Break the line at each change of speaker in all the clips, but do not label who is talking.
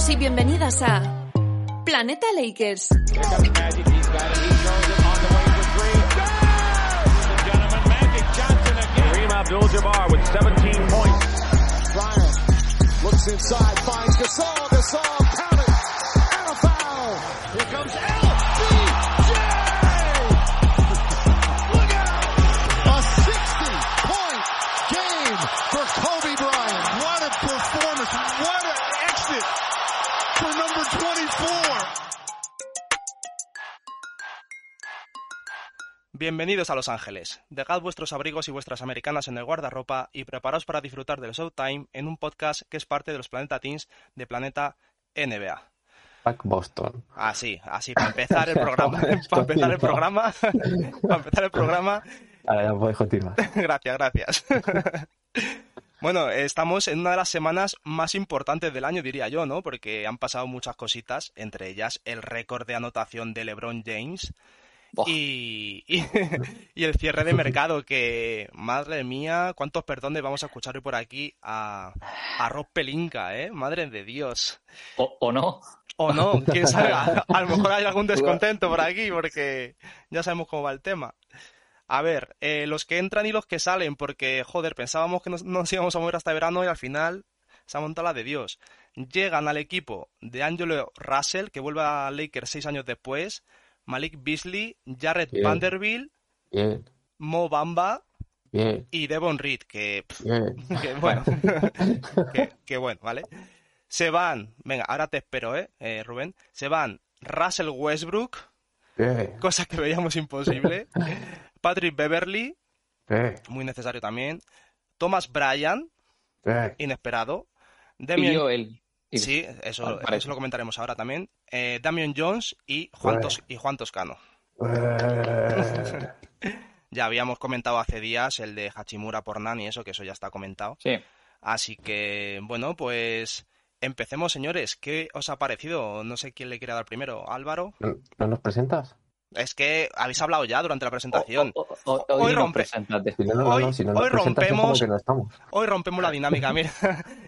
Bienvenidos y bienvenidas a Planeta Lakers.
Bienvenidos a Los Ángeles. Dejad vuestros abrigos y vuestras americanas en el guardarropa y preparaos para disfrutar del Showtime en un podcast que es parte de los Planeta Teams de Planeta NBA.
Pack Boston.
Así, así, para empezar el programa. para empezar el programa. para empezar el programa.
Ahora ya podéis continuar.
gracias, gracias. Bueno, estamos en una de las semanas más importantes del año, diría yo, ¿no? Porque han pasado muchas cositas, entre ellas el récord de anotación de LeBron James y, y, y el cierre de mercado, que, madre mía, cuántos perdones vamos a escuchar hoy por aquí a, a Rob Pelinka, ¿eh? Madre de Dios.
O, o no.
O no, quién sabe, a, a lo mejor hay algún descontento por aquí, porque ya sabemos cómo va el tema. A ver, eh, los que entran y los que salen, porque, joder, pensábamos que nos, nos íbamos a mover hasta verano y al final se ha montado la de Dios. Llegan al equipo de Angelo Russell, que vuelve a Lakers seis años después, Malik Beasley, Jared
Bien.
Vanderbilt,
Bien,
Mo Bamba
bien,
y Devon Reed, que, pff, que bueno, que, que bueno, ¿vale? Se van, venga, ahora te espero, ¿eh, eh, Rubén? Se van Russell Westbrook,
Bien,
cosa que veíamos imposible, Patrick Beverly, muy necesario también, Thomas Bryan,
bien.
inesperado, Damian,
Pidió él.
Sí, eso, eso lo comentaremos ahora también, eh, Damian Jones y Juan,
Bueno.
Tos- y Juan Toscano. Ya habíamos comentado hace días el de Hachimura por Nani, eso, que eso ya está comentado.
Sí.
Así que, bueno, pues empecemos, señores. ¿Qué os ha parecido? No sé quién le quiere dar primero. Álvaro.
¿No, no nos presentas?
Es que habéis hablado ya durante la presentación.
O- o- o-
Hoy rompe.
no, no,
Hoy-
si no
hoy rompemos-
que no estamos.
Hoy rompemos la dinámica, mira.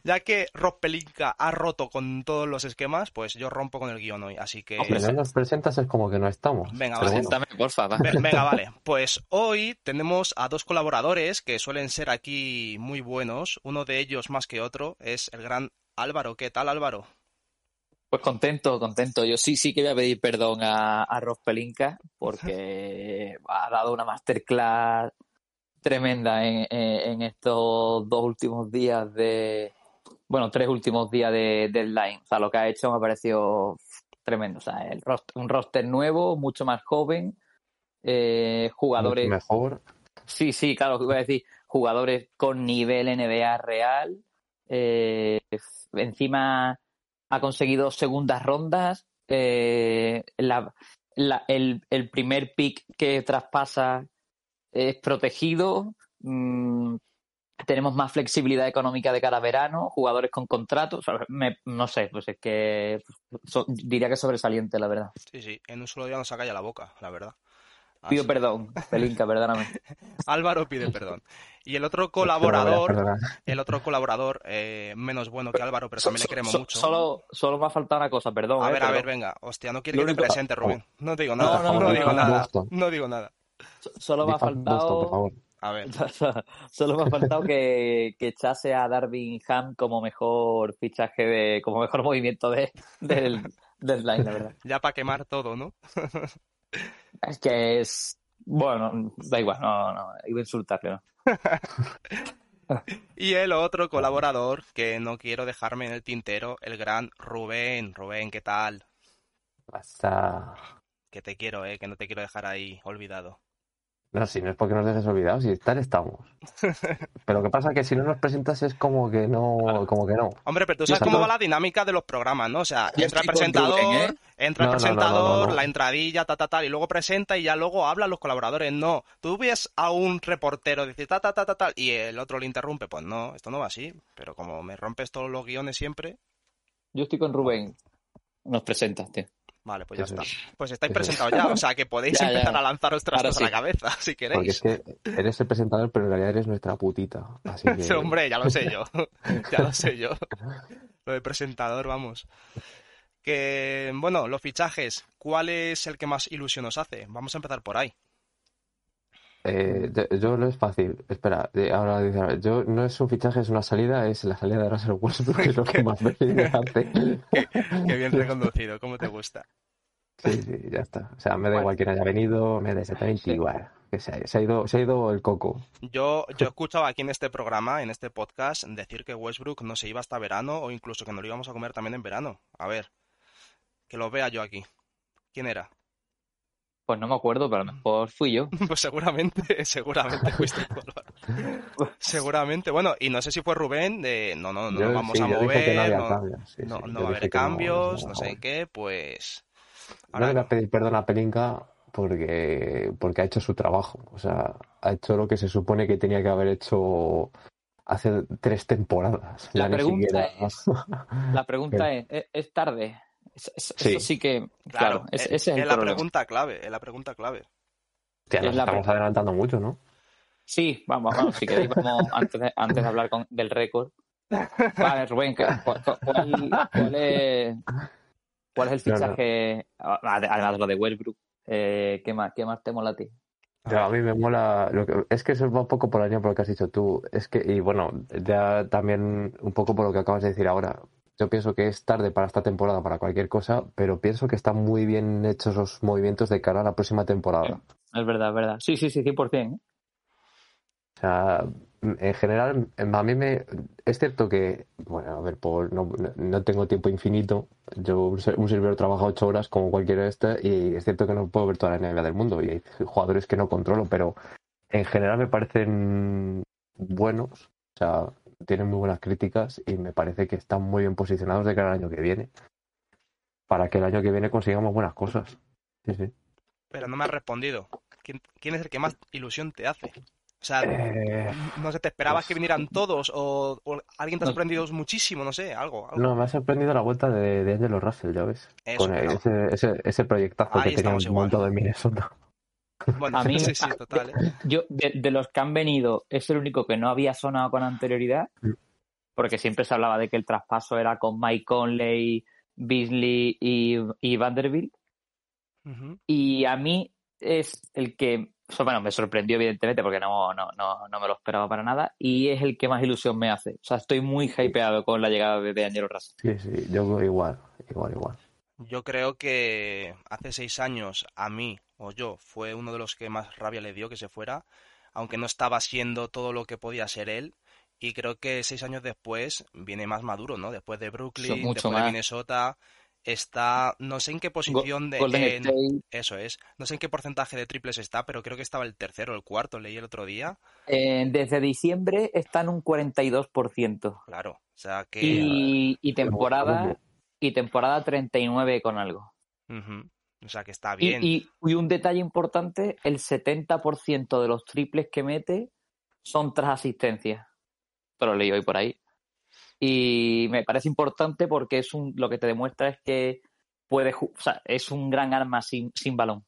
Ya que Rob Pelinka ha roto con todos los esquemas, pues yo rompo con el guion hoy. Así que,
Si no nos presentas es como que no estamos.
Venga, vale.
bueno,
Preséntame, porfa. va.
Ve- Venga, vale. Pues hoy tenemos a dos colaboradores que suelen ser aquí muy buenos. Uno de ellos más que otro es el gran Álvaro. ¿Qué tal, Álvaro?
Pues contento, contento. Yo sí, sí que voy a pedir perdón a, a Ross Pelinka porque ha dado una masterclass tremenda en, en- en estos dos últimos días de, bueno, tres últimos días de deadline. O sea, lo que ha hecho me ha parecido tremendo. O sea, el roster- un roster nuevo, mucho más joven, eh, jugadores
Mejor.
Sí, sí, claro, que iba a decir, jugadores con nivel NBA real. eh, encima ha conseguido segundas rondas. eh, la- la- el, el primer pick que traspasa es protegido. mm, tenemos más flexibilidad económica de cara a verano, jugadores con contratos. o sea, me- no sé, pues es que so- diría que es sobresaliente, la verdad.
Sí, sí, en un solo día nos calla la boca, la verdad.
Pido
Así-
perdón, Pelinka, perdóname.
Álvaro pide perdón. Y el otro colaborador, el otro colaborador, eh, menos bueno que Álvaro, pero también le queremos
So-
mucho.
Solo, solo me ha faltado una cosa, perdón.
A
eh,
ver, a ver, venga. Hostia, no quiere
Lo
que te presente, Rubén. No digo nada,
No,
no,
no, no,
digo nada.
Boston.
No digo nada.
Solo me ha
Boston, por
faltado,
favor.
A ver.
solo me ha faltado que, que echase a Darvin Ham como mejor fichaje de, como mejor movimiento de, del deadline, la verdad.
Ya para quemar todo, ¿no?
Es que es, bueno, da igual, no, no, iba a insultarle, ¿no?
Y el otro colaborador, que no quiero dejarme en el tintero, el gran Rubén. Rubén, ¿qué tal?
Hasta...
Que te quiero, eh, que no te quiero dejar ahí olvidado.
No, si no es porque nos dejes olvidados, si estar estamos. Pero lo que pasa es que si no nos presentas es como que no, como que no.
Hombre, pero tú sabes cómo va la dinámica de los programas, ¿no? O sea, entra el presentador,
Rubén, ¿eh?
entra el
No, no, no, no,
presentador,
no, no.
la entradilla, ta, ta, tal, y luego presenta y ya luego hablan los colaboradores. No, tú ves a un reportero decir ta, ta, ta, ta, tal, y el otro le interrumpe. Pues no, esto no va así. Pero como me rompes todos los guiones siempre,
Yo estoy con Rubén. Nos presentas, tío.
Vale, pues ya está.
es.
Pues estáis presentados ya, o sea que podéis
Ya, ya.
empezar a lanzaros trastos a la
sí.
cabeza, si
Porque
queréis.
es que eres el presentador, pero en realidad eres nuestra putita. Así que...
Sí, hombre, ya lo sé yo. ya lo sé yo. Lo de presentador, vamos. Que, bueno, los fichajes, ¿cuál es el que más ilusión nos hace? Vamos a empezar por ahí.
Eh, yo, no es fácil. Espera, eh, ahora dice, yo no es un fichaje, es una salida, es la salida de Russell Westbrook, que es lo que más me hace.
Qué, qué bien reconducido, ¿cómo te gusta?
Sí, sí, ya está. O sea, me da igual quién haya venido, me da exactamente igual. Que se, ha, se ha ido, se ha ido el coco.
Yo, yo he escuchado aquí en este programa, en este podcast, decir que Westbrook no se iba hasta verano o incluso que no lo íbamos a comer también en verano. A ver, que lo vea yo aquí. ¿Quién era?
Pues no me acuerdo, pero a lo mejor fui yo.
Pues seguramente, seguramente fuiste tú, Álvaro. Seguramente. Bueno, y no sé si fue Rubén de no, no, no
Yo-
nos vamos
sí,
a
no
mover,
había
no,
cambios, sí,
no,
sí,
no
yo
va a haber
no,
cambios,
no,
no sé qué, pues...
No le voy
Ahora,
a pedir perdón a Pelinka porque, porque ha hecho su trabajo. O sea, ha hecho lo que se supone que tenía que haber hecho hace tres temporadas.
La pregunta
siquiera-
es- La pregunta es, ¿es, es tarde? Es- es-
Sí.
Eso sí que,
claro,
claro, es-
es,
ese es el
la
problema.
pregunta clave, es la pregunta clave.
Hostia,
es
nos
la
estamos
pre-
adelantando mucho, ¿no?
Sí, vamos, vamos, si queréis, vamos, antes de, antes de hablar con- del récord. Vale, Rubén, ¿qué- cuál, cuál- cuál es, cuál es el
No, no.
fichaje, además de lo de Westbrook, eh, ¿qué, más, ¿qué más te mola a ti?
Pero a mí me mola. Lo que, es que eso va un poco por la línea por lo que has dicho tú. Es que, y bueno, ya también un poco por lo que acabas de decir ahora. Yo pienso que es tarde para esta temporada, para cualquier cosa, pero pienso que están muy bien hechos los movimientos de cara a la próxima temporada.
Es verdad, es verdad. Sí, sí, sí, 100%. ¿eh?
O sea, en general, a mí me. Es cierto que, bueno, a ver, por, no, no tengo tiempo infinito. Yo, un ser- un servidor trabaja ocho horas como cualquiera de estas, y es cierto que no puedo ver toda la NBA del mundo, y hay jugadores que no controlo, pero en general me parecen buenos. O sea, tienen muy buenas críticas y me parece que están muy bien posicionados de cara al año que viene. Para que el año que viene consigamos buenas cosas. Sí, sí.
Pero no me has respondido. ¿Quién, quién es el que más ilusión te hace? O sea,
Eh,
no sé, ¿te esperabas
pues-
que vinieran todos o, o alguien te ha
No.
sorprendido muchísimo? No sé, algo. algo.
No, me ha sorprendido la vuelta de, de Angelo Russell, ya ves.
Eso,
Con
pero-
ese, ese, ese proyectazo
Ahí
que tenía
estamos igual.
montado en Minnesota.
Bueno,
A mí-
sí, sí, total. ¿eh?
Yo, de, de los que han venido, es el único que no había sonado con anterioridad, porque siempre se hablaba de que el traspaso era con Mike Conley, Beasley y, y Vanderbilt. Y a mí es el que, bueno, me sorprendió evidentemente porque no, no, no, no me lo esperaba para nada y es el que más ilusión me hace. O sea, estoy muy hypeado con la llegada de, de Angelo Russell.
Sí, sí, yo igual, igual, igual.
Yo creo que hace seis años a mí o yo fue uno de los que más rabia le dio que se fuera, aunque no estaba siendo todo lo que podía ser él. Y creo que seis años después viene más maduro, ¿no? Después de Brooklyn,
mucho
después de. Minnesota, está, no sé en qué posición de, en- eso es, no sé en qué porcentaje de triples está, pero creo que estaba el tercero o el cuarto, leí el otro día,
eh, desde diciembre está en un 42%.
claro, o sea que,
Y, y temporada y temporada 39 con algo.
O sea que está bien.
y- y un detalle importante, el 70% de los triples que mete son tras asistencias. Te lo leí hoy por ahí. Y me parece importante porque es un, lo que te demuestra es que puede, o sea, es un gran arma sin, sin balón.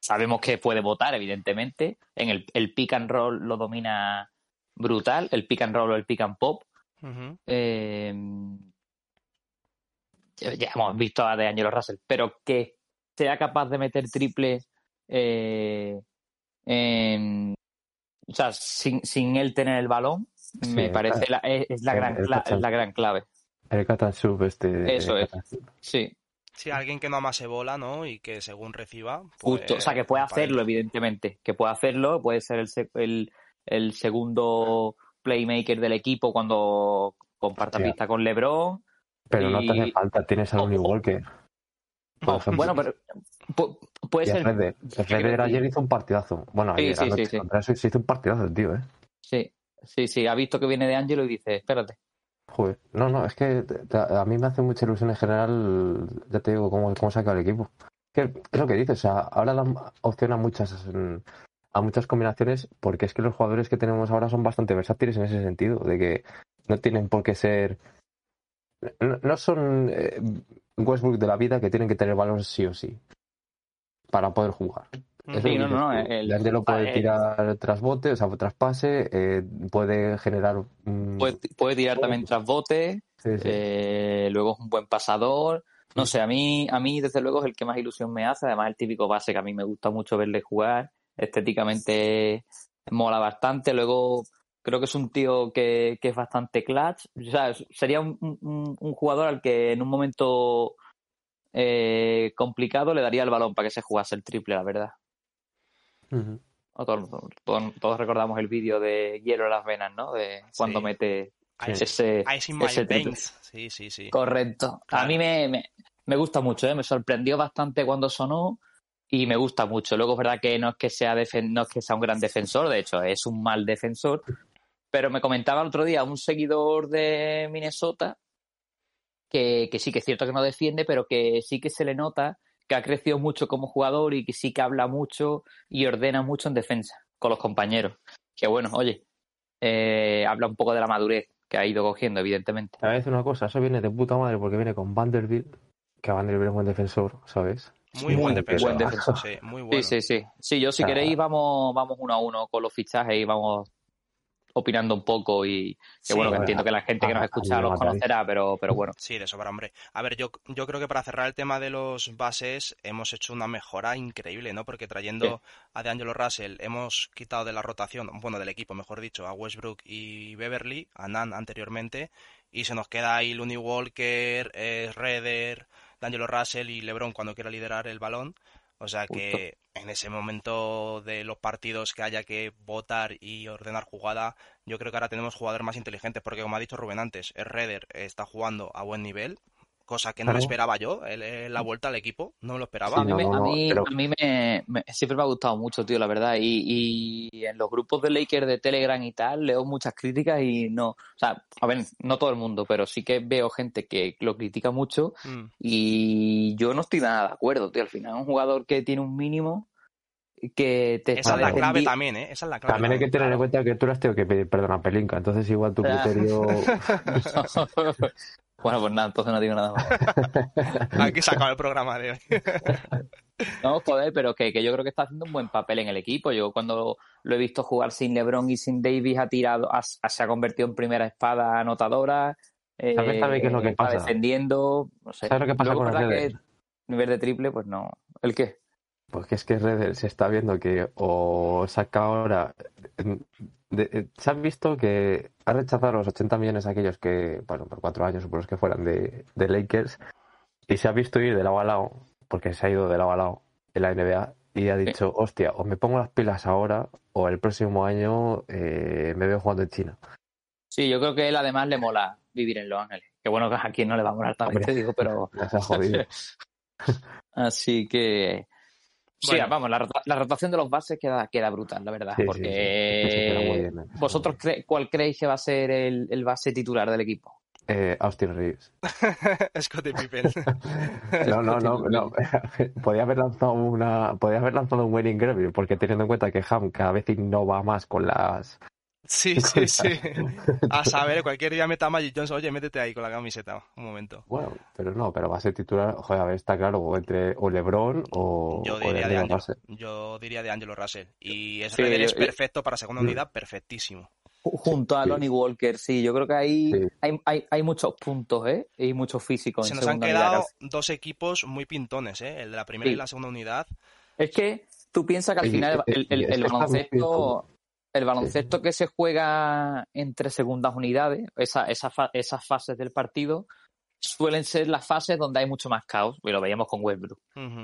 Sabemos que puede votar, evidentemente. En el, el pick and roll lo domina brutal, el pick and roll o el pick and pop. Eh, ya hemos visto a De Angelo Russell, pero que sea capaz de meter triples eh, en- o sea, sin, sin él tener el balón,
Sí,
me parece la, es, es la,
el-
gran,
el
la gran clave.
El and shoot este.
Eso es. Sí,
Sí, alguien que no amase bola, ¿no? Y que según reciba,
justo.
pues,
o sea, que puede
va para
hacerlo, evidentemente. Que puede hacerlo, puede ser el, se- el, el segundo playmaker del equipo cuando comparta pista con LeBron.
Pero no te
Y-
hace falta, tienes a por
Oh,
ejemplo.
bueno, pero pu- puede
Y
ser.
Federer
decir-
ayer hizo un partidazo. Bueno, ayer
sí, sí, sí.
contra eso se hizo un partidazo el tío, ¿eh?
Sí, sí, sí. Ha visto que viene de Angelo y dice, espérate.
Joder. No, no, es que a mí me hace mucha ilusión en general, ya te digo, cómo, cómo saca el equipo. Que es lo que dices, o sea, ahora dan opción a muchas, a muchas combinaciones porque es que los jugadores que tenemos ahora son bastante versátiles en ese sentido, de que no tienen por qué ser... No, no son eh, Westbrook de la vida que tienen que tener valor sí o sí para poder jugar. Es
Sí,
lo
no, no, el-
De Angelo puede
eh,
tirar trasbote, o sea, traspase, eh, puede generar... mm,
Puede, puede tirar también tras bote.
Sí, sí.
Eh, luego es un buen pasador. No sé, a mí, a mí desde luego es el que más ilusión me hace. Además, el típico base que a mí me gusta mucho verle jugar. Estéticamente mola bastante. Luego creo que es un tío que, que es bastante clutch. O sea, sería un, un- un jugador al que en un momento eh, complicado le daría el balón para que se jugase el triple, la verdad. Todos, todos- todos recordamos el vídeo de Hielo en las venas, ¿no? De cuando
Sí.
mete
Ice,
ese,
Ice in
ese.
Sí, sí, sí.
Correcto.
Claro.
A mí me, me, me gusta mucho, ¿eh? me sorprendió bastante cuando sonó y me gusta mucho. Luego es verdad que no es que sea defen- no es que sea un gran defensor, de hecho es un mal defensor, pero me comentaba el otro día un seguidor de Minnesota que, que sí que es cierto que no defiende, pero que sí que se le nota que ha crecido mucho como jugador y que sí que habla mucho y ordena mucho en defensa con los compañeros. Que bueno, oye, eh, habla un poco de la madurez que ha ido cogiendo, evidentemente.
A veces una cosa, eso viene de puta madre porque viene con Vanderbilt, que Vanderbilt es buen defensor, ¿sabes?
Muy buen
Muy
defensor.
buen defensor.
Sí, muy bueno.
Sí, sí, sí. Sí, yo si queréis vamos, vamos uno a uno con los fichajes y vamos opinando un poco y que
Sí,
bueno, que
bueno,
entiendo que la gente que nos escucha los conocerá, pero, pero bueno.
Sí, de sobra, hombre. A ver, yo, yo creo que para cerrar el tema de los bases hemos hecho una mejora increíble, ¿no? Porque trayendo
Sí.
a DeAngelo Russell hemos quitado de la rotación, bueno, del equipo, mejor dicho, a Westbrook y Beverly, a Nan anteriormente, y se nos queda ahí Looney Walker, eh, Redder, DeAngelo Russell y LeBron cuando quiera liderar el balón. O sea que en ese momento de los partidos que haya que votar y ordenar jugada, yo creo que ahora tenemos jugadores más inteligentes, porque como ha dicho Rubén antes, el Redder está jugando a buen nivel, cosa que no
Claro.
esperaba yo, el- el- la vuelta al equipo, no me lo esperaba.
a mí,
no,
a mí,
pero-
a mí me, me- siempre me ha gustado mucho, tío, la verdad. Y, y en los grupos de Lakers de Telegram y tal, leo muchas críticas y no. O sea, a ver, no todo el mundo, pero sí que veo gente que lo critica mucho
Mm,
y yo no estoy nada de acuerdo, tío. Al final es un jugador que tiene un mínimo que te
Esa es la clave también, ¿eh? Esa es la clave.
También hay que tener en cuenta que tú le has tenido que pedir perdón a Pelinka, entonces igual tu
Ah.
criterio...
bueno, pues nada, entonces no digo nada más.
Aquí se acaba el programa de hoy.
No, joder, pero que, que yo creo que está haciendo un buen papel en el equipo. Yo cuando lo he visto jugar sin LeBron y sin Davis ha tirado, ha- se ha convertido en primera espada anotadora. eh,
¿Sabes también qué es lo que
está
pasa?
defendiendo, no sé.
¿Sabes lo que pasa
Luego
con
nivel de triple, pues no. ¿El qué?
Pues que es que Redder se está viendo que o saca ahora... de- eh, se han visto que ha rechazado los 80 millones aquellos que, bueno, por cuatro años, por los que fueran de, de Lakers, y se ha visto ir de lado a lado, porque se ha ido de lado a lado en la NBA, y ha dicho, hostia, o me pongo las pilas ahora, o el próximo año eh, me veo jugando en China.
Sí, yo creo que él además le mola vivir en Los Ángeles. Que bueno, que a quien no le va a molar también, te digo, pero. Así que. Sí,
Bueno.
vamos, la, rota- la rotación de los bases queda, queda brutal, la verdad.
Sí,
porque
sí. Bien, ¿eh?
vosotros, cre- ¿cuál creéis que va a ser el, el base titular del equipo?
Eh, Austin Reeves.
Scottie Pippen.
No, no, no, no. Podía haber lanzado una, podía haber lanzado un Wayne Greville, porque teniendo en cuenta que Ham cada vez innova más con las.
Sí, sí, sí. A saber, cualquier día meta a Magic Johnson, oye, métete ahí con la camiseta, un momento.
Bueno, pero no, pero va a ser titular. Joder, a ver, está claro, o entre o LeBron o,
Yo
o
diría de Angelo,
Russell.
yo diría de Angelo Russell. Y es
Sí,
es
yo-
perfecto para segunda
Mm.
unidad, perfectísimo.
Ju- Junto a
Sí.
Lonnie Walker, sí, yo creo que ahí
Sí.
hay, hay, hay muchos puntos, ¿eh? Y muchos físicos
Se
en
nos han
unidad,
quedado dos equipos muy pintones, ¿eh? El de la primera
Sí.
y la segunda unidad.
Es que tú piensas que al final el, el-
es
baloncesto. El baloncesto que se juega entre segundas unidades, esa, esa fa- esas fases del partido, suelen ser las fases donde hay mucho más caos, y lo veíamos con Westbrook.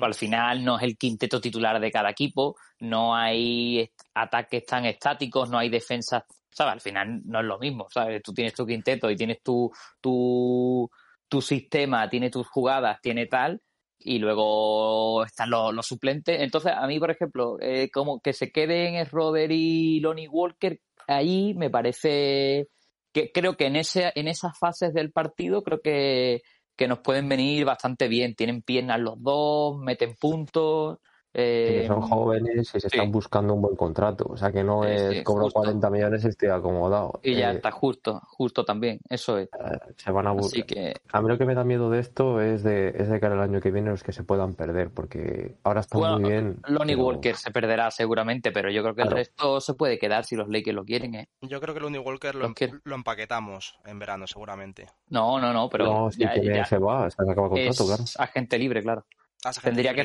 Al final no es el quinteto titular de cada equipo, no hay ataques tan estáticos, no hay defensas, ¿sabes? Al final no es lo mismo, ¿sabes? Tú tienes tu quinteto y tienes tu, tu, tu sistema, tienes tus jugadas, tiene tal, y luego están los, suplentes. Entonces, a mí, por ejemplo, eh, como que se queden Roder y Lonnie Walker, ahí me parece que creo que en ese, en esas fases del partido creo que, que nos pueden venir bastante bien. Tienen piernas los dos, meten puntos.
Que
Eh,
son jóvenes y se están
sí.
buscando un buen contrato. O sea que no
Sí,
es
sí,
cobro
justo.
40 millones y estoy acomodado.
y ya
Eh,
está justo, justo también, eso es.
se van a
Así que
A mí lo que me da miedo de esto es de, es de cara al año que viene los que se puedan perder, porque ahora
Bueno,
muy bien.
Lonnie
pero-
Walker se perderá seguramente, pero yo creo que el
Claro.
resto se puede quedar si los Lakers lo quieren, ¿eh?
Yo creo que el Walker lo, lo empaquetamos en verano, seguramente.
No, no, no, pero
no, si
ya-
se va, se acaba contrato,
es
claro.
agente libre, claro. Tendría que,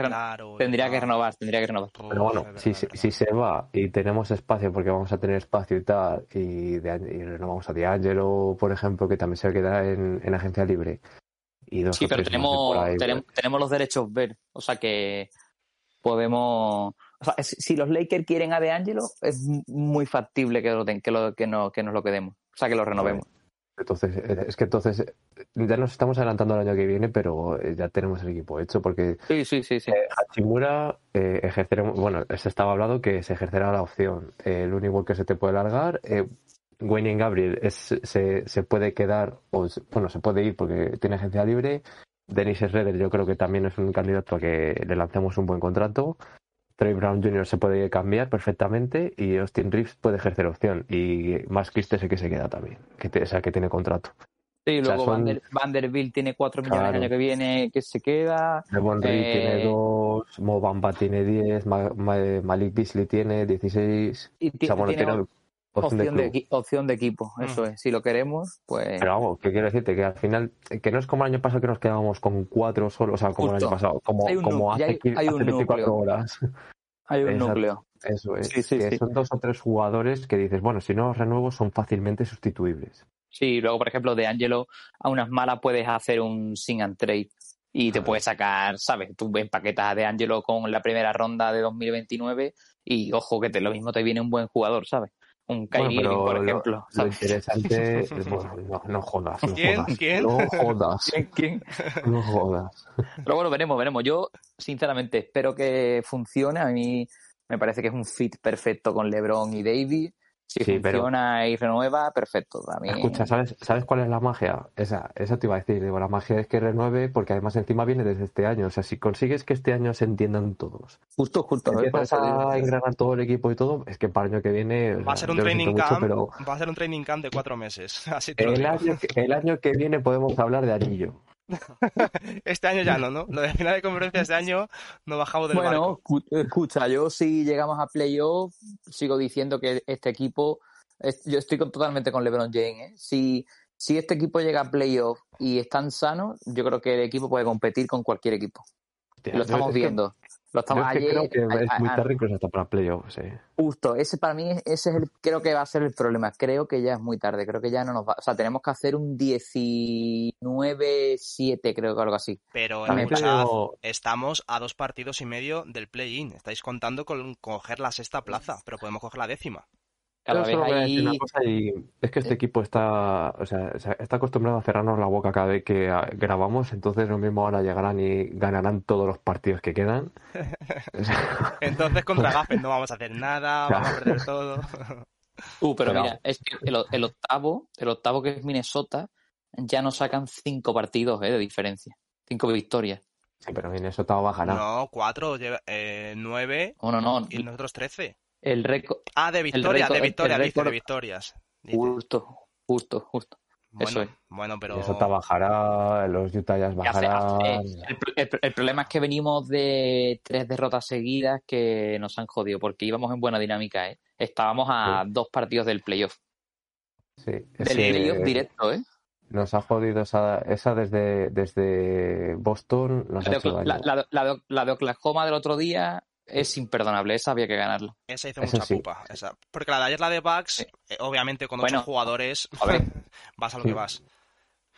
tendría que renovar, tendría que renovar.
Pero bueno,
es verdad,
si,
es
si se va y tenemos espacio, porque vamos a tener espacio y tal, y, de, y renovamos a D'Angelo, por ejemplo, que también se queda en, en agencia libre, y dos
Sí, pero
de
tenemos,
ahí,
tenemos,
pues,
tenemos los derechos ver, o sea que podemos... O sea, es- si los Lakers quieren a DeAngelo, es m- muy factible que, lo, den- que, lo, que, no, que nos lo quedemos, o sea que lo renovemos.
Entonces, eh, es que entonces eh, ya nos estamos adelantando al año que viene, pero eh, ya tenemos el equipo hecho, porque
Sí, sí, sí, sí.
Hachimura eh, ejerceremos, bueno, se estaba hablando que se ejercerá la opción. Eh, el único que se te puede largar, Wayne Gabriel es, se, se puede quedar, o bueno, se puede ir porque tiene agencia libre. Dennis Schroeder yo creo que también es un candidato a que le lancemos un buen contrato. Trey Brown Jr. se puede cambiar perfectamente y Austin Reeves puede ejercer opción. Y más Christ es el que se queda también, que te- o sea, que tiene contrato.
Sí,
o sea,
luego
son-
Vander- Vanderbilt tiene 4 millones
Claro.
el año que viene que se queda.
Devon
Eh,
tiene 2, Mo Bamba tiene 10, Ma- Ma- Malik Beasley tiene 16.
Y
O
ti-
sea, bueno,
tiene
tiene opción de
opción de, opción equipo, eso es. Si lo queremos, pues...
Pero vamos, ¿qué quiero decirte? Que al final, que no es como el año pasado que nos quedábamos con cuatro solo, o sea, como el año pasado, como,
Hay un
hace,
hay- hay un
hace 24
núcleo.
horas.
Hay un
Exacto.
núcleo.
Eso es.
Sí, sí,
que
sí.
son dos o tres jugadores que dices, bueno, si no los renuevo son fácilmente sustituibles.
Sí, luego, por ejemplo, de Angelo, a unas malas puedes hacer un sing and trade y te puedes sacar, ¿sabes? Tú empaquetas a De Angelo con la primera ronda de 2029 y ojo que te, lo mismo te viene un buen jugador, ¿sabes? Un Kyrie
Bueno,
por
lo-
ejemplo.
Lo, interesante es, bueno, no, no jodas, no
¿Quién?
jodas.
¿Quién?
No jodas,
¿Quién- quién?
no jodas.
Pero bueno, veremos, veremos. Yo, sinceramente, espero que funcione. A mí me parece que es un fit perfecto con LeBron y David. Si
Sí, pero-
funciona y renueva, perfecto. Mí...
Escucha, ¿sabes, ¿sabes cuál es la magia? Esa, esa te iba a decir. Digo, la magia es que renueve porque además encima viene desde este año. O sea, si consigues que este año se entiendan todos,
Justo, justo. Por
empiezas a engranar todo el equipo y todo, es que para el año que viene...
Va a
sea,
ser un training
mucho,
camp,
pero
va a ser un training camp de cuatro meses. Así te lo
el
digo.
año, el año que viene podemos hablar de anillo.
Este año ya no, ¿no? Lo de final de conferencia este año no bajamos del
Bueno,
barco.
cu- escucha, yo si llegamos a playoff, sigo diciendo que este equipo, es- yo estoy con- totalmente con LeBron James. ¿eh? Si, si este equipo llega a playoff y están sanos, yo creo que el equipo puede competir con cualquier equipo.
Hostia,
Lo estamos
es que-
viendo. Lo
Yo
estamos
es que
ayer,
creo que
a-
es muy
a-
tarde incluso hasta para playoffs. eh.
Justo, ese para mí, ese es el, creo que va a ser el problema. Creo que ya es muy tarde, creo que ya no nos va, o sea, tenemos que hacer un 19-7, creo que algo así.
Pero
te
escuchad, estamos a dos partidos y medio del play-in. Estáis contando con coger la sexta plaza, pero podemos coger la décima.
Cada
Yo
vez
solo voy a decir
ahí,
una cosa y es que este equipo está, o sea, se- está acostumbrado a cerrarnos la boca cada vez que ah, grabamos, entonces lo mismo ahora llegarán y ganarán todos los partidos que quedan.
Entonces contra Gaffen no vamos a hacer nada, vamos a perder todo.
Uh, pero
Pero-
mira, es que el, octavo, el octavo que es Minnesota, ya nos sacan cinco partidos eh, de diferencia. Cinco victorias.
sí, pero Minnesota bajará.
No, cuatro, lleva- eh, nueve
no, no.
y nosotros trece.
El récord.
Ah, de victoria,
récord-
de victoria, dice, de victorias. Dice.
Justo, justo, justo.
Bueno,
eso es.
bueno, pero
Minnesota bajará, los Utah Jazz
hace- el, pro- el pro- el problema es que venimos de tres derrotas seguidas que nos han jodido, porque íbamos en buena dinámica, ¿eh? Estábamos a dos partidos del playoff.
Sí, es
Del playoff directo, ¿eh?
Nos ha jodido esa, esa desde, desde Boston, nos
La
ha
de,
hecho
Ocla-
daño.
la- la- la de- la de Oklahoma del otro día es imperdonable, esa había que ganarla.
esa hizo
Eso
mucha
sí.
pupa. esa. Porque la de ayer, la de Bucks,
Sí.
eh, obviamente con ocho
Bueno,
jugadores,
a ver.
vas a lo
Sí.
que vas.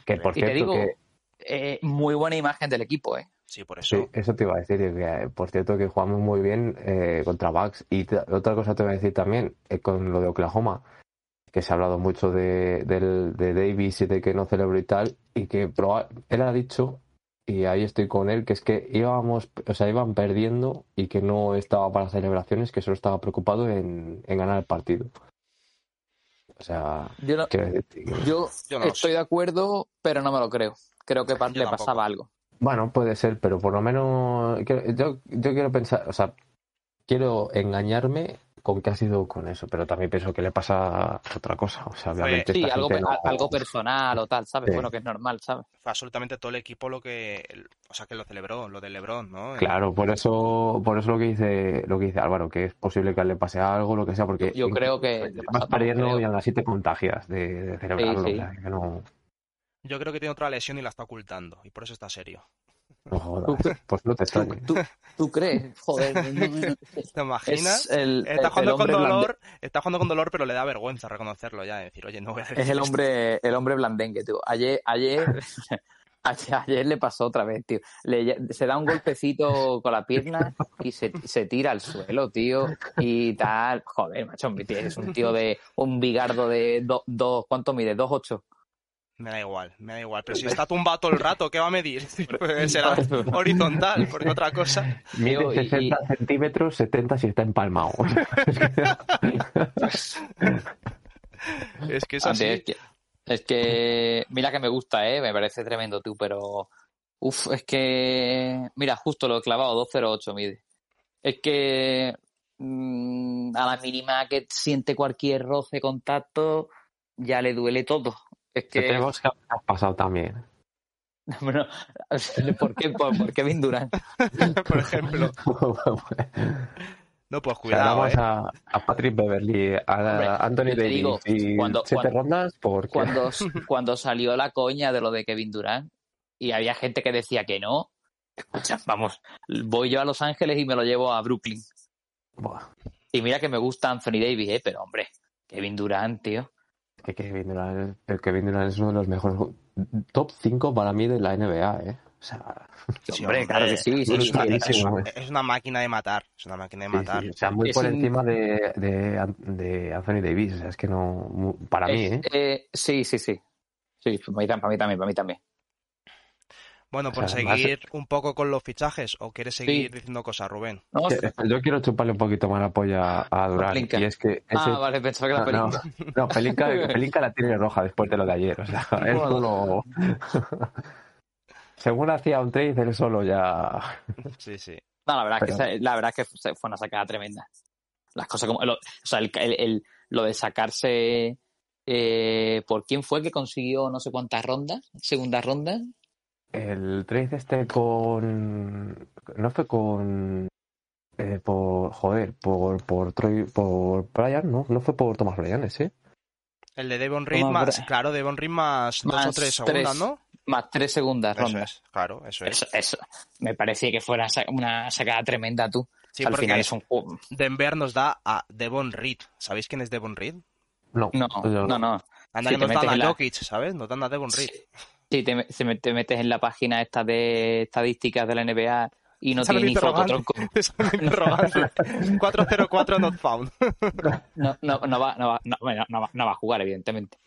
Que por
Y te
cierto,
digo,
que
eh, muy buena imagen del equipo, ¿eh?
Sí, por eso.
Sí, eso te iba a decir, que eh, por cierto que jugamos muy bien eh, contra Bucks. Y te- otra cosa te voy a decir también, eh, con lo de Oklahoma, que se ha hablado mucho de, Davis y de que no celebró y tal, y que él ha dicho, y ahí estoy con él, que es que íbamos, o sea, iban perdiendo y que no estaba para celebraciones, que solo estaba preocupado en, en ganar el partido. O sea,
Yo, no- yo
Yo no lo
estoy
sé.
de acuerdo, pero no me lo creo. Creo que
Yo
le
tampoco.
pasaba algo.
Bueno, puede ser, pero por lo menos yo, yo quiero pensar, o sea, quiero engañarme con que ha sido con eso, pero también pienso que le pasa otra cosa. O sea, obviamente
Sí, algo,
no-
personal o tal, ¿sabes?
Sí.
Bueno, que es normal, ¿sabes?
Fue absolutamente todo el equipo lo que, o sea, que lo celebró, lo de LeBron, ¿no?
Claro, por eso, por eso lo que dice, lo que dice Álvaro, que es posible que le pase algo, lo que sea, porque
Yo creo que
vas perdiendo y aún así te contagias de, de celebrarlo.
sí.
o sea, que no,
Yo creo que tiene otra lesión y la está ocultando, y por eso está serio.
No jodas. Pues no te
¿Tú,
extrañes.
tú, tú crees? Joder.
¿Te imaginas?
Es el,
Está
el
jugando con dolor, está jugando con dolor, pero le da vergüenza reconocerlo ya, decir, oye, no voy a decir
Es el
esto".
hombre, el hombre blandengue, tío. Ayer, ayer, ayer, ayer le pasó otra vez, tío. Le- se da un golpecito con la pierna y se, se tira al suelo, tío. Y tal. Joder, macho, mi tío, es un tío de un bigardo de dos, dos ¿cuánto mide? Dos ocho.
Me da igual, me da igual. Pero si está tumbado todo el rato, ¿qué va a medir? Pues será horizontal, porque otra cosa.
Y-
60 centímetros, 70 si está empalmado.
Es que es así.
Es que, es que, mira que me gusta, ¿eh? Me parece tremendo, tú, pero. Uf, es que. Mira, justo lo he clavado, 208 mide. Es que. mm, a la mínima que siente cualquier roce, contacto, ya le duele todo. Es
Que
que.
tenemos que has pasado también.
Bueno, ¿por qué, por, por qué Vin Durant?
Por ejemplo. No, pues
O sea,
cuidado,
damos
¿eh?
a, a Patrick Beverly, a
Hombre,
Anthony Davis
digo,
y
cuando-
siete
cuando-
rondas porque
Cuando, cuando salió la coña de lo de Kevin Durant y había gente que decía que no, escucha, vamos, voy yo a Los Ángeles y me lo llevo a Brooklyn.
Buah,
Y mira que me gusta Anthony Davis, ¿eh? pero hombre, Kevin Durant, tío.
Es que Kevin Durant, el Kevin Durant es uno de los mejores top 5 para mí de la NBA, ¿eh. O sea,
Sí,
hombre, claro que sí, sí,
es
sí.
clarísimo.
Es, es una máquina de matar. Es una máquina de
sí,
matar.
sí, o sea, muy
Es
por
un-
encima de, de, de Anthony Davis, o sea, es que no, mu- para mí, ¿eh.
eh, sí, sí, sí. Sí, para mí, para mí también, para mí también.
Bueno, por
O sea, más-
seguir un poco con los fichajes, ¿o quieres seguir
Sí.
diciendo cosas, Rubén?
No,
Que- Yo quiero chuparle un poquito más la polla a
Pelinka.
y es que ese,
ah, vale, pensaba que la
No, no,
película.
no, Pelinka la tiene roja después de lo de ayer. O sea, él solo. Según hacía un trade, él solo ya.
Sí, sí.
No, la verdad, es que, la verdad es que fue fue una sacada tremenda. Las cosas como. Lo, o sea, el, el- el- lo de sacarse. eh, ¿Por quién fue que consiguió no sé cuántas rondas? Segundas rondas.
El trade este con. No fue con. eh, por. Joder, por, por Troy. Por Brian, ¿no? No fue por Thomas Bryan ese.
El de Devon Reed más,
Bra-
claro, Devon Reed más, dos
Más
o tres segundas,
tres
¿no?
Más tres segundas
Eso
rondas.
es, claro, eso es.
Eso, eso. Me parecía que fuera una sacada tremenda tú.
Sí,
Al
porque
final es un juego.
Denver nos da a Devon Reed. ¿Sabéis quién es Devon Reed?
No,
No, no, no.
Anda
Sí,
que
te
nos dan a
la-
Jokic, ¿sabes? Nos dan a Devon Reed.
Sí, te, me- se me- te metes en la página esta de estadísticas de la NBA y no tiene ni foto tronco.
Te sale un interrogante. 404 not found.
No, no, no, va, no, va, no, no va- no va a jugar, evidentemente.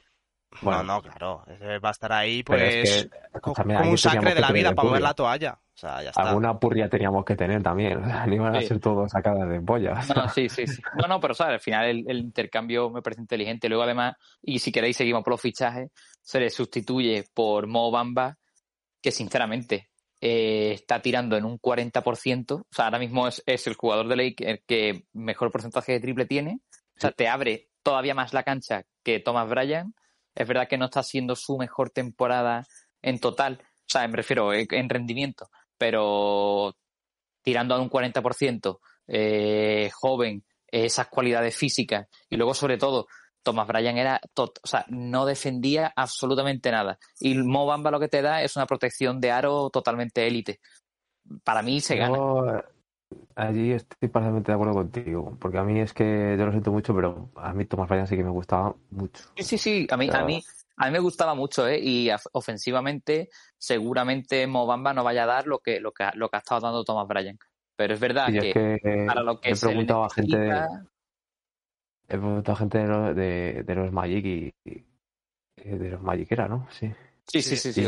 Bueno.
no, no, claro. Va a estar ahí, pues,
es que,
como un sacre de la vida para mover la toalla. O sea, ya está.
Alguna purria teníamos que tener también. O sea, no iban a ser todos sacadas de pollas.
No, sí, sí, sí. No, no, pero sabes, al final el, el intercambio me parece inteligente. Luego, además, y si queréis, seguimos por los fichajes, se le sustituye por Mo Bamba, que sinceramente eh, está tirando en un 40%. O sea, ahora mismo es, es el jugador de Lake el que mejor porcentaje de triple tiene. O sea, te abre todavía más la cancha que Thomas Bryan. Es verdad que no está siendo su mejor temporada en total. O sea, me refiero en en rendimiento. Pero tirando a un 40%, eh, joven, eh, esas cualidades físicas y luego sobre todo Thomas Bryan era tot- o sea, no defendía absolutamente nada y Mo Bamba lo que te da es una protección de aro totalmente élite. Para mí se gana.
Yo, eh, allí estoy parcialmente de acuerdo contigo, porque a mí es que yo lo siento mucho, pero a mí Tomás Bryan sí que me gustaba mucho.
Sí, sí, sí, a mí, a mí, a mí me gustaba mucho, ¿eh? Y ofensivamente, seguramente Mo Bamba no vaya a dar lo que, lo que, ha- lo que ha estado dando Thomas Bryan. Pero es verdad que,
es que eh,
para lo que
he
se
preguntado a gente,
necesita-
he preguntado a gente de los, de, de los Magic y, y- de los Magic era, ¿no? Sí.
Sí, sí, sí,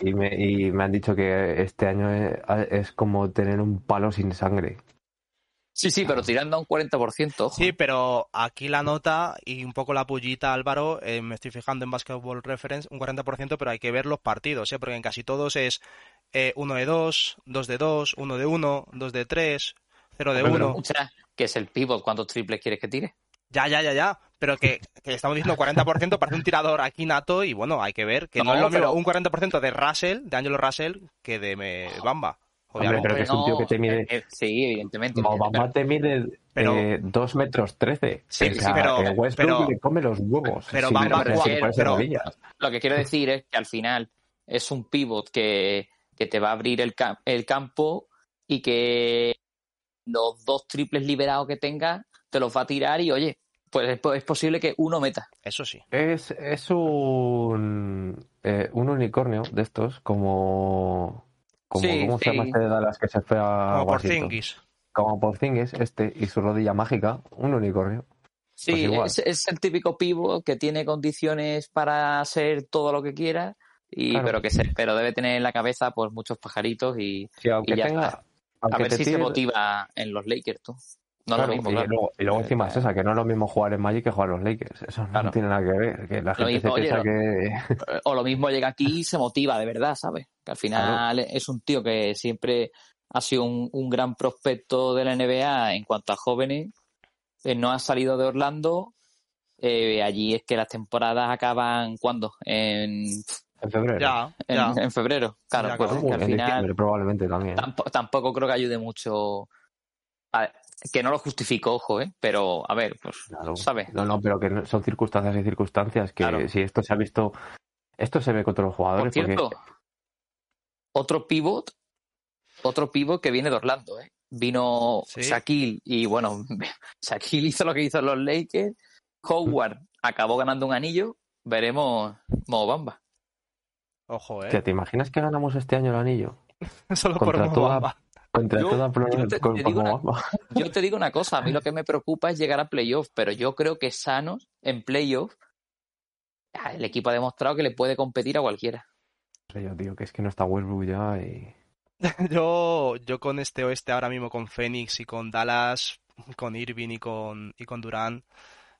y me, y me han dicho que este año es, es como tener un palo sin sangre.
Sí, sí, pero tirando a un 40%. Ojo.
Sí, pero aquí la nota y un poco la pullita, Álvaro, eh, me estoy fijando en Basketball Reference, un 40%, pero hay que ver los partidos, ¿eh? porque en casi todos es eh, 1 de 2, 2 de 2, 1 de 1, 2 de 3, 0 de
Pero
1.
escucha, que es el pivot, ¿cuántos triples quieres que tire?
Ya, ya, ya, ya. Pero que, que estamos diciendo 40% parece un tirador aquí nato y bueno, hay que ver que no,
No,
es lo mismo
pero-
un 40% de Russell, de Angelo Russell, que de me- Bamba.
Hombre, pero que es un tío que te mide-
eh, eh, sí, evidentemente.
Obama te mide
Pero-
eh, 2 metros 13.
Sí,
o
sí, pero-
que Westbrook
pero-
le come los huevos.
pero
sin
Bamba
meterse
juega-
pero-
rodillas.
Lo que quiero decir es que al final es un pivot que, que te va a abrir el, cam- el campo y que los dos triples liberados que tenga te los va a tirar y oye, pues es, po- es posible que uno meta.
Eso sí.
Es, es un, eh, un unicornio de estos, como. Como
Sí,
¿Cómo se llama este de Dallas que se fue a
Como por
Washington?
Zingis.
Como Porzingis, este y su rodilla mágica, un unicornio.
Sí,
Pues
es, es el típico pivot que tiene condiciones para ser todo lo que quiera, y,
Claro.
pero que se, pero debe tener en la cabeza pues muchos pajaritos y
Sí, aunque
Y ya
tenga.
está. a ver si se motiva en los Lakers, tú. No
claro,
lo mismo,
y,
claro.
luego, y luego encima es esa, que no es lo mismo jugar en Magic que jugar en los Lakers. Eso no
Claro.
tiene nada que ver. Que la
Lo
gente
mismo,
se
oye,
piensa que.
O lo mismo llega aquí y se motiva de verdad, ¿sabes? Que al final es un tío que siempre ha sido un, un gran prospecto de la NBA en cuanto a jóvenes. Eh, no ha salido de Orlando. Eh, allí es que las temporadas acaban ¿cuándo? En,
En febrero.
Ya,
en,
ya.
en febrero. Claro,
Ya
pues que al
en
final
probablemente también.
tampo- tampoco creo que ayude mucho. A que no lo justifico, ojo, ¿eh? Pero, a ver, pues,
Claro.
¿sabes?
No, no, pero que son circunstancias y circunstancias que
Claro.
si esto se ha visto, esto se ve con otros
Por
jugadores.
cierto,
porque,
otro pivot, otro pivot que viene de Orlando, ¿eh? Vino
Sí.
Shaquille y bueno, Shaquille hizo lo que hizo los Lakers, Howard acabó ganando un anillo, veremos Mobamba.
Ojo, eh.
¿te imaginas que ganamos este año el anillo?
Solo por
contra toda-
Bamba.
Contra
Yo-
toda pro-
yo te- digo una-
Mobamba.
Yo te digo una cosa, a mí lo que me preocupa es llegar a playoff, pero yo creo que sanos en playoff el equipo ha demostrado que le puede competir a cualquiera.
Yo, tío, que es que no está Westbrook ya y...
Yo, yo con este oeste ahora mismo, con Phoenix y con Dallas, con Irving y con, y con Durán,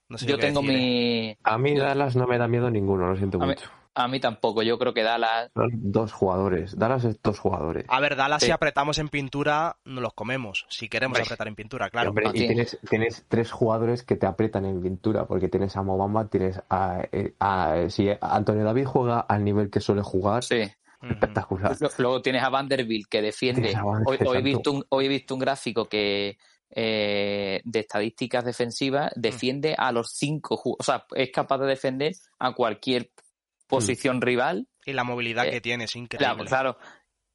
no sé
Yo
qué
tengo
decir, ¿eh?
mi...
A mí Dallas no me da miedo ninguno, lo siento
A mí-
mucho.
A mí tampoco, yo creo que Dallas...
Son dos jugadores. Dallas es dos jugadores.
A ver, Dallas,
Sí.
si apretamos en pintura, nos los comemos. Si queremos
Hombre.
apretar en pintura, claro.
Hombre, y tienes, tienes tres jugadores que te apretan en pintura, porque tienes a Mobamba, tienes a, eh, a- si Antonio David juega al nivel que suele jugar,
Sí.
Espectacular.
Luego tienes a Vanderbilt que defiende.
A
Hoy, hoy he visto un, hoy he visto un gráfico que eh, de estadísticas defensivas defiende a los cinco, o sea, es capaz de defender a cualquier posición rival.
Y la movilidad
Eh,
que tiene es increíble.
claro.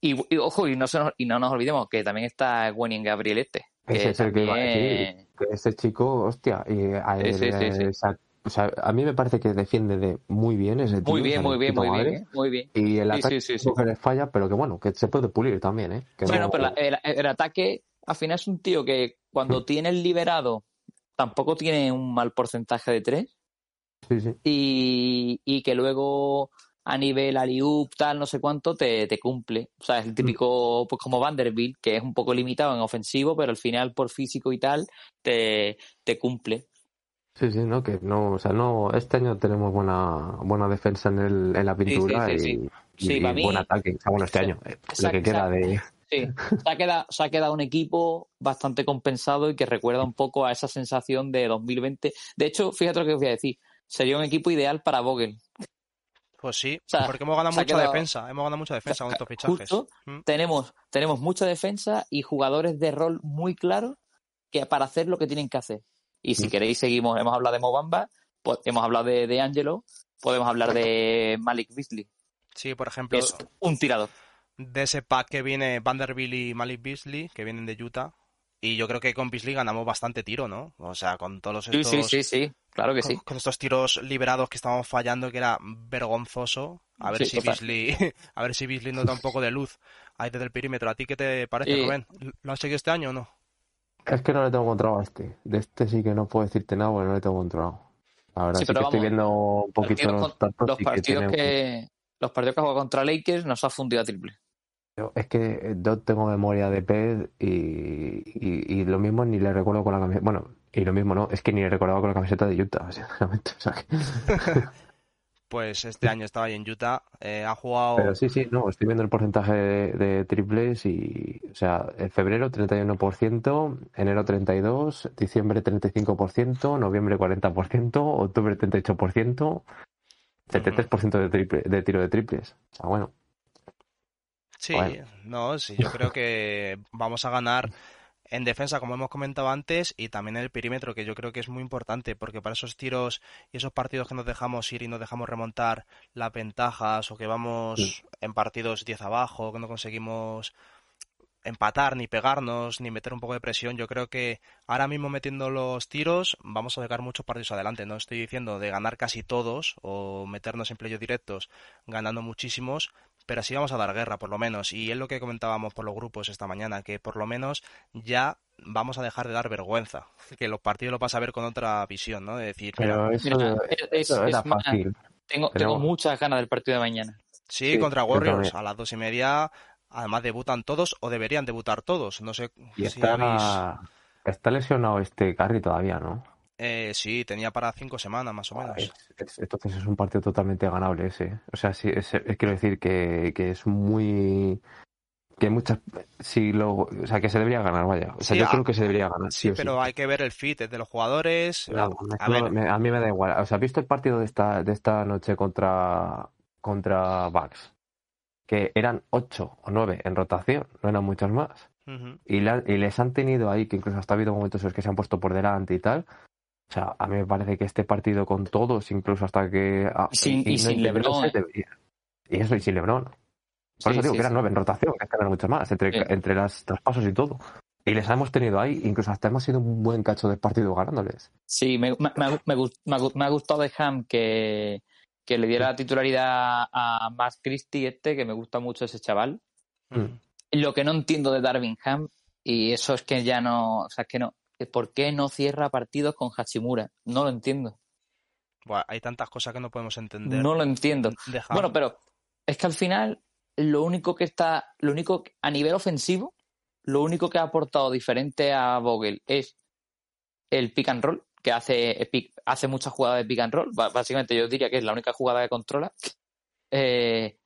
Y, y ojo, y no, se nos, y no nos olvidemos que también está Wenyen Gabriel este.
Ese es el que iba a decir. Que ese chico, hostia, y a,
Sí, sí, sí, sí.
sa- o sea, a mí me parece que defiende de muy bien ese tío.
Muy
o
bien,
sea,
muy bien, muy bien. ¿eh? muy bien.
Y el
Sí,
ataque
sí, sí, sí.
que le falla, pero que bueno, que se puede pulir también, ¿eh? Que
Bueno,
no-
pero la- el, el ataque al final es un tío que cuando tiene el liberado tampoco tiene un mal porcentaje de tres.
Sí, sí.
y, y que luego a nivel aliup, tal, no sé cuánto, te, te cumple. O sea, es el típico, pues como Vanderbilt, que es un poco limitado en ofensivo, pero al final por físico y tal, te, te cumple.
Sí, sí, no, que no, o sea, no, este año tenemos buena, buena defensa en, el, en la pintura
sí,
y,
sí.
y-
Sí,
y
para mí-
buen ataque. O sea, bueno, este año, eh, lo que queda de...
Sí, se ha, quedado, se ha quedado un equipo bastante compensado y que recuerda un poco a esa sensación de 2020. De hecho, fíjate lo que os voy a decir. Sería un equipo ideal para Vogel.
Pues sí,
sea,
porque hemos ganado mucha
quedado-
defensa. Hemos ganado mucha defensa con estos fichajes.
Justo,
Mm.
tenemos, tenemos mucha defensa y jugadores de rol muy claros que para hacer lo que tienen que hacer. Y si
Mm.
queréis, seguimos. Hemos hablado de Mobamba, pues, hemos hablado de, de Angelo, podemos hablar de Malik Beasley,
Sí, por
que
ejemplo,
es un tirador.
de ese pack que viene Vanderbilt y Malik Beasley, que vienen de Utah. Y yo creo que con Beasley ganamos bastante tiro, ¿no? O sea, con todos
Sí,
estos,
sí, sí, sí, claro que
con,
sí.
con estos tiros liberados que estábamos fallando, que era vergonzoso. A ver
Sí,
si. Beasley, a ver si Beasley nos da un poco de luz ahí desde el perímetro. ¿A ti qué te parece,
Sí.
Rubén? ¿Lo has seguido este año o no?
Es que no le tengo controlado a este. De este sí que no puedo decirte nada porque no le tengo controlado. La verdad
Sí,
sí,
pero
que estoy
vamos,
viendo un poquito los
los
que
partidos
tiene-
que los partidos que ha jugado contra Lakers nos ha fundido a triple.
Yo- es que yo tengo memoria de pez y, y, y lo mismo ni le recuerdo con la camiseta. Bueno, y lo mismo no, es que ni le recordaba con la camiseta de Utah, sinceramente. O sea que-
Pues este año estaba ahí en Utah, eh, ha jugado...
Pero sí, sí, no, estoy viendo el porcentaje de, de triples y, o sea, en febrero 31%, enero 32%, diciembre 35%, noviembre 40%, octubre 38%, 73% de, triple, de tiro de triples. O sea, bueno,
Sí,
Bueno.
no, sí, yo creo que vamos a ganar en defensa, como hemos comentado antes, y también en el perímetro, que yo creo que es muy importante, porque para esos tiros y esos partidos que nos dejamos ir y nos dejamos remontar las ventajas, o que vamos en partidos 10 abajo, que no conseguimos empatar, ni pegarnos, ni meter un poco de presión, yo creo que ahora mismo metiendo los tiros vamos a sacar muchos partidos adelante. No estoy diciendo de ganar casi todos o meternos en playoffs directos ganando muchísimos, pero sí vamos a dar guerra, por lo menos. Y es lo que comentábamos por los grupos esta mañana, que por lo menos ya vamos a dejar de dar vergüenza. Que los partidos los vas a ver con otra visión, ¿no? De decir, mira,
pero eso,
Mira, es- es-
eso era
es más,
fácil.
Tengo,
Pero-
tengo muchas ganas del partido de mañana.
sí,
sí,
contra Warriors, a las dos y media, además debutan todos o deberían debutar todos. No sé
Y
si habéis...
está, está lesionado este Curry todavía, ¿no?
Eh, sí, tenía para cinco semanas más o menos.
Es- es- entonces es un partido totalmente ganable ese. O sea, sí, es, quiero decir que, que es muy... Que muchas... Si lo, o sea, que se debería ganar, vaya. O sea,
Sí,
yo
a-
creo que se debería ganar, sí,
Sí, pero hay que ver el fit de los jugadores.
No,
A
no,
ver,
me- a mí me da igual. O sea, ¿has visto el partido de esta, de esta noche contra, contra Bucks? Que eran ocho o nueve en rotación, no eran muchos más.
ujú.
Y, la- y les han tenido ahí, que incluso hasta ha habido momentos en los que se han puesto por delante y tal. O sea, a mí me parece que este partido con todos, incluso hasta que... ah,
Sin- y sin
no- no
LeBron,
Y eso, y sin LeBron. Por
Sí,
eso digo
sí,
que eran
sí.
nueve en rotación, que eran muchos más, entre,
Sí.
entre las traspasos y todo. Y les hemos tenido ahí, incluso hasta hemos sido un buen cacho de partido ganándoles.
Sí, me, me, me ha- me ha gustado de Ham que, que le diera la titularidad a Max Christie este, que me gusta mucho ese chaval.
Ujú.
Lo que no entiendo de Darvin Ham, y eso es que ya no, o sea, es que no, ¿por qué no cierra partidos con Hachimura? No lo entiendo.
Buah, hay tantas cosas que no podemos entender.
No lo entiendo.
Ham.
Bueno, pero es que al final lo único que está, lo único a nivel ofensivo, lo único que ha aportado diferente a Vogel es el pick and roll, que hace, hace muchas jugadas de pick and roll. Básicamente yo diría que es la única jugada que controla. Eh,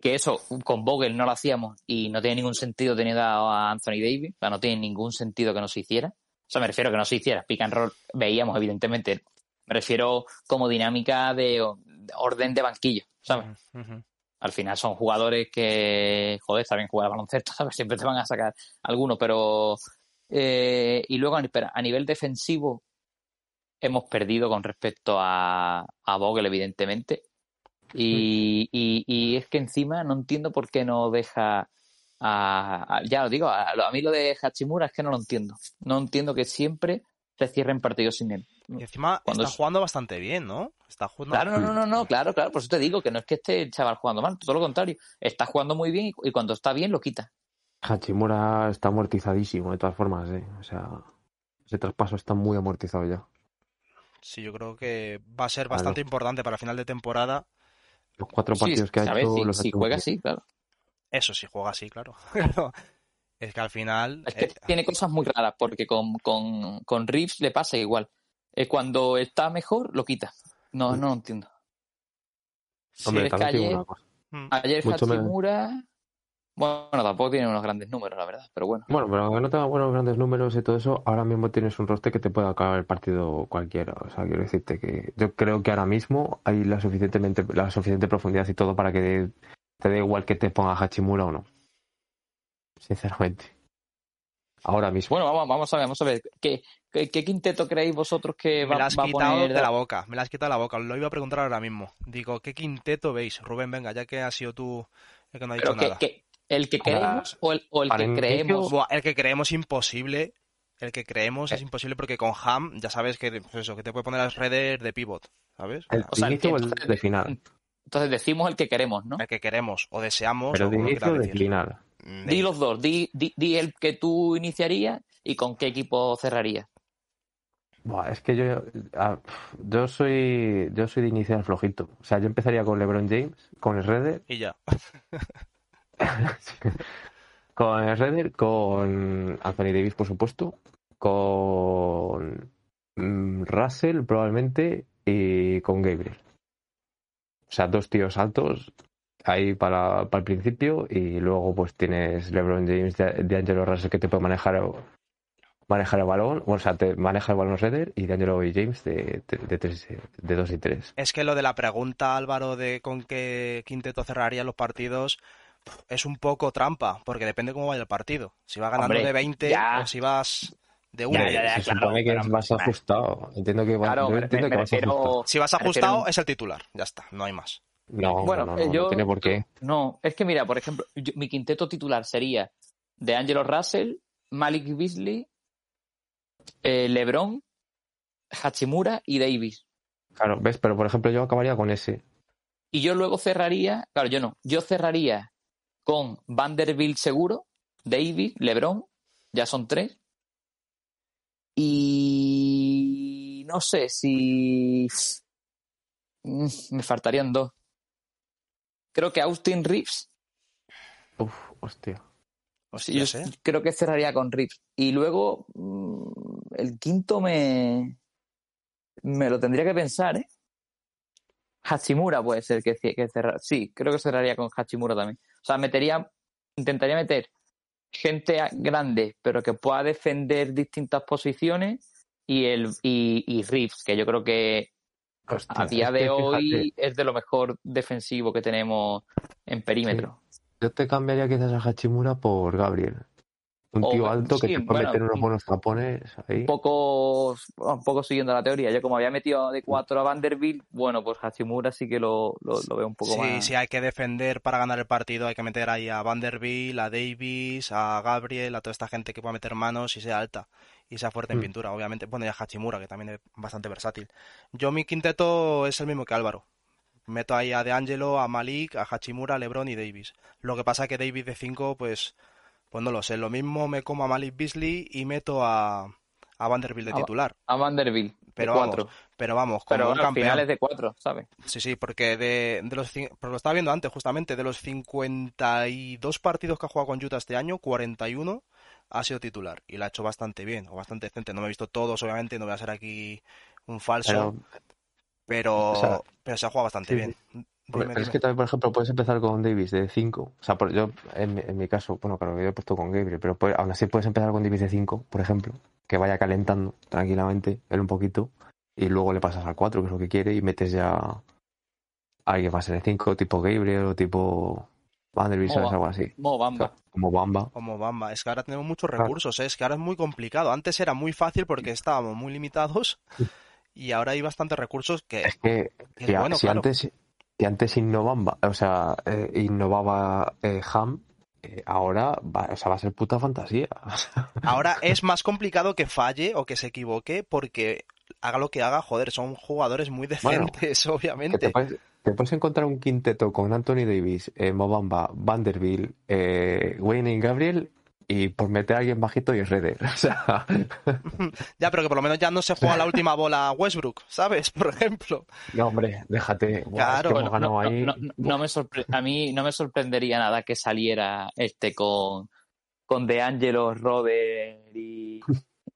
que eso con Vogel no lo hacíamos y no tiene ningún sentido teniendo a Anthony Davis, o sea, no tiene ningún sentido que no se hiciera. O sea, me refiero a que no se hiciera. Pick and roll veíamos, evidentemente. Me refiero como dinámica de, de orden de banquillo, ¿sabes? Al final son jugadores que, joder, saben jugar al baloncesto, ¿sabes? Siempre te van a sacar algunos, pero... eh, y luego, espera, a nivel defensivo hemos perdido con respecto a, a Vogel, evidentemente. Y, y, y es que encima no entiendo por qué no deja a, a- ya lo digo, a, a mí lo de Hachimura es que no lo entiendo. No entiendo que siempre se cierren partidos sin él.
Y encima
Cuando
está
es-
jugando bastante bien, ¿no? Está jugando...
Claro, no, no, no, no, claro, claro, por eso te digo que no es que esté el chaval jugando mal, todo lo contrario, está jugando muy bien y, y cuando está bien lo quita.
Hachimura está amortizadísimo, de todas formas, ¿eh? O sea, ese traspaso está muy amortizado ya.
Sí, yo creo que va a ser bastante importante para final de temporada.
Los cuatro
Sí,
partidos que ha
¿sabes?
hecho
Si,
los ha
si
hecho
juega
bien.
así, claro.
Eso sí, juega así, claro. es que al final...
Es que
eh,
tiene cosas muy raras, porque con, con, con Reeves le pasa igual. Eh, cuando está mejor, lo quita. No, no lo entiendo.
Hombre,
es que ayer-
mm,
Ayer Hachimura... Bueno, tampoco tiene unos grandes números, la verdad, pero bueno.
Bueno, pero aunque no tenga buenos grandes números y todo eso, ahora mismo tienes un roster que te puede acabar el partido cualquiera. O sea, quiero decirte que yo creo que ahora mismo hay la suficientemente la suficiente profundidad y todo para que te dé igual que te ponga Hachimura o no. Sinceramente. Ahora mismo.
Bueno, vamos, vamos a ver, vamos a ver. ¿Qué, qué, qué quinteto creéis vosotros que
me
va,
la has
va a
quitado
poner
de la boca, me la has quitado de la boca. Lo iba a preguntar ahora mismo. Digo, ¿qué quinteto veis? Rubén, venga, ya que has sido tú el que no ha dicho
Pero que,
nada.
que- ¿El que queremos o el, o el que creemos?
Buah, el que creemos imposible. El que creemos
Eh.
es imposible porque con Ham ya sabes que, pues eso, que te puede poner a Shredder de pivot, ¿sabes?
el
o sea, el
inicio
que-
o el de final.
Entonces decimos el que queremos, ¿no?
El que queremos o deseamos.
Pero
o
de inicio o de final.
Mm,
Di los dos, di, di, di el que tú iniciarías y con qué equipo cerrarías.
Buah, es que yo, yo soy yo soy de iniciar flojito. O sea, yo empezaría con LeBron James, con Schroeder,
Y ya.
con Redder, con Anthony Davis, por supuesto, con mm, Russell, probablemente, y con Gabriel. O sea, dos tíos altos ahí para, para el principio y luego pues tienes LeBron James de, Angelo Russell que te puede manejar manejar el balón, o sea, te maneja el balón Redder y de Angelo y James de, de, tres, 2 y 3.
Es que lo de la pregunta, Álvaro, de con qué quinteto cerraría los partidos es un poco trampa, porque depende cómo vaya el partido. Si va ganando
Hombre,
de 20
ya.
o si vas de 1.
Ya, ya, ya.
Se
claro,
supone que
pero-
vas ajustado. Entiendo que,
Claro, me,
entiendo
me
que vas ajustado.
refiero...
Si vas
refiero
ajustado, es el titular. Ya está, no hay más.
No,
Bueno,
no, no,
eh,
no,
yo-
no tiene por qué.
No, es que mira, por ejemplo, yo- mi quinteto titular sería de Angelo Russell, Malik Beasley, eh, LeBron, Hachimura y Davis.
Claro, ves, pero por ejemplo yo acabaría con ese.
Y yo luego cerraría, claro, yo no, yo cerraría con Vanderbilt seguro, Davis, LeBron, ya son tres. Y no sé si Mm, me faltarían dos. Creo que Austin Reeves
Uf, hostia.
Yo
¿eh?
creo que cerraría con Rips. Y luego mm, el quinto me, me lo tendría que pensar, ¿eh? Hachimura puede ser que, que cerrar. Sí, creo que cerraría con Hachimura también. O sea, metería, intentaría meter gente grande, pero que pueda defender distintas posiciones y el y, y Reeves, que yo creo que
Hostia,
a día de hoy
fíjate,
es de lo mejor defensivo que tenemos en perímetro.
yo te cambiaría quizás a Hachimura por Gabriel. Un
O-
tío alto que
sí,
te puede
bueno,
meter unos
un-
buenos tapones ahí.
un poco, un poco siguiendo la teoría. Yo como había metido de 4 a Vanderbilt, bueno, pues Hachimura sí que lo, lo, lo veo un poco
Sí,
más.
si hay que defender para ganar el partido, hay que meter ahí a Vanderbilt, a Davis, a Gabriel, a toda esta gente que pueda meter manos y sea alta y sea fuerte en
Mm.
pintura, obviamente. Bueno, y a Hachimura, que también es bastante versátil. Yo mi quinteto es el mismo que Álvaro. Meto ahí a De Angelo, a Malik, a Hachimura, LeBron y Davis. Lo que pasa es que Davis de 5, pues, pues no lo sé. Lo mismo me como a Malik Beasley y meto a, a Vanderbilt de
A-
titular.
A Vanderbilt,
Pero
de
vamos,
4.
Pero vamos, como
Pero
un campeón.
final es de 4, ¿sabes?
Sí, sí, porque de, de los pero lo estaba viendo antes, justamente, de los 52 partidos que ha jugado con Utah este año, 41 ha sido titular y la ha hecho bastante bien, o bastante decente. No me he visto todos, obviamente, no voy a ser aquí un falso,
Pero,
pero,
o sea,
pero se ha jugado bastante
sí,
bien.
Hombre,
Dime,
pero es que también, por ejemplo, puedes empezar con Davis de 5. O sea, por- yo, en, mi- en mi caso, bueno, claro, yo he puesto con Gabriel, pero puede- aún así puedes empezar con Davis de 5, por ejemplo, que vaya calentando tranquilamente él un poquito, y luego le pasas al 4, que es lo que quiere, y metes ya a alguien más en el 5, tipo Gabriel o tipo Vanderbilt, ¿sabes?
Moba.
Algo así.
Mo
O sea,
Bamba.
como Bamba.
Como Bamba, es que ahora tenemos muchos
Claro.
recursos, ¿eh? es que ahora es muy complicado. Antes era muy fácil porque estábamos muy limitados y ahora hay bastantes recursos que,
Es que,
es bueno,
si
claro.
antes, si antes innovaban, o sea, eh, innovaba eh, Ham, eh, ahora va, o sea, va a ser puta fantasía.
Ahora es más complicado que falle o que se equivoque porque haga lo que haga, joder, son jugadores muy
Bueno,
decentes,
Que te
obviamente.
puedes, te puedes encontrar un quinteto con Anthony Davis, Mobamba, Vanderbilt, eh, Wayne y Gabriel y por meter a alguien bajito y Redder. O sea,
Ya, pero que por lo menos ya no se juega la última bola a Westbrook, ¿sabes? Por ejemplo.
no, hombre, déjate.
Claro.
es que hemos
Bueno, no,
ahí.
no- no- me a mí no me sorprendería nada que saliera este con, con De Angelo, Robert y,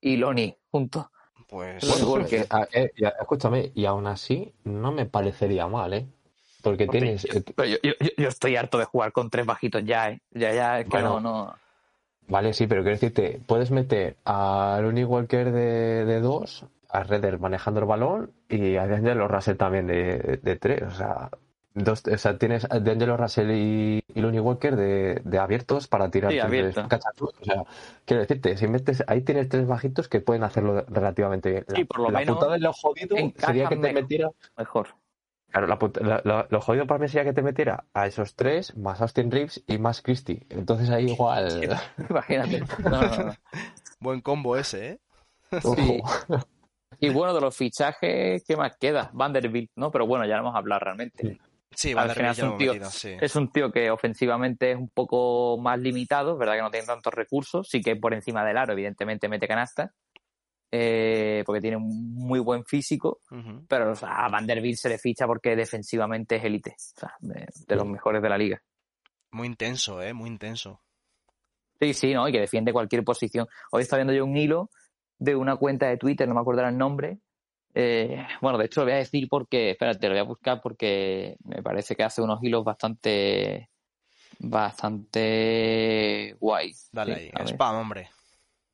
y Lonnie juntos.
Pues
Bueno,
Bueno,
porque-
eh, eh, ya, escúchame, y aún así no me parecería mal, ¿eh? Porque tienes. eh,
yo, yo- yo estoy harto de jugar con tres bajitos ya, ¿eh? Ya, ya, es que
Bueno.
no, no.
Vale, sí, pero quiero decirte, puedes meter a Looney Walker de, de dos, a Redder manejando el balón y a D'Angelo Russell también de, de tres. O sea, dos, o sea, tienes a D'Angelo Russell y, y Looney Walker de, de abiertos para tirar
Sí, abierto.
O sea, quiero decirte, si metes, ahí tienes tres bajitos que pueden hacerlo relativamente bien.
Sí, por lo
la
menos
putada de lo jodido sería que te
mejor.
metiera
Mejor.
Claro, la la- la- lo jodido para mí sería que te metiera a esos tres, más Austin Reeves y más Christie. Entonces ahí igual.
Imagínate. No, no, no.
buen combo ese, ¿eh?
Sí. Y bueno, de los fichajes, ¿qué más queda? Vanderbilt, ¿no? Pero bueno, ya lo hemos hablado realmente.
Sí,
Al
Vanderbilt
es un tío-
metido, sí.
Es un tío que ofensivamente es un poco más limitado, ¿verdad? Que no tiene tantos recursos. Sí que por encima del aro, evidentemente, mete canasta. Eh, porque tiene un muy buen físico. Pero o sea, a Vanderbilt se le ficha porque defensivamente es élite. O sea, de, de los mejores de la liga.
Muy intenso, ¿eh? Muy intenso.
Sí, sí, ¿no? Y que defiende cualquier posición. Hoy está viendo yo un hilo de una cuenta de Twitter, no me acuerdo el nombre. Eh, bueno, de hecho lo voy a decir porque, espérate, lo voy a buscar porque me parece que hace unos hilos bastante, bastante guay.
Dale
Sí,
ahí.
a ver.
Spam, hombre.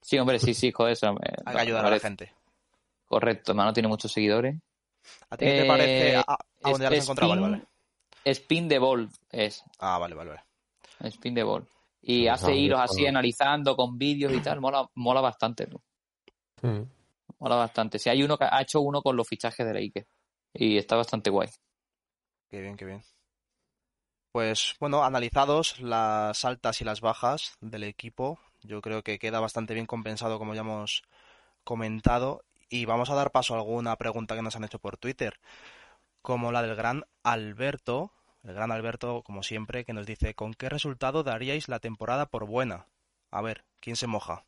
Sí, hombre, sí, sí, joder, eso. me-
Hay que ayudar a la gente.
Correcto, hermano, tiene muchos seguidores.
¿A ti qué te parece?
Eh,
Ah, ah, ¿dónde lo has
es-
encontrado? Vale,
spin-
vale.
Spin the ball es,
Ah, vale, vale, vale.
spin the ball. Y
No,
hace hilos así analizando con vídeos y tal, mola, mola bastante, tú.
Mm.
Mola bastante. Si hay uno que ha hecho uno con los fichajes de Lakers y está bastante guay.
Qué bien, qué bien. Pues bueno, analizados las altas y las bajas del equipo, yo creo que queda bastante bien compensado como ya hemos comentado y vamos a dar paso a alguna pregunta que nos han hecho por Twitter, como la del gran Alberto, el gran Alberto como siempre, que nos dice, ¿con qué resultado daríais la temporada por buena? A ver, ¿quién se moja?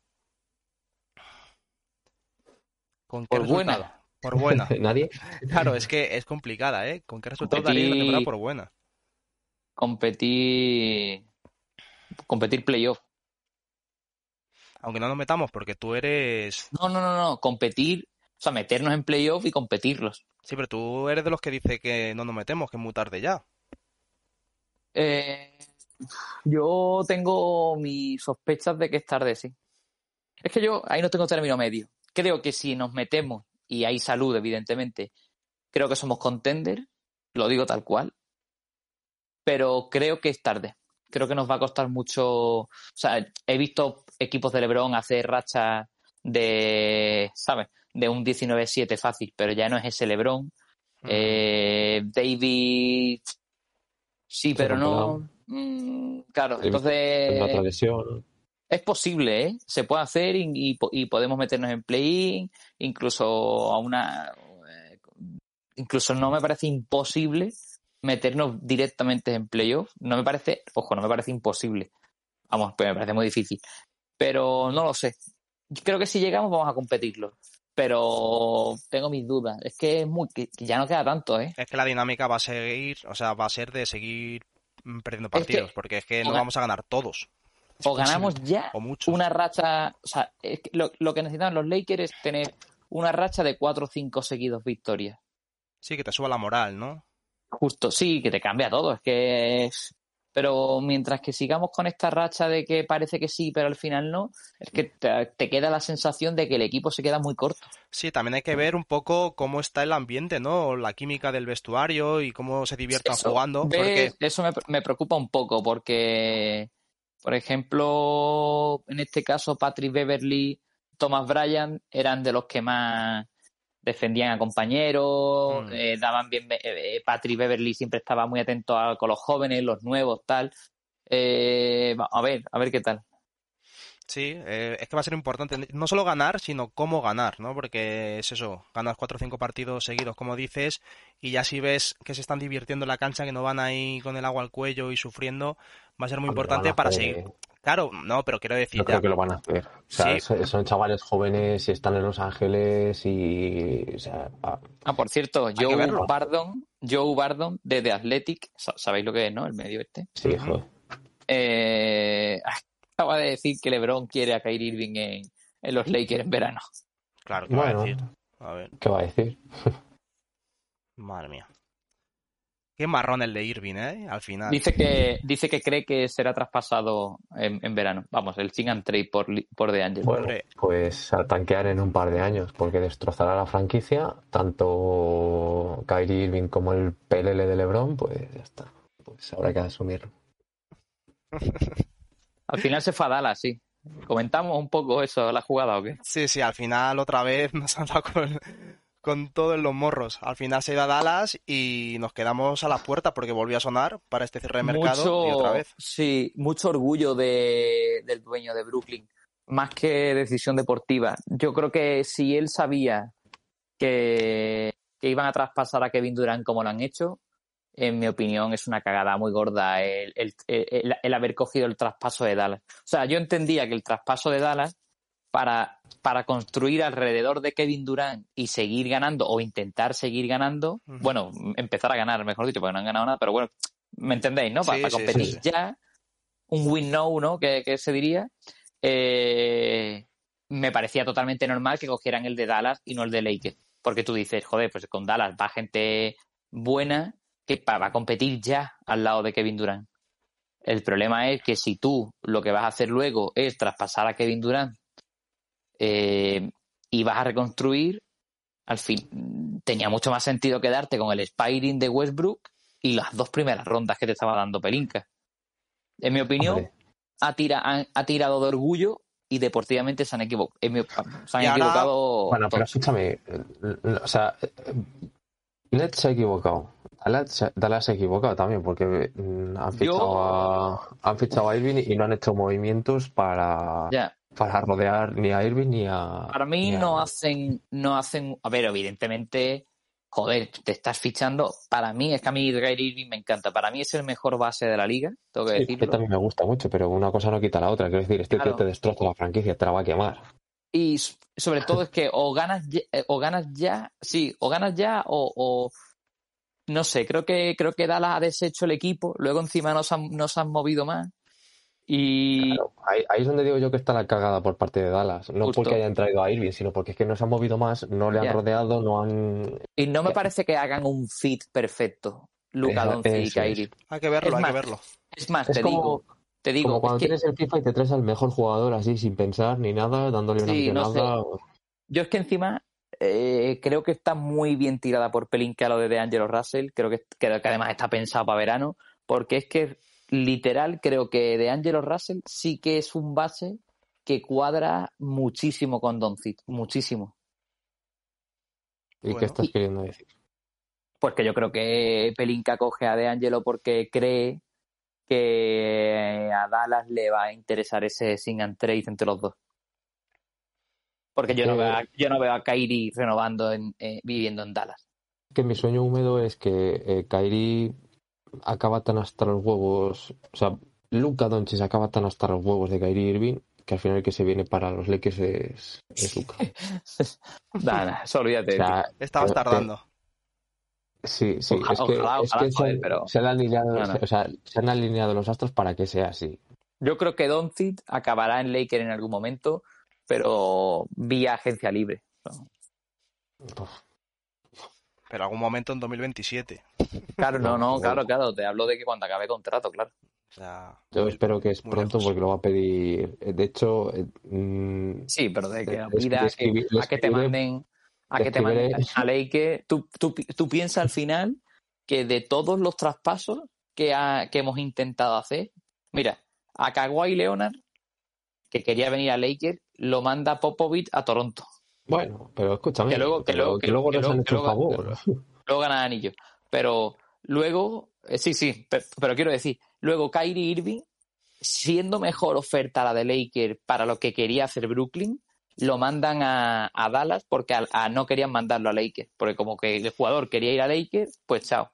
¿Con qué
¿Por buena?
resultado? Por buena.
¿Nadie?
Claro, es que es complicada, ¿eh? ¿Con qué resultado
Competir-
daríais la temporada por buena?
Competir. Competir playoff.
Aunque no nos metamos porque tú eres...
No, no, no, no. Competir. O sea, meternos en playoff y competirlos.
Sí, pero tú eres de los que dice que no nos metemos, que es muy tarde ya.
Eh, yo tengo mis sospechas de que es tarde, sí. Es que yo ahí no tengo término medio. Creo que si nos metemos, y hay salud, evidentemente, creo que somos contender, lo digo tal cual, pero creo que es tarde. Creo que nos va a costar mucho. O sea, he visto equipos de LeBron hacer rachas de, ¿sabes? De un 19-7 fácil, pero ya no es ese LeBron. Eh, David, sí, pero no. Mm, claro, entonces
lesión.
es posible, ¿eh? Se puede hacer y, y po- y podemos meternos en play-in, incluso a una. eh, Incluso no me parece imposible meternos directamente en playoff. No me parece, ojo, no me parece imposible. Vamos, pues me parece muy difícil. Pero no lo sé. Creo que si llegamos vamos a competirlo. Pero tengo mis dudas. Es que es muy, que ya no queda tanto, ¿eh?
Es que la dinámica va a seguir, o sea, va a ser de seguir perdiendo
Es que-
partidos, porque es que no vamos a ganar todos.
O ganamos ya
O
una racha. O sea, es que lo, lo que necesitan los Lakers es tener una racha de cuatro o cinco seguidos victorias.
Sí, que te suba la moral, ¿no?
Justo, sí, que te cambia todo. Es que es. Pero mientras que sigamos con esta racha de que parece que sí, pero al final no, es que te, te queda la sensación de que el equipo se queda muy corto.
Sí, también hay que ver un poco cómo está el ambiente, ¿no? La química del vestuario y cómo se diviertan
Eso,
jugando. Porque
Eso me, me preocupa un poco porque, por ejemplo, en este caso, Patrick Beverly, Thomas Bryan eran de los que más defendían a compañeros,
Mm.
eh, daban bien. eh, eh, Patrick Beverly siempre estaba muy atento a- con los jóvenes, los nuevos, tal. Eh, a ver, a ver qué tal.
sí, eh, es que va a ser importante no solo ganar, sino cómo ganar, ¿no? Porque es eso, ganas cuatro o cinco partidos seguidos, como dices, y ya si ves que se están divirtiendo en la cancha, que no van ahí con el agua al cuello y sufriendo, va a ser muy importante para seguir. Claro, no, pero quiero decir,
Yo creo
ya-
que lo van a hacer. O sea,
Sí.
son chavales jóvenes y están en Los Ángeles y... O sea, ah,
Ah, por cierto, Joe. Bardon, Joe Bardon de The Athletic, sa- ¿sabéis lo que es, no? El medio este.
sí, joder.
Eh, acaba de decir que LeBron quiere a Kyrie Irving en, en los Lakers en verano.
claro, ¿qué va a
Bueno.
decir? A ver,
¿Qué va a decir?
madre mía. Qué marrón el de Irving, ¿eh? Al final.
Dice que dice que cree que será traspasado en, en verano. Vamos, el sing and trade por, por The Angel.
Bueno,
Hombre.
pues a tanquear en un par de años, porque destrozará la franquicia, tanto Kyrie Irving como el PLL de LeBron, pues ya está. Pues habrá que asumirlo.
Al final se fue a Dallas, sí. ¿Comentamos un poco eso, la jugada o qué?
Sí, sí, al final otra vez nos han dado con, con todo en los morros. Al final se ido a Dallas y nos quedamos a la puerta porque volvió a sonar para este cierre de mercado y otra vez.
Sí, mucho orgullo de, del dueño de Brooklyn, más que decisión deportiva. Yo creo que si él sabía que, que iban a traspasar a Kevin Durant como lo han hecho, en mi opinión es una cagada muy gorda el, el- el- el haber cogido el traspaso de Dallas. O sea, yo entendía que el traspaso de Dallas para, para construir alrededor de Kevin Durant y seguir ganando o intentar seguir ganando, bueno, empezar a ganar, mejor dicho, porque no han ganado nada, pero bueno, ¿me entendéis, no? Para,
Sí,
para
sí,
competir
sí, sí.
ya, un win no, ¿no? Que, que se diría. eh, me parecía totalmente normal que cogieran el de Dallas y no el de Lakers. Porque tú dices, joder, pues con Dallas va gente buena que va a competir ya al lado de Kevin Durant. El problema es que si tú lo que vas a hacer luego es traspasar a Kevin Durant eh, y vas a reconstruir, al fin tenía mucho más sentido quedarte con el Spiring de Westbrook y las dos primeras rondas que te estaba dando Pelinka. En mi opinión, ha, tira- han- ha tirado de orgullo y deportivamente se han, equivo- en mi- se han
Y ahora-
equivocado.
Bueno, pero escúchame, o sea, Nets se ha equivocado. Dallas se- Dallas se ha equivocado también porque mm, han fichado, a, han fichado a Irving y no han hecho movimientos para,
Ya.
Para rodear ni a Irving ni a.
Para mí
a-
no hacen, no hacen, a ver, evidentemente, joder, te estás fichando. Para mí, es que a mí Irving me encanta. Para mí es el mejor base de la liga, tengo que
Sí,
decirlo.
que también me gusta mucho, pero una cosa no quita la otra. Quiero decir, este
Claro.
tío te destroza la franquicia, te la va a quemar.
Y sobre todo es que o ganas ya, eh, o ganas ya, sí, o ganas ya o, o- no sé, creo que creo que Dallas ha deshecho el equipo, luego encima no se han, no se han movido más. Y
Claro, ahí, ahí es donde digo yo que está la cagada por parte de Dallas. No
Justo.
porque hayan traído a Irving, sino porque es que no se han movido más, no le han
Ya.
rodeado, no han.
Y no me
Ya.
parece que hagan un fit perfecto, Luca Doncic y. Kyrie.
Hay que verlo,
Es
hay
más,
que verlo.
Es más,
Es
te
como-
digo, te digo,
Como cuando
es que
tienes el FIFA y te traes al mejor jugador así sin pensar ni nada, dándole una
Sí, no sé.
millonada.
yo es que encima eh, creo que está muy bien tirada por Pelinka lo de DeAngelo Russell, creo que, creo que además está pensado para verano, porque es que literal creo que DeAngelo Russell sí que es un base que cuadra muchísimo con Doncic, muchísimo.
¿Y
Bueno.
qué estás queriendo decir?
Porque yo creo que Pelinka coge a DeAngelo porque cree que a Dallas le va a interesar ese sing and trade entre los dos. Porque yo no
Eh,
veo a, yo no veo a Kyrie renovando, en, eh, viviendo en Dallas.
Que mi sueño húmedo es que eh, Kyrie acaba tan hasta los huevos, o sea, Luka Doncic acaba tan hasta los huevos de Kyrie Irving que al final el que se viene para los Lakers es, es Luka.
Nada, nada, eso olvídate.
O sea,
Estabas
eh,
tardando.
sí, sí,
Ojalá,
es que,
ojalá,
es
ojalá,
que se,
joder, pero-
se han alineado,
No, no.
o sea, se han alineado los astros para que sea así.
Yo creo que Doncic acabará en Lakers en algún momento, pero vía agencia libre.
Pero algún momento en 2027.
Claro, no, no, claro, claro, te hablo de que cuando acabe contrato, claro.
O sea,
Yo espero que es pronto
lejos.
porque lo va a pedir. De hecho, eh, mm,
Sí, pero de que pida a que, a que te manden a que te manden a Lakers. Tú, tú, tú piensas al final que de todos los traspasos que, ha- que hemos intentado hacer, mira, a Kawhi Leonard, que quería venir a Lakers, lo manda Popovich a Toronto.
Bueno, pero escúchame,
Que luego- que luego-
que
que-
luego nos han hecho favor.
luego ganan anillo. Pero luego, eh, sí, sí, pe- pero, quiero decir, luego Kyrie Irving, siendo mejor oferta la de Lakers para lo que quería hacer Brooklyn, lo mandan a, a Dallas porque a, a- no querían mandarlo a Lakers, porque como que el jugador quería ir a Lakers, pues chao.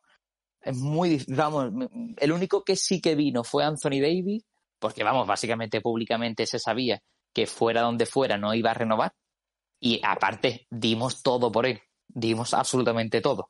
Es muy vamos, el único que sí que vino fue Anthony Davis, porque vamos, básicamente públicamente se sabía que fuera donde fuera no iba a renovar. Y aparte, dimos todo por él, dimos absolutamente todo.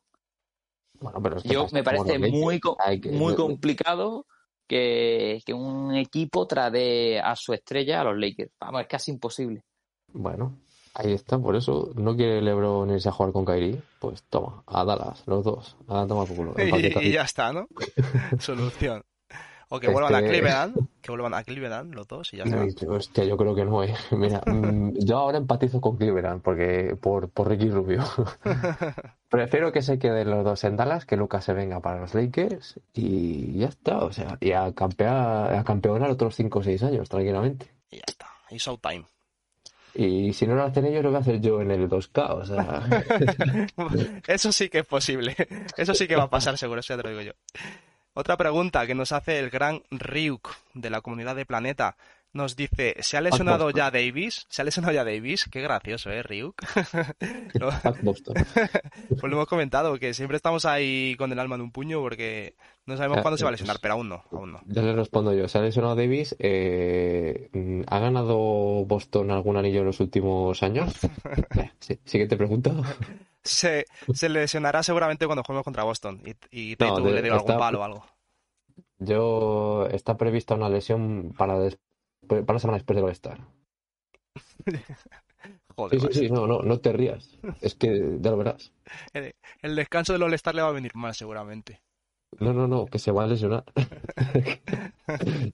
Bueno, pero es que
Yo me parece muy,
que-
muy complicado que, que un equipo trade a su estrella a los Lakers. Vamos, es casi imposible.
Bueno, ahí está, por eso no quiere LeBron irse a jugar con Kyrie. Pues toma, a Dallas, los dos. A tomar por culo. El
Y,
paquete
y ya está, ¿no? Solución. O que
Este-
vuelvan a Cleveland, que vuelvan a Cleveland los dos y ya está.
Hostia, yo creo que no, eh. Mira, mm, yo ahora empatizo con Cleveland porque por, por Ricky Rubio. Prefiero que se queden los dos en Dallas, que Lucas se venga para los Lakers y ya está. O sea, y a campear, a campeonar otros 5 o 6 años, tranquilamente.
Y ya está. Y Showtime.
Y si no lo hacen ellos, lo voy a hacer yo en el 2K. O sea,
Eso sí que es posible. Eso sí que va a pasar seguro, eso ya te lo digo yo. Otra pregunta que nos hace el gran Ryuk de la comunidad de Planeta. Nos dice, ¿se ha lesionado ya Davis? ¿Se ha lesionado ya Davis? Qué gracioso, ¿eh, Ryuk? Pues lo hemos comentado, que siempre estamos ahí con el alma en un puño porque no sabemos
Ya,
cuándo se va a
pues-
lesionar, pero aún no, aún no.
Ya le respondo yo. Se ha lesionado Davis. eh, ¿Ha ganado Boston algún anillo en los últimos años? Eh, sí, siguiente pregunta.
Se, se lesionará seguramente cuando juguemos contra Boston y, y
de-
le diga algún palo o algo.
Yo está prevista una lesión para, des- para una semana después del All-Star.
Joder,
Sí, sí, sí, no, no, no te rías. Es que ya lo verás.
macho. El descanso del All-Star le va a venir mal, seguramente.
No, no, no, que se va a lesionar.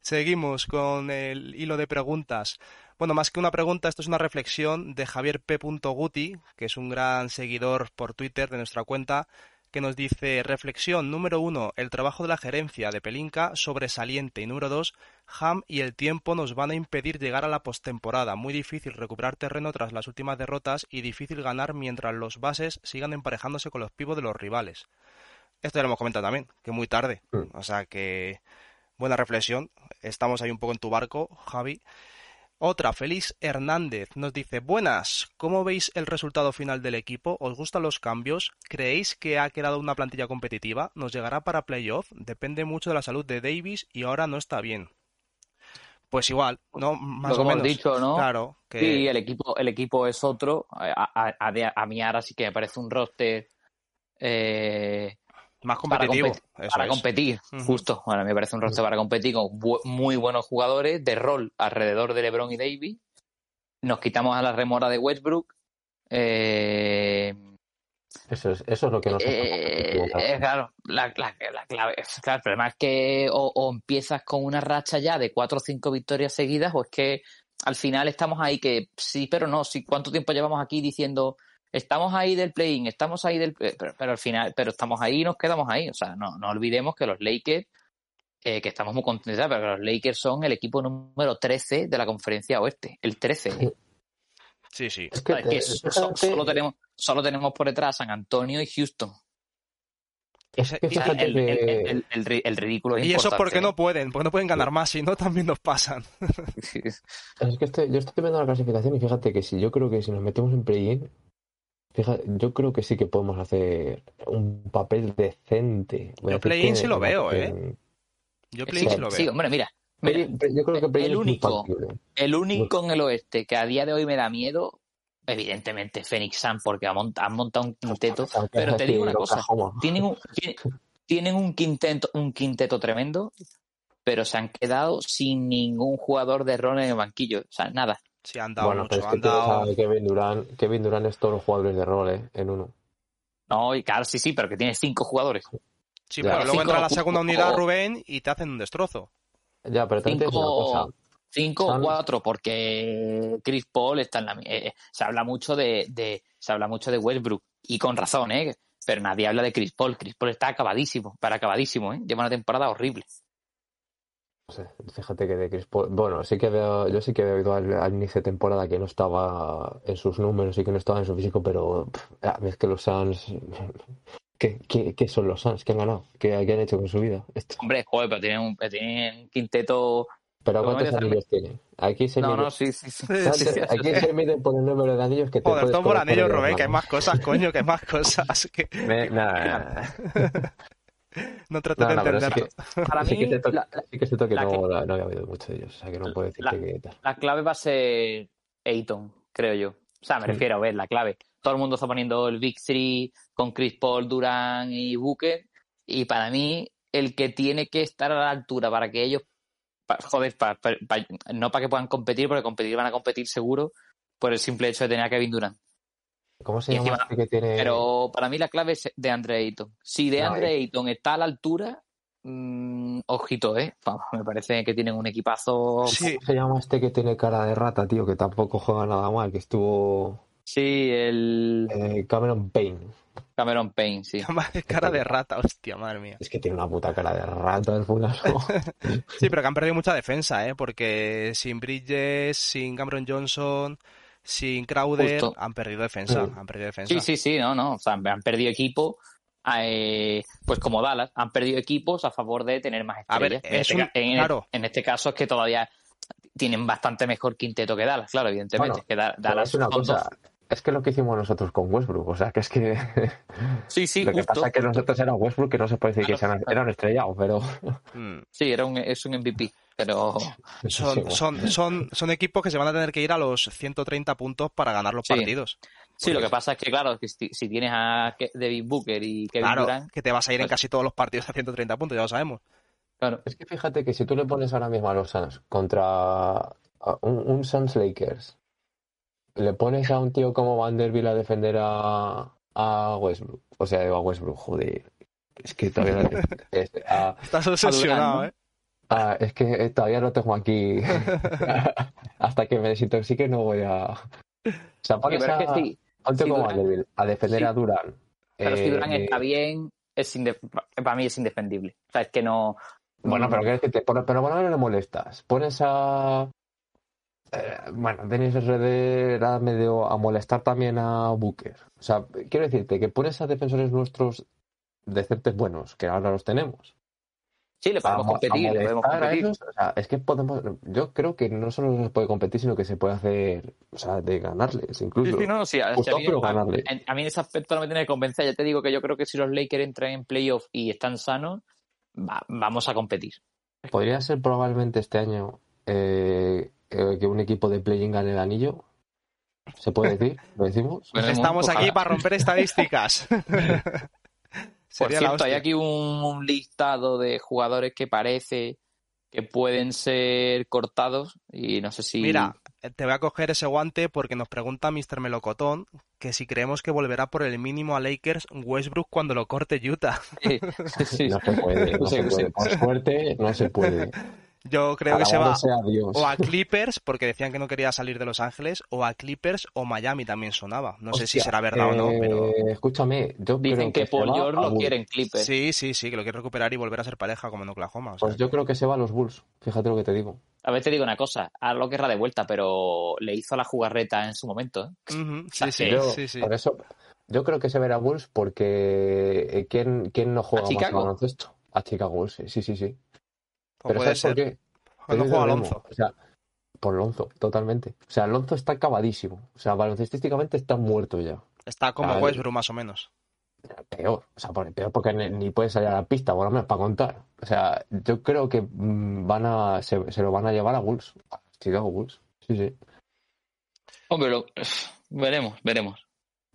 Seguimos con el hilo de preguntas. Bueno, más que una pregunta, esto es una reflexión de Javier P. Guti, que es un gran seguidor por Twitter de nuestra cuenta, que nos dice, reflexión número uno, el trabajo de la gerencia de Pelinka sobresaliente y número dos, Ham y el tiempo nos van a impedir llegar a la postemporada. Muy difícil recuperar terreno tras las últimas derrotas y difícil ganar mientras los bases sigan emparejándose con los pivos de los rivales. Esto ya lo hemos comentado también, que muy tarde.
Mm.
O sea que buena reflexión. Estamos ahí un poco en tu barco, Javi. Otra, Félix Hernández, nos dice, buenas, ¿cómo veis el resultado final del equipo? ¿Os gustan los cambios? ¿Creéis que ha quedado una plantilla competitiva? ¿Nos llegará para playoff? Depende mucho de la salud de Davis y ahora no está bien. Pues igual, ¿no? Más
Lo que
o menos.
dicho, ¿no?
Claro, que
Sí, el equipo, el equipo es otro. A, a- a- a mí ahora sí que me parece un roster eh,
más
para,
competitivo.
para
es.
competir, justo. Bueno, me parece un roster para competir con bu- muy buenos jugadores de rol alrededor de LeBron y Davis. Nos quitamos a la remora de Westbrook. Eh,
Eso es, eso es lo que nos
eh, eh, claro, la, la- la clave. Claro, el problema es que o, o empiezas con una racha ya de cuatro o cinco victorias seguidas, o es que al final estamos ahí que sí, pero no. Sí, ¿Cuánto tiempo llevamos aquí diciendo estamos ahí del play-in, estamos ahí del. Pero, pero al final, pero estamos ahí y nos quedamos ahí. O sea, no, no olvidemos que los Lakers, eh, que estamos muy contentos, pero que los Lakers son el equipo número 13 de la conferencia oeste. El 13. ¿eh?
Sí, sí.
Es que, eh,
so- solo, tenemos, solo tenemos por detrás San Antonio y Houston.
es que
O sea,
fíjate
el,
que-
el- el- el ri- el ridículo es
Y eso porque
¿eh?
no pueden, porque no pueden ganar más, si no también nos pasan.
Es que este- yo estoy viendo la clasificación y fíjate que si yo creo que si nos metemos en play-in, fíjate, yo creo que sí que podemos hacer un papel decente. Voy a
Yo play-in sí lo veo,
papel-
¿eh? Yo
Sí,
play-in sí lo
sí,
veo.
hombre, mira,
play- yo creo que play-in
el único- el único en el oeste que a día de hoy me da miedo, evidentemente Phoenix Sun, porque han montado un quinteto,
Aunque
pero te digo una cosa, tienen un, tienen, tienen un quinteto, un quinteto tremendo, pero se han quedado sin ningún jugador de rol en el banquillo, o sea, nada.
Sí, han dado
Bueno, pero es que
han
tienes
dado...
a Kevin Durant, Kevin Durant es todos los jugadores de rol, ¿eh? En uno.
No, y claro, sí, sí, pero que tiene cinco jugadores.
Sí,
Ya.
pero luego
Cinco-
entra la segunda unidad,
o-
Rubén, y te hacen un destrozo.
Ya, pero también tienes una cosa.
Cinco, cinco o cuatro, porque Chris Paul está en la. eh, se habla mucho de, de- se habla mucho de Westbrook y con razón, ¿eh? Pero nadie habla de Chris Paul. Chris Paul está acabadísimo, para acabadísimo, ¿eh? Lleva una temporada horrible.
No sé, fíjate que de Chris Paul- Bueno, sí que veo, yo sí que he oído al, al inicio de temporada que no estaba en sus números y que no estaba en su físico, pero pff, a ver que los Suns. ¿Qué, qué, qué son los Suns? ¿Qué han ganado? ¿Qué, qué han hecho con su vida? Esto.
Hombre, joder, pero tienen un, tienen un quinteto.
Pero ¿cuántos anillos tienen? Aquí se
No,
mide,
no, sí, sí, sí. Sí, sí,
Aquí
sí.
se mide por el número de anillos que te
Joder,
puedes
todo por
comer
anillo,
con
Rubén, que hay más cosas, coño, que hay más cosas. Que
Me- nada, nada.
no trato
No,
de
no, sí
entenderlo.
que,
Para
sí
mí,
que es cierto,
la- la-
sí que que
la
no,
que-
la- no había oído mucho de ellos, o sea que no puedo decirte
La-
que tal.
La clave va a ser Ayton, creo yo. O sea, me
Sí.
refiero a ver la clave. Todo el mundo está poniendo el Big Three con Chris Paul, Durant y Booker. Y para mí, el que tiene que estar a la altura para que ellos, pa- joder, pa- pa- pa- no para que puedan competir, porque competir van a competir seguro por el simple hecho de tener a Kevin Durant.
¿Cómo se llama
encima-
este que tiene?
Pero para mí la clave es de Andre Ayton. Si de
No,
Andre Ayton está a la altura, mm, ojito, ¿eh? Vamos, me parece que tienen un equipazo.
Sí,
¿Cómo se llama este que tiene cara de rata, tío? Que tampoco juega nada mal, que estuvo
Sí, el
eh, Cameron Payne.
Cameron Payne, sí.
Madre, cara de rata, hostia, madre mía.
Es que tiene una puta cara de rata el fulano.
Sí, pero que han perdido mucha defensa, ¿eh? Porque sin Bridges, sin Cameron Johnson, sin Crowder,
Justo.
han perdido defensa,
Mm.
han perdido defensa.
Sí, sí, sí, no, no. O sea, han perdido equipo, eh, pues como Dallas, han perdido equipos a favor de tener más
A ver,
estrellas. en,
es
este,
un-
en-
claro.
en este caso es que todavía tienen bastante mejor quinteto que Dallas, claro, evidentemente.
Bueno,
que Da- Dallas
es una cosa,
dos.
es que lo que hicimos nosotros con Westbrook, o sea, que es que
Sí, sí,
lo que
justo,
pasa es que
justo.
nosotros era Westbrook, que no se puede decir que
Claro,
sean-
claro.
era un estrellado, pero
Mm.
Sí, era un, es un MVP, pero
Son, son, son, son equipos que se van a tener que ir a los 130 puntos para ganar los
Sí.
partidos.
Sí, lo que pasa es que, claro, que si, si tienes a David Booker y Kevin
Claro,
Durant,
que te vas a ir en
pues-
casi todos los partidos a 130 puntos, ya lo sabemos.
claro.
Es que fíjate que si tú le pones ahora mismo a los Suns contra a un, un Suns Lakers, le pones a un tío como Vanderbilt a defender a, a Westbrook, o sea, a Westbrook, joder, es que todavía no, es, a-
Estás obsesionado. ¿eh?
A- es que todavía lo tengo aquí hasta que me desintoxique no voy a... O sea,
Sí,
pones
pero es que
a,
sí,
a
si
a defender
sí.
a Durant.
pero si Durant
eh,
está bien, es indef- para mí es indefendible. O sea, es que no...
Bueno,
no-
pero ¿qué decirte? Por- pero lo menos le molestas. Pones a. eh, bueno, Dennis RD era medio a molestar también a Booker. O sea, quiero decirte que pones a defensores nuestros decentes buenos, que ahora los tenemos.
Sí, le podemos
a
competir, le podemos competir.
esos, o sea, es que podemos. Yo creo que no solo se puede competir, sino que se puede hacer. O sea, de ganarles, incluso.
Sí, sí, no, sí, a-
Justo,
a mí-
pero
a-
ganarle.
en- a mí en ese aspecto no me tiene que convencer. Ya te digo que yo creo que si los Lakers entran en playoff y están sanos, va- vamos a competir.
Podría ser probablemente este año eh, eh, que un equipo de play-in gane el anillo. ¿Se puede decir? ¿Lo decimos?
Veremos,
Estamos aquí para romper estadísticas.
Por
Sería
cierto, hay aquí un, un listado de jugadores que parece que pueden ser cortados y no sé si...
Mira, eh, te voy a coger ese guante porque nos pregunta Mr. Melocotón que si creemos que volverá por el mínimo a Lakers Westbrook cuando lo corte Utah.
Sí, sí, sí.
No se puede, no
Sí,
se
sí.
puede. Por suerte, no se puede.
Yo creo que se va o a Clippers porque decían que no quería salir de Los Ángeles o a Clippers o Miami también sonaba. No sé si será verdad o no,
eh,
pero
Escúchame, yo
Dicen
creo
que
se
Paul George lo
Bulls.
quieren Clippers.
sí, sí, sí, que lo quiere recuperar y volver a ser pareja como en Oklahoma. o sea.
Pues yo creo que se va a los Bulls. Fíjate lo que te digo.
A ver, te digo una cosa, a lo querrá de vuelta, pero le hizo la jugarreta en su momento. ¿eh?
Sí, sí,
Yo,
sí, sí.
Por eso, yo creo que se verá Bulls porque eh, ¿quién, quién no juega
¿A
más baloncesto? A Chicago Bulls, sí, sí, sí.
O
Pero
puede
¿sabes por
ser.
qué?
Cuando juega. Alonso.
O sea, por Lonzo, totalmente. O sea, Lonzo está acabadísimo. O sea, baloncestísticamente está muerto ya.
Está como
Vale.
Westbrook más o menos.
Peor, o sea, por- peor porque ni, puede salir a la pista, por lo menos para contar. O sea, yo creo que mm, van a, se, se lo van a llevar a Bulls, a Chicago Bulls. Sí, sí.
Hombre, lo- veremos, veremos.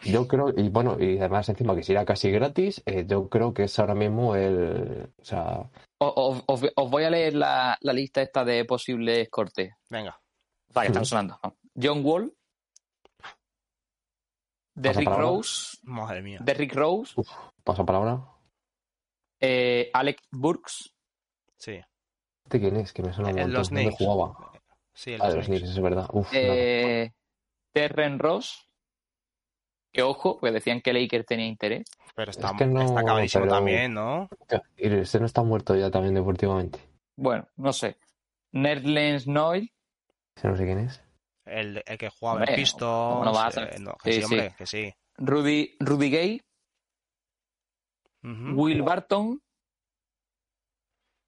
Yo creo, y bueno, y además encima que si era casi gratis, eh, yo creo que es ahora mismo el, o sea,
O- o- Os, os voy a leer la, la lista esta de posibles cortes.
Venga.
Vale, están sonando. John Wall, Derrick
palabra.
Rose,
Madre mía.
Derrick Rose,
pasa palabra.
eh, Alex Burks,
Sí.
¿Este quién es? Que me suena un
Eh, los
¿Dónde
Knicks.
jugaba?
Sí, el
Ah,
los
Knicks,
Knicks.
es verdad. Uf,
eh, Terren Ross, que ojo, porque decían que Lakers tenía interés.
Es
Pero está,
que no,
está acabadísimo
pero-
también, ¿no?
Y este no está muerto ya también deportivamente.
Bueno, no sé. Nerlens Noel,
Ese no sé quién es.
El, el que jugaba
Hombre,
en Pistons.
¿cómo no vas a-
eh, no, que
Sí,
sí, hombre,
sí.
que sí.
Rudy, Rudy Gay. Will Barton,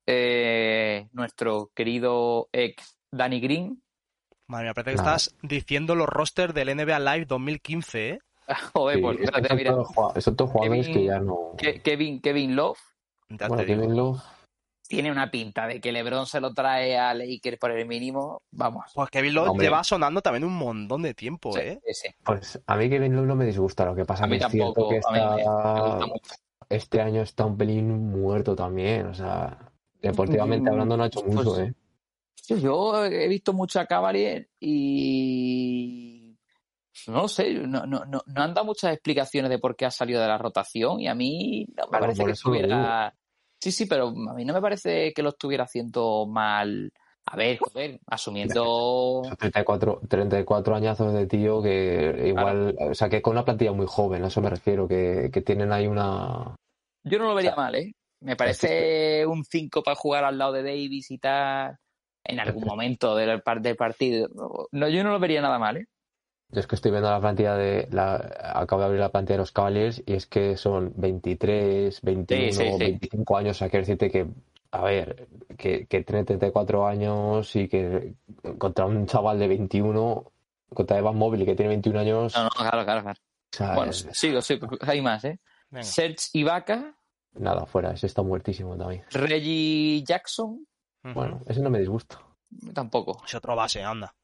eh, nuestro querido ex Danny Green.
Madre mía, parece que
Nada.
estás diciendo los rosters del NBA Live 2015, ¿eh?
Joder,
Sí,
pues mira.
jugadores
Kevin-
que ya no.
Ke- Kevin, Kevin Love
Bueno. Kevin
tiene una pinta de que LeBron se lo trae a Lakers por el mínimo. Vamos.
Pues Kevin Love
Hombre.
lleva sonando también un montón de tiempo,
Sí,
¿eh?
sí, sí.
pues a mí Kevin Love no me disgusta. Lo que pasa
A mí
que es cierto
tampoco.
que
A mí me- me
está,
gusta mucho.
este año está un pelín muerto también. O sea, deportivamente
Mm,
hablando no ha hecho mucho,
pues-
¿eh?
Yo he visto mucho a Cavalier y no lo sé, no, no, no, no han dado muchas explicaciones de por qué ha salido de la rotación y a mí no me
Claro,
parece que estuviera... Sí, sí, pero a mí no me parece que lo estuviera haciendo mal. A ver, joder, asumiendo...
Son 34, 34 añazos de tío que igual, o sea, que con una plantilla muy joven, a eso me refiero, que, que tienen ahí una...
Yo no lo vería
O sea,
mal, ¿eh? Me parece un 5 para jugar al lado de Davis y tal en algún momento del, del partido. No, yo no lo vería nada mal, ¿eh?
Yo es que estoy viendo la plantilla de... La, acabo de abrir la plantilla de los Cavaliers y es que son 23, 21,
Sí, sí, sí.
25 años, o sea, quiero decirte que, a ver, que, que tiene 34 años y que contra un chaval de 21, contra Evan Mobley que tiene 21 años,
No, no, claro, claro, claro.
o sea,
Bueno,
es-
sigo, sigo, hay más, ¿eh?
Venga.
Serge Ibaka,
nada, fuera, ese está muertísimo también.
Reggie Jackson.
Bueno, ese no me disgusta.
tampoco.
Es otro base, anda.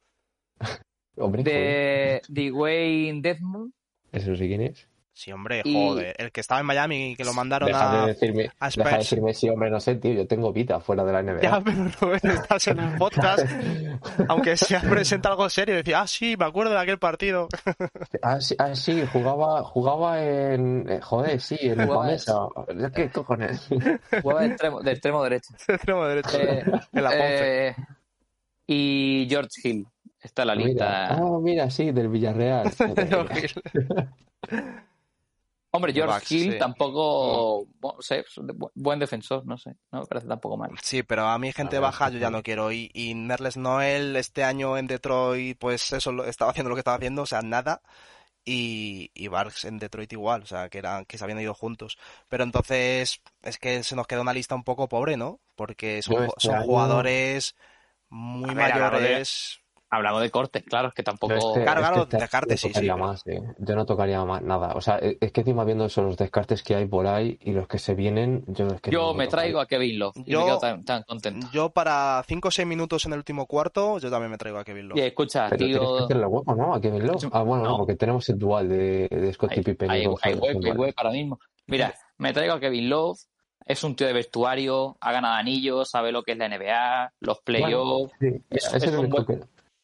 Hombre, joder.
De Dwayne Desmond,
Ese no sé quién es.
Sí, hombre,
Y-
joder. El que estaba en Miami y que lo mandaron
Deja de
a,
decirme,
a
deja de decirme sí, hombre, no sé, tío. Yo tengo vida fuera de la NBA.
Ya, pero Rubén, estás en un podcast. Aunque sea presenta algo serio, decía, ah, sí, me acuerdo de aquel partido.
Ah, sí, ah, sí, jugaba, jugaba en. eh, joder, sí, en Pamesa. ¿Qué cojones?
Jugaba de extremo, de extremo derecho.
Extremo derecho.
Eh,
en la Ponce.
eh, y George Hill. Está la
Mira,
lista.
ah, mira, sí, del Villarreal.
Hombre, George Hill
sí.
tampoco. no sé, buen defensor, no sé. No me parece tampoco mal.
Sí, pero a mí gente baja yo ya no quiero. Y, y Nerles Noel este año en Detroit, pues eso, lo- estaba haciendo lo que estaba haciendo, o sea, nada. Y, y Barks en Detroit igual, o sea, que eran, que se habían ido juntos. Pero entonces, es que se nos queda una lista un poco pobre, ¿no? Porque son,
este
son
año-
jugadores muy
ver,
mayores.
Hablamos de cortes, claro, es que tampoco.
Claro,
es que
claro, descartes,
no
sí,
tocaría
sí.
más, eh. Yo no tocaría más nada. O sea, eh, es que encima viendo esos los descartes que hay por ahí y los que se vienen, yo es que
Yo
no
me
tocaría.
traigo a Kevin Love y
Yo-
me quedo tan, tan contento.
Yo para 5 o 6 minutos en el último cuarto, yo también me traigo a Kevin Love.
Y escucha,
Pero tienes que
tío.
hacerle hueco, ¿no? A Kevin Love. Ah, bueno, no,
No.
porque tenemos el dual de, de Scottie
Hay,
Pippen y
hay,
Gonzalo
hay hueco, hay hueco ahora mismo. Mira, me traigo a Kevin Love. Es un tío de vestuario, ha ganado anillos, sabe lo que es la NBA, los playoffs.
Sí,
Es- es
es
un buen-
que-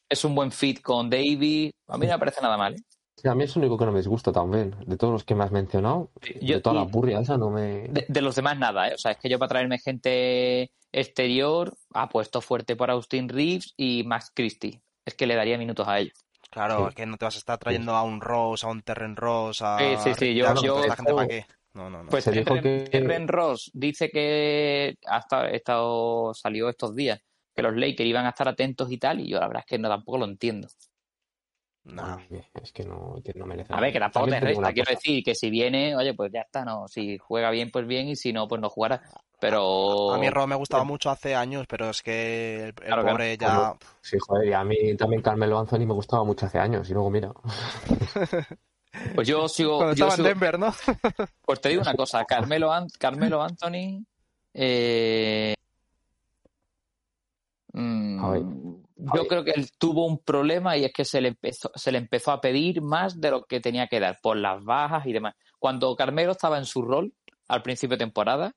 Es un buen fit con Davy. A mí no me parece nada mal. ¿eh?
sí, a mí es el único que no me disgusta también. De todos los que me has mencionado,
Yo-
de toda
y-
la burria esa no me...
De, de los demás nada, ¿eh? O sea, es que yo para traerme gente exterior apuesto fuerte por Austin Reeves y Max Christie. Es que le daría minutos a ellos.
Claro,
Sí.
es que no te vas a estar trayendo a un Ross, a un Terren Ross, a
Sí, sí, yo- yo-
toda esta gente para qué. No, no, no.
Pues
que-
Terren Ross dice que hasta estado, salió estos días que los Lakers iban a estar atentos y tal, y yo la verdad es que no tampoco lo entiendo.
No.
Ay, Es que no, que no merece
A ver, que tampoco te resta, quiero
cosa.
decir que si viene, oye, pues ya está, no, si juega bien, pues bien, y si no, pues no jugará. Pero
A mí Ross me gustaba mucho hace años, pero es que el, el
Claro,
pobre ya...
Sí, joder, y a mí también Carmelo Anthony me gustaba mucho hace años, y luego mira.
pues yo sigo,
Cuando
yo
estaba en
sigo-
Denver, ¿no?
Pues te digo una cosa, Carmelo, An- Carmelo Anthony. eh, mm,
A ver,
yo
ver.
creo que él tuvo un problema y es que se le empezó, se le empezó a pedir más de lo que tenía que dar por las bajas y demás. Cuando Carmelo estaba en su rol al principio de temporada,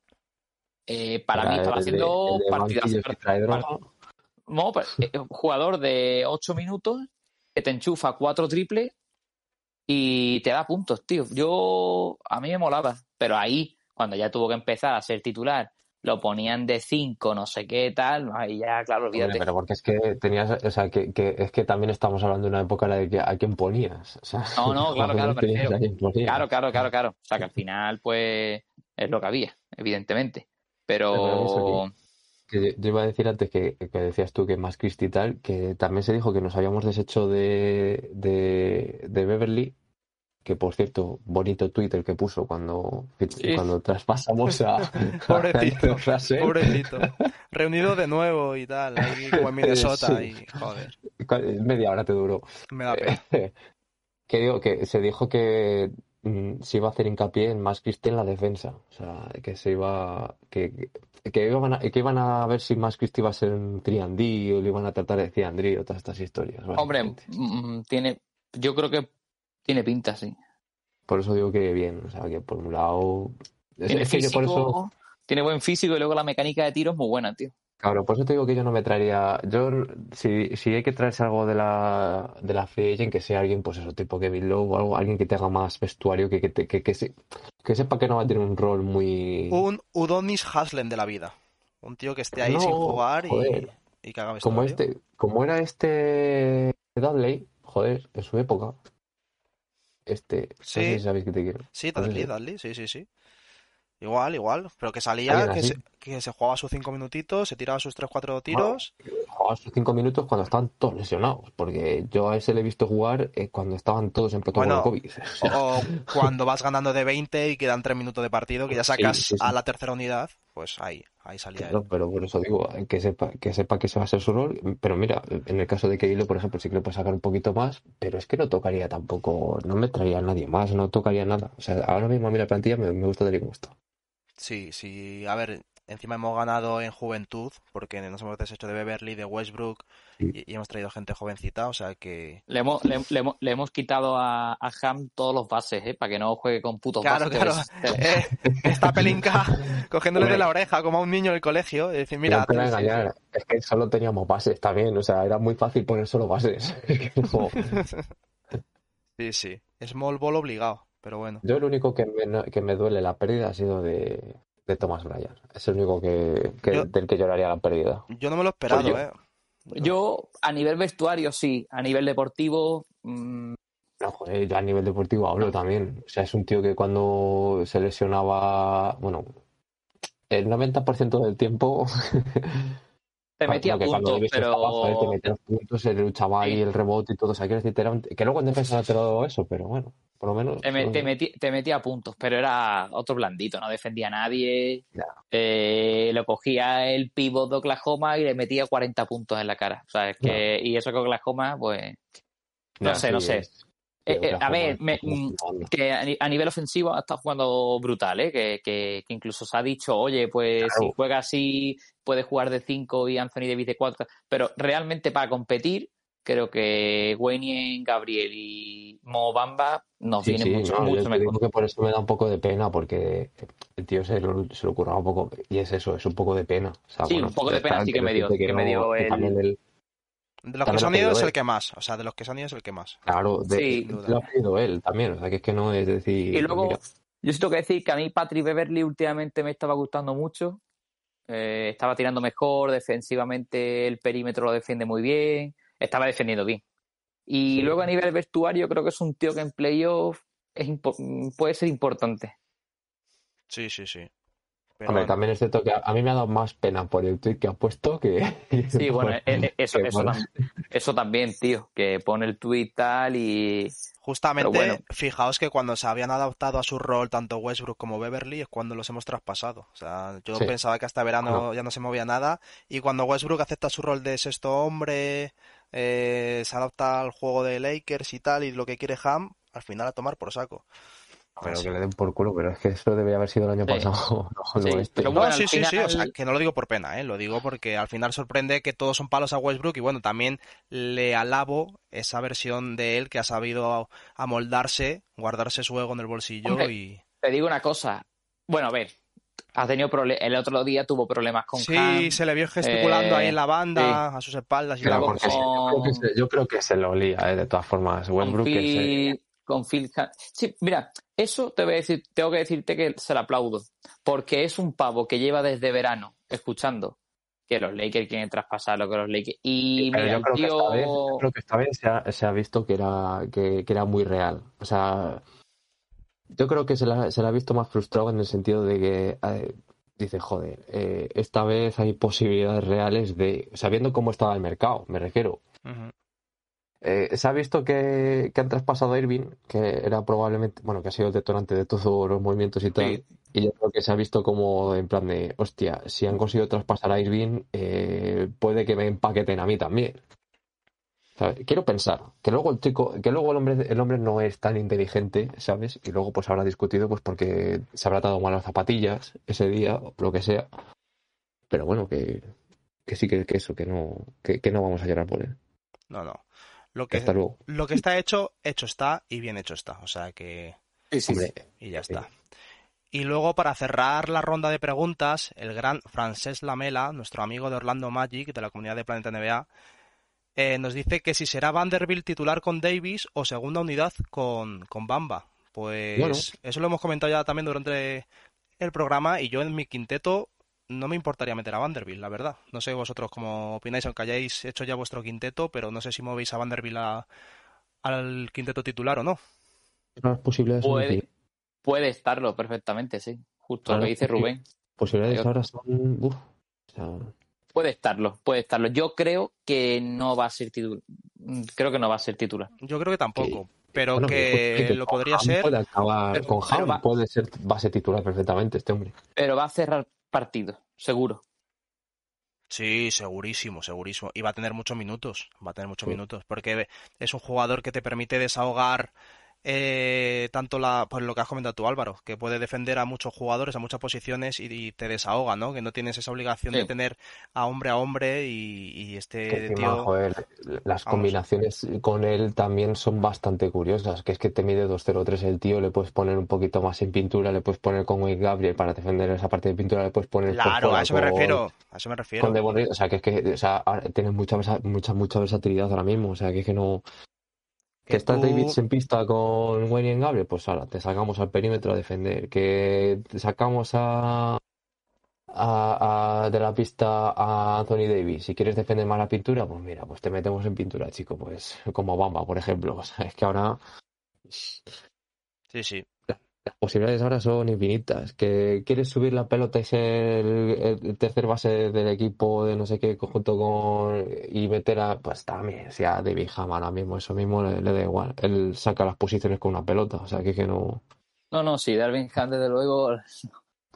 eh, para mí estaba haciendo partidas. No, pero, eh, jugador de 8 minutos que te enchufa cuatro triples y te da puntos, tío. Yo, a mí me molaba, pero ahí, cuando ya tuvo que empezar a ser titular, lo ponían de 5, no sé qué tal, ahí ya, claro, olvídate.
pero porque es que tenías, o sea, que, que es que también estamos hablando de una época en la de que a quién ponías. O sea,
No, no, claro, claro,
ponías.
Claro, claro, claro, claro. O sea, que al final, pues, es lo que había, evidentemente.
Pero Que yo iba a decir antes que, que decías tú que más Christie y tal, que también se dijo que nos habíamos deshecho de, de, de Beverly, que por cierto, bonito Twitter que puso cuando,
Sí.
cuando traspasamos a, a
Pobrecito,
Russell.
pobrecito. Reunido de nuevo y tal, ahí como en Minnesota
Sí.
y joder,
Media hora te duró.
me da pena.
que digo que se dijo que mm, se iba a hacer hincapié en más Christie en la defensa. O sea, que se iba. que, que iban a, que iban a ver si más Christie iba a ser un triandí o le iban a tratar de triandí o todas estas historias.
hombre, mm, tiene, yo creo que tiene pinta, sí.
Por eso digo que bien. O sea, que por un lado. Es,
Tiene
es que por eso.
tiene buen físico y luego la mecánica de tiro es muy buena, tío.
Claro, por eso te digo que yo no me traería. Yo, si, si hay que traerse algo de la, de la free agent, que sea alguien, pues eso, tipo Kevin Lowe o algo, alguien que tenga más vestuario, que, que, te- que, que, se- que sepa que no va a tener un rol muy.
Un Udonis Haslem de la vida. Un tío que esté ahí
No,
sin jugar y,
joder.
y que haga
Como
vestuario.
este, como era este Dudley, joder, en su época. Este, no
Sí.
sé si sabéis que te quiero.
Sí, Dudley. Dudley, sí, sí, sí. Igual, igual. Pero que salía, que se, que se jugaba sus cinco minutitos, se tiraba sus tres, cuatro tiros.
Jugaba sus cinco minutos cuando estaban todos lesionados, porque yo a ese le he visto jugar eh, cuando estaban todos en protocolo
Bueno,
COVID. O
cuando vas ganando de 20 y quedan tres minutos de partido, que ya sacas
Sí, sí, sí.
a la tercera unidad, pues ahí, ahí salía
Claro,
él.
pero por eso digo, eh, que sepa, que sepa que ese va a ser su rol. Pero mira, en el caso de Keilo, por ejemplo, sí que le puede sacar un poquito más, pero es que no tocaría tampoco, no me traería a nadie más, no tocaría nada. O sea, ahora mismo a mí la plantilla me, me gusta y como está.
Sí, sí. A ver, encima hemos ganado en juventud, porque nos hemos deshecho de Beverly, de Westbrook, y, y hemos traído gente jovencita, o sea que...
Le hemos, le, le hemos, le hemos quitado a, a Ham todos los bases, ¿eh? Para que no juegue con putos
Claro,
bases.
claro. Eh, está Pelinka cogiéndole de la oreja como a un niño en el colegio y decir, mira,
no engañar, es que solo teníamos bases también, o sea, era muy fácil poner solo bases. Es que no-
sí, sí, small ball obligado, pero bueno.
Yo lo único que me, que me duele la pérdida ha sido de, de Thomas Bryan. Es el único que, que-
Yo-
del que lloraría la pérdida.
Yo no me lo he esperado,
Pues yo-
¿eh?
Yo, a nivel vestuario, sí. A nivel deportivo, mm,
No, joder, yo a nivel deportivo hablo también. O sea, es un tío que cuando se lesionaba, bueno, el 90% del tiempo
te metía puntos,
Davis estaba, joder, te
pero
metía puntos, se luchaba ahí
Sí.
el rebote y todo. O sea, quiero decir, era un- que luego en defensa no te lo eso, pero bueno, por lo menos.
te, me- te metí- te metía puntos, pero era otro blandito, no defendía a nadie.
Ya.
Eh, lo cogía el pivot de Oklahoma y le metía 40 puntos en la cara. O sea, es que, y eso que Oklahoma, pues, no sé,
sí,
no sé.
es-
Eh, eh, a ver, me- mm, que a ni- a nivel ofensivo ha estado jugando brutal, ¿eh? que, que- que incluso se ha dicho, oye, pues
Claro.
si juega así, puede jugar de 5 y Anthony Davis de 4, pero realmente para competir, creo que Wayne, Gabriel y Mo Bamba nos
Sí,
vienen
sí,
mucho,
no,
mucho
yo
mejor.
que por eso me da un poco de pena, porque el tío se lo, se lo curraba un poco, y es eso, es un poco de pena. O sea,
Sí,
bueno,
un poco de pena sí que me dio,
decirte
que me dio
que
el-
también el-
De los que
También
se han ido es el que más, o sea, de los que se han ido es el que más.
Claro, de,
Sí.
lo ha pedido él también, o sea, que es que no es decir.
Y luego,
mira,
yo sí tengo que decir que a mí Patrick Beverly últimamente me estaba gustando mucho. Eh, estaba tirando mejor, defensivamente el perímetro lo defiende muy bien, estaba defendiendo bien. Y
Sí.
luego a nivel vestuario creo que es un tío que en playoff es puede ser importante.
Sí, sí, sí. Pero
hombre,
bueno,
también es cierto que a, mí me ha dado más pena por el tweet que ha puesto que.
Sí, bueno, eh, eh, eso,
que
eso,
por-
tam- eso también, tío, que pone el tweet tal y...
justamente,
bueno.
fijaos que cuando se habían adaptado a su rol tanto Westbrook como Beverly es cuando los hemos traspasado. O sea, yo
Sí.
pensaba que hasta verano ya no se movía nada y cuando Westbrook acepta su rol de sexto hombre, eh, se adapta al juego de Lakers y tal y lo que quiere Ham, al final a tomar por saco.
Pero
Así.
que le den por culo, pero es que eso debe haber sido el año
Sí.
pasado. no,
Sí,
este.
pero
No,
bueno,
sí, sí, sí, o sea, que no lo digo por pena, ¿eh? Lo digo porque al final sorprende que todos son palos a Westbrook y bueno, también le alabo esa versión de él que ha sabido amoldarse, guardarse su ego en el bolsillo
Hombre,
y...
Te digo una cosa, bueno, a ver, ha tenido el otro día tuvo problemas con
Sí, se le vio gesticulando
eh,
ahí en la banda, a sus espaldas y
porque sí, yo, creo que
con-
se, yo creo que se lo olía, eh, de todas formas.
con
se-
Phil, con Phil Han- Sí, mira, eso te voy a decir, tengo que decirte que se lo aplaudo, porque es un pavo que lleva desde verano escuchando que los Lakers quieren traspasarlo, que los Lakers... Y mira,
yo creo que esta vez, yo creo que esta vez se ha, se ha visto que era, que, que era muy real. O sea, yo creo que se la, se la ha visto más frustrado en el sentido de que eh, dice, joder, eh, esta vez hay posibilidades reales de, sabiendo cómo estaba el mercado, me refiero. Eh, se ha visto que, que han traspasado a Irving, que era probablemente, bueno, que ha sido el detonante de todos los movimientos y tal.
Sí.
Y yo creo que se ha visto como en plan de, hostia, si han conseguido traspasar a Irving, eh, puede que me empaqueten a mí también. ¿Sabes? Quiero pensar que luego el chico, que luego el hombre, el hombre no es tan inteligente, ¿sabes? Y luego pues habrá discutido pues porque se habrá dado mal las zapatillas ese día, o lo que sea. Pero bueno, que, que sí que, que eso, que no, que, que no vamos a llorar por él.
No, no. Lo que,
Hasta luego.
lo que está hecho, hecho está y bien hecho está. O sea que...
Hombre,
Y ya
Sí.
está. Y luego, para cerrar la ronda de preguntas, el gran Francés Lamela, nuestro amigo de Orlando Magic, de la comunidad de Planeta NBA, eh, nos dice que si será Vanderbilt titular con Davis o segunda unidad con, con Bamba. Pues
Bueno.
eso lo hemos comentado ya también durante el programa y yo en mi quinteto no me importaría meter a Vanderbilt, la verdad. No sé vosotros cómo opináis, aunque hayáis hecho ya vuestro quinteto, pero no sé si movéis a Vanderbilt a- al quinteto titular o no.
posibilidades son
Puede, estarlo perfectamente, sí. Justo
Claro,
lo que dice Rubén.
posibilidades ahora son. uf, o sea,
Puede estarlo, puede estarlo. Yo creo que no va a ser titular. Creo que no va a ser titular.
Yo creo que tampoco, pero
bueno,
que
que
lo podría
Ham
ser.
Puede acabar,
Pero-
con Ham
va-
puede ser base titular perfectamente este hombre.
Pero va a cerrar partido, seguro.
Sí, segurísimo, segurísimo. Y va a tener muchos minutos, va a tener muchos
Sí.
minutos, porque es un jugador que te permite desahogar eh, tanto la, pues lo que has comentado tú, Álvaro, que puede defender a muchos jugadores, a muchas posiciones y, y te desahoga, ¿no? Que no tienes esa obligación de tener a hombre a hombre y, y
Que
este
encima,
tío...
joder, las
Vamos.
combinaciones con él también son bastante curiosas, que es que te mide 2-0-3 el tío, le puedes poner un poquito más en pintura, le puedes poner con Wade Gabriel para defender esa parte de pintura, le puedes poner
Claro, a eso me refiero, a eso me refiero.
con Devon o sea, que es que, o sea, tienes mucha, mucha, mucha versatilidad ahora mismo, o sea, que es que no... Que está
tú-
David en pista con Wayne y Gabriel, pues ahora te sacamos al perímetro a defender. Que te sacamos a, a, a- de la pista a Anthony Davis. Si quieres defender más la pintura, pues mira, pues te metemos en pintura, chico. Pues como Bamba, por ejemplo. O sea, es que ahora
Sí, sí.
Las posibilidades ahora son infinitas. Que quieres subir la pelota y ser el, el tercer base del equipo de no sé qué junto con y meter a pues también, si a David Ham ahora mismo, eso mismo le, le da igual. Él saca las posiciones con una pelota, o sea que, que no.
No, no, sí, Darwin Ham, desde luego,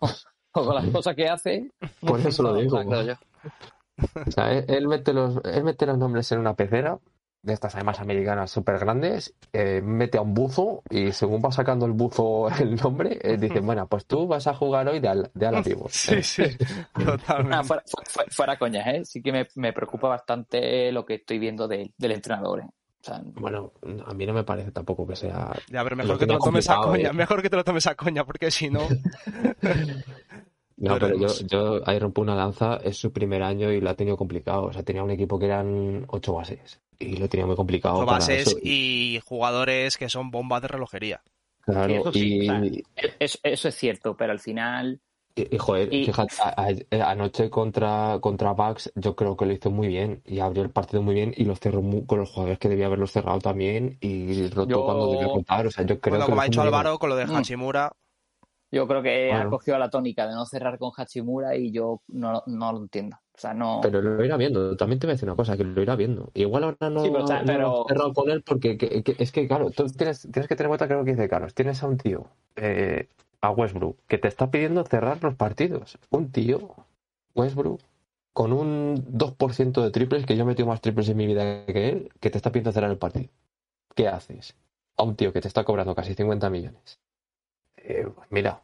con las cosas que hace.
Por eso lo digo. O sea, él, él mete los, él mete los nombres en una pecera, de estas además americanas súper grandes, eh, mete a un buzo y según va sacando el buzo el nombre, eh, dice, bueno, pues tú vas a jugar hoy de, al- de ala pivot".
Sí, sí, totalmente.
Nada, fuera, fuera- fuera coñas, ¿eh? Sí que me, me preocupa bastante lo que estoy viendo de- del entrenador, ¿eh? O sea,
Bueno, a mí no me parece tampoco que sea
Ya, pero mejor que te
tenía
lo tomes a coña,
eh.
mejor que te lo tomes a coña, porque si no...
No, pero yo, yo ahí rompo una lanza, es su primer año y lo ha tenido complicado. O sea, tenía un equipo que eran ocho bases y lo tenía muy complicado
Ocho bases
eso.
y jugadores que son bombas de relojería.
Claro,
Eso sí,
y,
eso, eso es cierto, pero al final.
y- y, joder,
y-
fíjate, a- a- anoche contra, contra Bucks yo creo que lo hizo muy bien y abrió el partido muy bien y lo cerró mu- con los jugadores que debía haberlos cerrado también y rotó
Yo-
cuando debía rotar. O sea, yo creo
Bueno,
que
como ha dicho
muy bien.
Álvaro con lo de
Mm. Yo creo que ha cogido la tónica de no cerrar con Hachimura y yo no, no lo entiendo. O sea, no.
Pero lo irá viendo, también te voy a decir una cosa, que lo irá viendo. Igual ahora no,
Sí, pero, o sea,
no
pero-
cerrado con él porque que- que- es que, claro, tú tienes, tienes que tener en cuenta que lo que dice Carlos. Tienes a un tío, eh, a Westbrook, que te está pidiendo cerrar los partidos. Un tío, Westbrook, con un 2% de triples, que yo he metido más triples en mi vida que él, que te está pidiendo cerrar el partido. ¿Qué haces? A un tío que te está cobrando casi 50 millones. Eh, mira,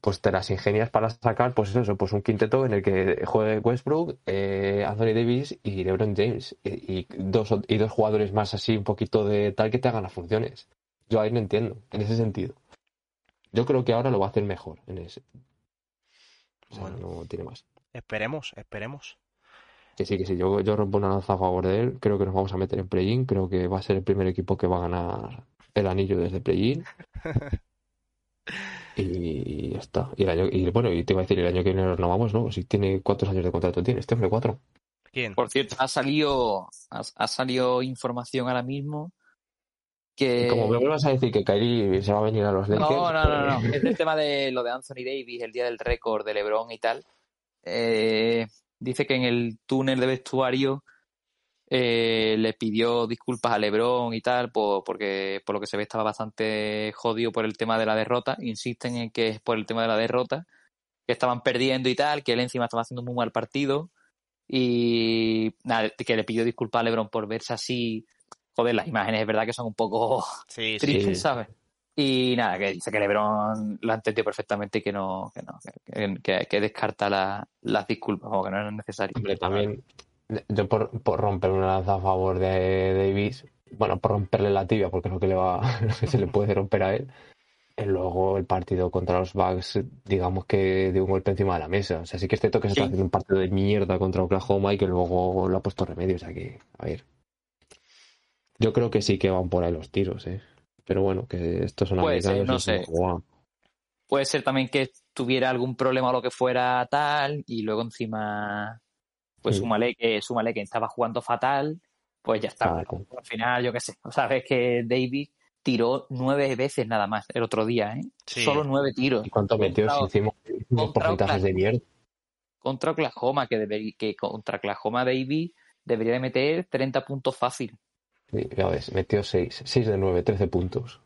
pues te las ingenias para sacar, pues eso, pues un quinteto en el que juegue Westbrook, eh, Anthony Davis y LeBron James y, y dos y dos jugadores más así un poquito de tal que te hagan las funciones. Yo ahí no entiendo, en ese sentido. Yo creo que ahora lo va a hacer mejor en ese. O sea,
Bueno.
no tiene más.
esperemos, esperemos.
Que sí, que sí, yo, yo rompo una lanza a favor de él. Creo que nos vamos a meter en play-in. Creo que va a ser el primer equipo que va a ganar el anillo desde play-in. Y ya está. Y, el año, y bueno, y te iba a decir, el año que viene nos vamos, ¿no? Si tiene cuántos años de contrato tiene, este hombre cuatro.
¿Quién?
Por cierto, ha salido, ha, ha salido información ahora mismo que.
Como me vuelvas a decir que Kyrie se va a venir a los Lakers.
No, no, no, no.
pues-
Es el tema de lo de Anthony Davis, el día del récord de LeBron y tal. Eh, dice que en el túnel de vestuario eh, le pidió disculpas a LeBron y tal, por, porque por lo que se ve estaba bastante jodido por el tema de la derrota. Insisten en que es por el tema de la derrota, que estaban perdiendo y tal, que él encima estaba haciendo un muy mal partido. Y nada, que le pidió disculpas a LeBron por verse así. Joder, las imágenes es verdad que son un poco
Sí, sí.
triste,
Sí.
¿sabes? Y nada, que dice que LeBron lo ha entendido perfectamente y que no, que no, que, que- que descarta la- las disculpas, como que no.
Hombre, también, yo por, por romper una lanza a favor de Davis, bueno, por romperle la tibia, porque es lo que, le va, lo que se le puede romper a él. eh, Luego el partido contra los Bucks, digamos que de un golpe encima de la mesa. O sea, sí que es cierto que se
Sí.
está haciendo un partido de mierda contra Oklahoma y que luego lo ha puesto remedio. O sea que, a ver. Yo creo que sí que van por ahí los tiros, ¿eh? Pero bueno, que estos son
Puede ser, no
y
sé. Puede ser también que tuviera algún problema o lo que fuera tal, y luego encima, pues
Sí.
súmale que, súmale que estaba jugando fatal, pues ya está.
Claro.
Al final, yo qué sé, sabes que Davis tiró nueve veces nada más el otro día, ¿eh?
Sí.
Solo nueve tiros.
¿Y cuánto metió? Si hicimos unos
contra
porcentajes de mierda.
contra Oklahoma, que, debería, que contra Oklahoma Davis debería de meter 30 puntos fácil.
Sí, ya ves, metió 6. 6 de 9, 13 puntos.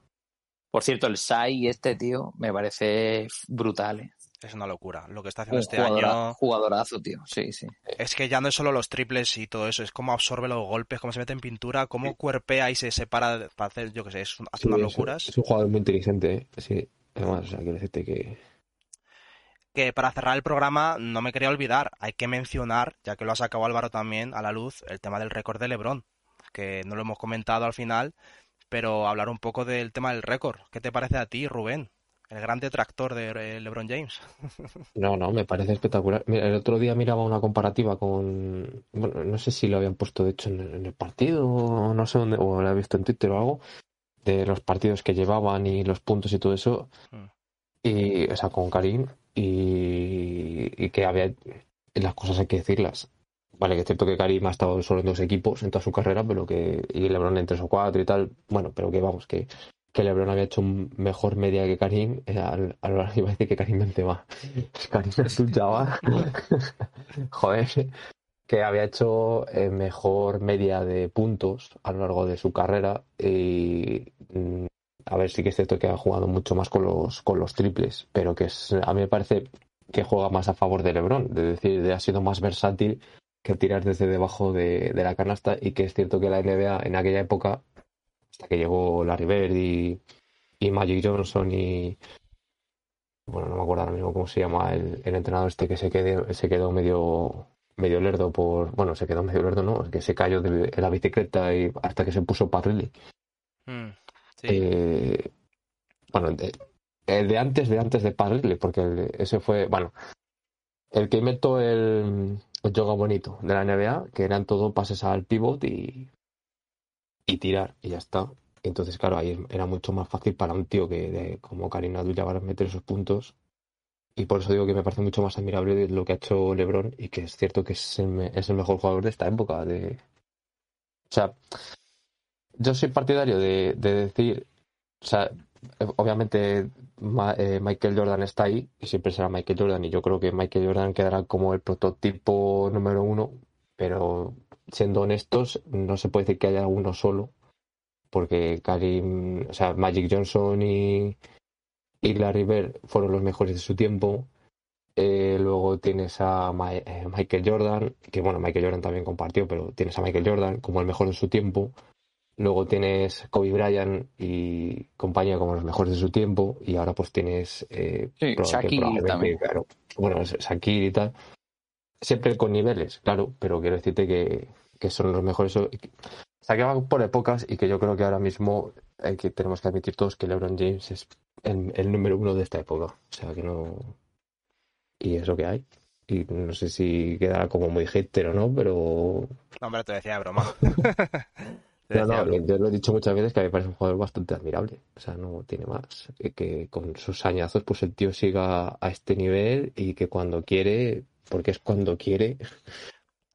Por cierto, el Sai este, tío, me parece brutal. ¿eh?
Es una locura. Lo que está haciendo
Un
este
jugadora-
año
jugadorazo, tío. Sí, sí.
es que ya no es solo los triples y todo eso, es cómo absorbe los golpes, cómo se mete en pintura, cómo cuerpea y se separa para hacer, yo qué sé, es hace
Sí,
unas
es-
locuras.
Es un jugador muy inteligente, ¿eh? Sí. Además, o sea, quiero decirte que.
Que para cerrar el programa no me quería olvidar, hay que mencionar, ya que lo ha sacado Álvaro también a la luz, el tema del récord de LeBron, que no lo hemos comentado al final, pero hablar un poco del tema del récord. ¿Qué te parece a ti, Rubén? El gran detractor de LeBron James.
No, no, me parece espectacular. Mira, el otro día miraba una comparativa con. Bueno, no sé si lo habían puesto de hecho en el, en el partido, o no sé dónde, o lo he visto en Twitter o algo, de los partidos que llevaban y los puntos y todo eso.
Mm.
Y, o sea, con Karim, y, y que había. Las cosas hay que decirlas. Vale, que es cierto que Karim ha estado solo en dos equipos en toda su carrera, pero que. Y LeBron en tres o cuatro y tal. Bueno, pero que vamos, que. Que LeBron había hecho un mejor media que Karim, eh, al, al, iba a decir que Karim Benzema. Karim es un chaval. Joder, que había hecho eh, mejor media de puntos a lo largo de su carrera y mm, a ver sí que es cierto que ha jugado mucho más con los con los triples, pero que es, a mí me parece que juega más a favor de LeBron, de decir, de ha sido más versátil que tirar desde debajo de, de la canasta y que es cierto que la NBA en aquella época hasta que llegó Larry Bird y, y Magic Johnson y bueno, no me acuerdo ahora mismo cómo se llama el, el entrenador este que se quedó, se quedó medio medio lerdo por, bueno, se quedó medio lerdo, ¿no? Que se cayó de, de la bicicleta y hasta que se puso Parrilli.
Mm, sí.
Eh, bueno, de, el de antes de antes de Parrilli, porque el- ese fue, bueno, el que inventó el, el yoga bonito de la NBA, que eran todo pases al pivot y, y tirar, y ya está. Entonces, claro, ahí era mucho más fácil para un tío que de, como Karim Abdul-Jabbar meter esos puntos. Y por eso digo que me parece mucho más admirable lo que ha hecho LeBron y que es cierto que es el, mejor jugador de esta época. De... O sea, yo soy partidario de, de decir, o sea, obviamente eh, Michael Jordan está ahí y siempre será Michael Jordan y yo creo que Michael Jordan quedará como el prototipo número uno, pero siendo honestos, no se puede decir que haya uno solo, porque Karim, o sea, Magic Johnson y, y Larry Bird fueron los mejores de su tiempo. Eh, luego tienes a Ma- eh, Michael Jordan, que bueno, Michael Jordan también compartió, pero tienes a Michael Jordan como el mejor de su tiempo. Luego tienes Kobe Bryant y compañía como los mejores de su tiempo. Y ahora pues tienes eh,
Sí, Shaquille también.
Claro, bueno, Shaquille y tal. Siempre con niveles, claro, pero quiero decirte que, que son los mejores. O sea, que van por épocas y que yo creo que ahora mismo hay que, tenemos que admitir todos que LeBron James es el, el número uno de esta época. O sea, que no. Y es lo que hay. Y no sé si quedará como muy hater o no, pero
No, hombre, te decía de broma. Te
no,
decía
no,
broma.
yo lo he dicho muchas veces que a mí me parece un jugador bastante admirable. O sea, no tiene más. Que con sus añazos, pues el tío siga a este nivel y que cuando quiere, porque es cuando quiere,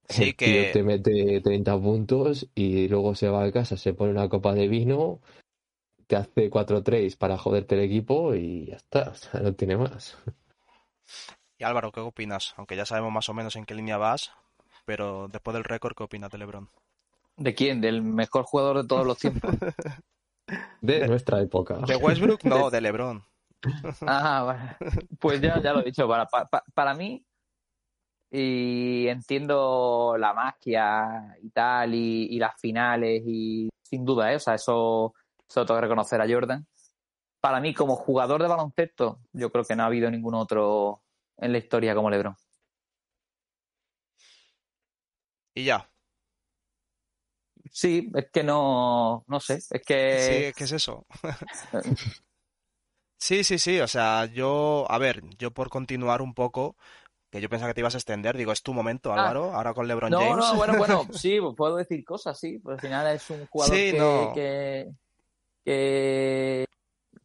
Sí,
el
que-
tío te mete 30 puntos y luego se va a casa, se pone una copa de vino, te hace 4 trades para joderte el equipo y ya está. O sea, no tiene más.
Y Álvaro, ¿qué opinas? Aunque ya sabemos más o menos en qué línea vas, pero después del récord, ¿qué opinas de LeBron?
¿De quién? ¿Del mejor jugador de todos los tiempos?
De, nuestra época.
De Westbrook, no, de LeBron.
Ah, vale. Pues ya, ya lo he dicho. Para, pa- pa- para mí, y entiendo la magia y tal, y, y las finales, y sin duda, ¿eh? o sea, eso, eso tengo que reconocer a Jordan. Para mí, como jugador de baloncesto, yo creo que no ha habido ningún otro en la historia como LeBron.
Y ya.
Sí, es que no, no sé, es
Sí,
que
¿qué es eso? Sí, sí, sí, o sea, yo, a ver, yo por continuar un poco, que yo pensaba que te ibas a extender, digo, es tu momento,
Ah.
Álvaro, ahora con LeBron
No,
James.
no, bueno, bueno, sí, puedo decir cosas, sí. Pero al final es un jugador
Sí,
que,
no.
que, que,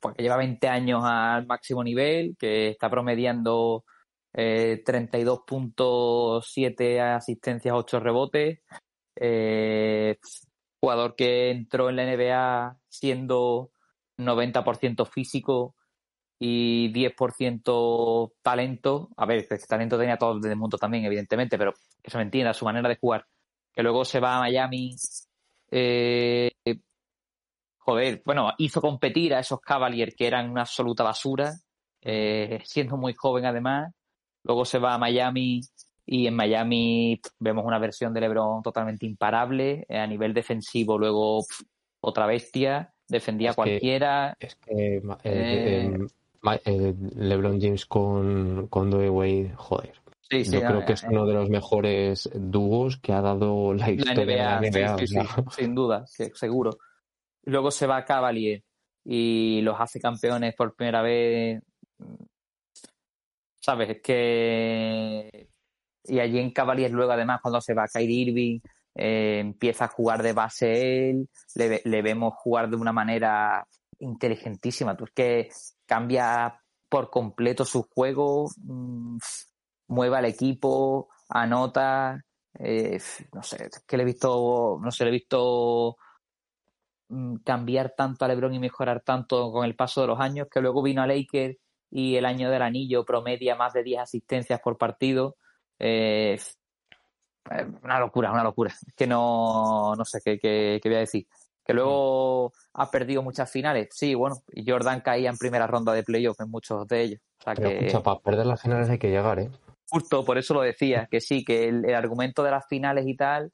pues, lleva 20 años al máximo nivel, que está promediando eh, 32.7 asistencias, 8 rebotes. Eh, jugador que entró en la NBA siendo 90% físico y 10% talento. A ver, pues, talento tenía todo el mundo también, evidentemente, pero que se me entienda, su manera de jugar. Que luego se va a Miami. eh, joder, bueno, hizo competir a esos Cavaliers que eran una absoluta basura. eh, siendo muy joven además. Luego se va a Miami y en Miami vemos una versión de LeBron totalmente imparable. A nivel defensivo, luego otra bestia, defendía cualquiera.
es que eh, LeBron James con, con Wade, joder. Yo creo que es uno de los mejores dúos que ha dado la historia de la
NBA. sin duda, seguro. Luego se va a Cavalier y los hace campeones por primera vez. ¿Sabes? Es que. Y allí en Cavaliers, luego, además, cuando se va a Kyrie Irving, eh, empieza a jugar de base él, le, vemos jugar de una manera inteligentísima. Tú es que cambia por completo su juego, mm, mueve al equipo, anota. Eh, no sé, que le he visto, no sé, le he visto Mm, cambiar tanto a LeBron y mejorar tanto con el paso de los años, que luego vino a Lakers y el año del anillo promedia más de 10 asistencias por partido. Eh, una locura, una locura. Que no, no sé qué, qué, voy a decir. Que luego ha perdido muchas finales. Sí, bueno, y Jordan caía en primera ronda de playoff en muchos de ellos. O sea que...
para perder las finales hay que llegar, ¿eh?
Justo, por eso lo decía, que sí, que el argumento de las finales y tal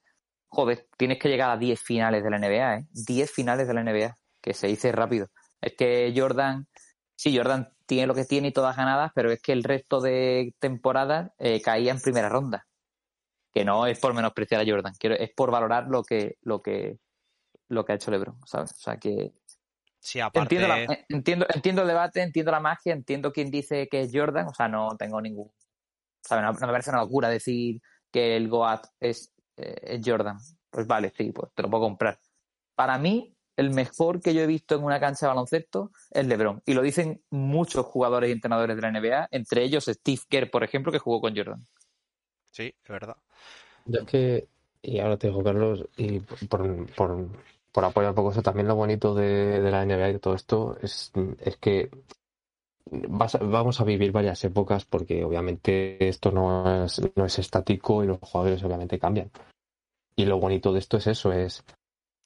joder, tienes que llegar a 10 finales de la NBA, ¿eh? 10 finales de la NBA, que se dice rápido. Es que Jordan, sí, Jordan tiene lo que tiene y todas ganadas, pero es que el resto de temporadas eh, caía en primera ronda. Que no es por menospreciar a Jordan, quiero, es por valorar lo que, lo que, lo que ha hecho LeBron, ¿sabes? O sea que.
Sí, aparte...
entiendo, entiendo, entiendo el debate, entiendo la magia, entiendo quién dice que es Jordan, o sea, no tengo ningún. ¿sabes? No, no me parece una locura decir que el Goat es eh, Jordan. Pues vale, sí, pues te lo puedo comprar. Para mí, el mejor que yo he visto en una cancha de baloncesto es LeBron. Y lo dicen muchos jugadores y entrenadores de la NBA, entre ellos Steve Kerr, por ejemplo, que jugó con Jordan.
Sí, es verdad.
Yo es que, y ahora te digo, Carlos, y por, por, por apoyar un poco eso, también lo bonito de, la NBA y todo esto es, es que vamos a vivir varias épocas porque obviamente esto no es, no es estático y los jugadores obviamente cambian. Y lo bonito de esto es eso, es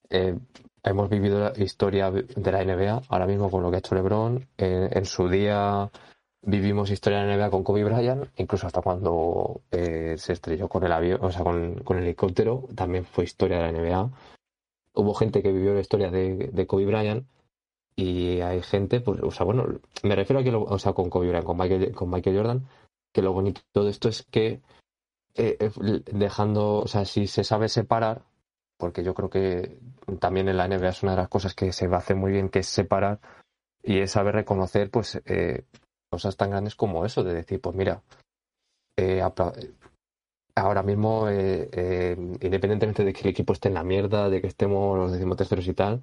eh, hemos vivido la historia de la NBA ahora mismo con lo que ha hecho LeBron. en su día vivimos historia de la NBA con Kobe Bryant, incluso hasta cuando eh, se estrelló con el avión, o sea, con, con, el helicóptero, también fue historia de la NBA. Hubo gente que vivió la historia de, Kobe Bryant y hay gente, pues, o sea, bueno, me refiero a que, o sea, con Kobe Bryant, con Michael, Jordan, que lo bonito de esto es que eh, eh, dejando, o sea, si se sabe separar, porque yo creo que también en la NBA es una de las cosas que se hacer muy bien, que es separar y es saber reconocer, pues, eh, cosas tan grandes como eso, de decir, pues mira, ahora mismo, independientemente de que el equipo esté en la mierda, de que estemos los decimoterceros y tal,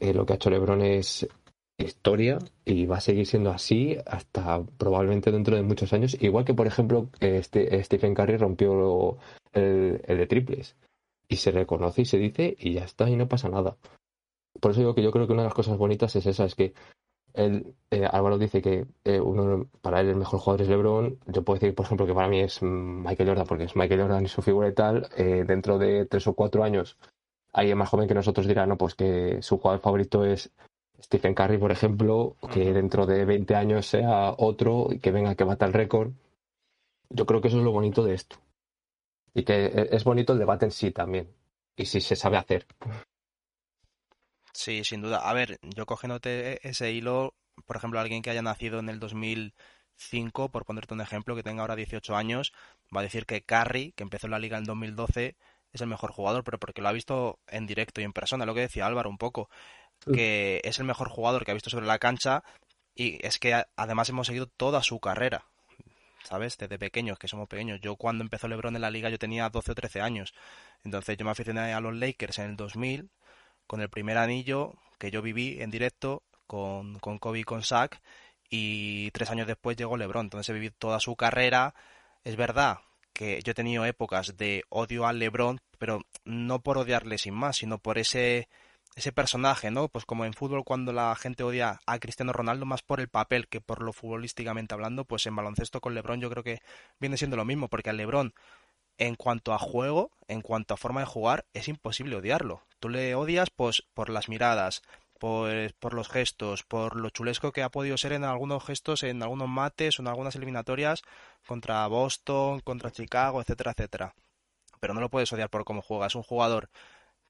eh, lo que ha hecho LeBron es historia y va a seguir siendo así hasta probablemente dentro de muchos años. Igual que, por ejemplo, este, Stephen Curry rompió el, de triples y se reconoce y se dice y ya está y no pasa nada. Por eso digo que yo creo que una de las cosas bonitas es esa, es que él, eh, Álvaro dice que eh, uno para él el mejor jugador es LeBron. Yo puedo decir, por ejemplo, que para mí es Michael Jordan, porque es Michael Jordan y su figura y tal. dentro de tres o cuatro años alguien más joven que nosotros dirá, no, pues que su jugador favorito es Stephen Curry, por ejemplo, que dentro de 20 años sea otro y que venga que bata el récord. Yo creo que eso es lo bonito de esto. Y que e, es bonito el debate en sí también. Y si se sabe hacer.
Sí, sin duda. A ver, yo cogiéndote ese hilo, por ejemplo, alguien que haya nacido en el 2005, por ponerte un ejemplo, que tenga ahora 18 años, va a decir que Curry, que empezó la liga en 2012, es el mejor jugador, pero porque lo ha visto en directo y en persona, lo que decía Álvaro un poco, que es el mejor jugador que ha visto sobre la cancha y es que además hemos seguido toda su carrera, ¿sabes? Desde pequeños, que somos pequeños. Yo cuando empezó LeBron en la liga yo tenía 12 o 13 años, entonces yo me aficioné a los Lakers en el 2000 con el primer anillo que yo viví en directo con, con Kobe y con Shaq y tres años después llegó LeBron, entonces vivido toda su carrera. Es verdad que yo he tenido épocas de odio al LeBron, pero no por odiarle sin más, sino por ese ese personaje, ¿no? Pues como en fútbol cuando la gente odia a Cristiano Ronaldo más por el papel que por lo futbolísticamente hablando, pues en baloncesto con LeBron yo creo que viene siendo lo mismo, porque al LeBron en cuanto a juego, en cuanto a forma de jugar, es imposible odiarlo. Tú le odias pues por las miradas, pues, por los gestos, por lo chulesco que ha podido ser en algunos gestos, en algunos mates en algunas eliminatorias contra Boston, contra Chicago, etcétera, etcétera. Pero no lo puedes odiar por cómo juega. Es un jugador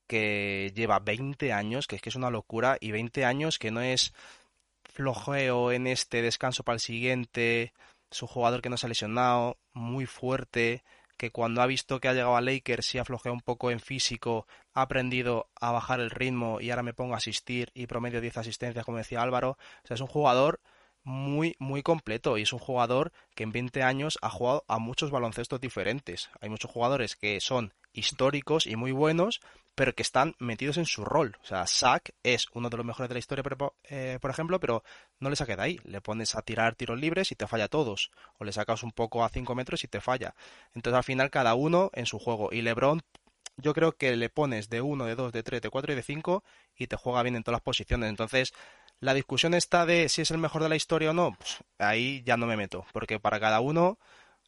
que lleva 20 años, que es que es una locura, y 20 años que no es flojeo en este descanso para el siguiente, es un jugador que no se ha lesionado, muy fuerte, que cuando ha visto que ha llegado a Lakers y ha flojeado un poco en físico, ha aprendido a bajar el ritmo y ahora me pongo a asistir y promedio 10 asistencias, como decía Álvaro. O sea, es un jugador muy, muy completo y es un jugador que en 20 años ha jugado a muchos baloncestos diferentes. Hay muchos jugadores que son históricos y muy buenos, pero que están metidos en su rol. O sea, Sack es uno de los mejores de la historia, eh, por ejemplo, pero no le saques de ahí. Le pones a tirar tiros libres y te falla todos. O le sacas un poco a 5 metros y te falla. Entonces, al final, cada uno en su juego. Y LeBron, yo creo que le pones de 1, de 2, de 3, de 4 y de 5 y te juega bien en todas las posiciones. Entonces, la discusión está de si es el mejor de la historia o no, pues ahí ya no me meto. Porque para cada uno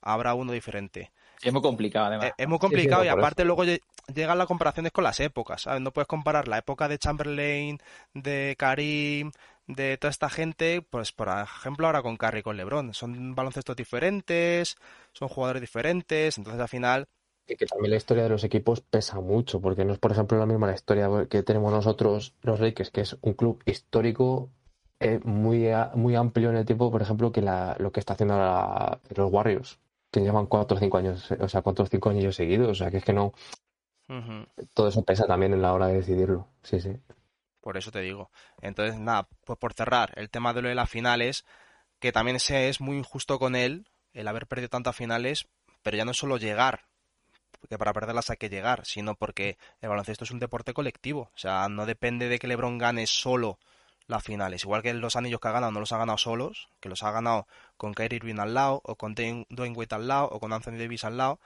habrá uno diferente.
Es muy complicado, además.
Es, muy complicado y aparte luego llegan las comparaciones con las épocas, ¿sabes? No puedes comparar la época de Chamberlain, de Karim, de toda esta gente, pues por ejemplo ahora con Curry, con LeBron. Son baloncestos diferentes, son jugadores diferentes, entonces al final...
Y que también la historia de los equipos pesa mucho, porque no es, por ejemplo, la misma la historia que tenemos nosotros, los Lakers, que es un club histórico eh, muy, muy amplio en el tiempo, por ejemplo, que la, lo que está haciendo los Warriors que llevan cuatro o cinco años, o sea, cuatro o cinco años seguidos, o sea, que es que no. Todo eso pesa también en la hora de decidirlo, sí, sí.
Por eso te digo. Entonces, nada, pues por cerrar, el tema de lo de las finales, que también es muy injusto con él, el haber perdido tantas finales, pero ya no es solo llegar, porque para perderlas hay que llegar, sino porque el baloncesto es un deporte colectivo. O sea, no depende de que LeBron gane solo las finales. Igual que los anillos que ha ganado no los ha ganado solos, que los ha ganado con Kyrie Irving al lado, o con Dwayne Wade al lado, o con Anthony Davis al lado,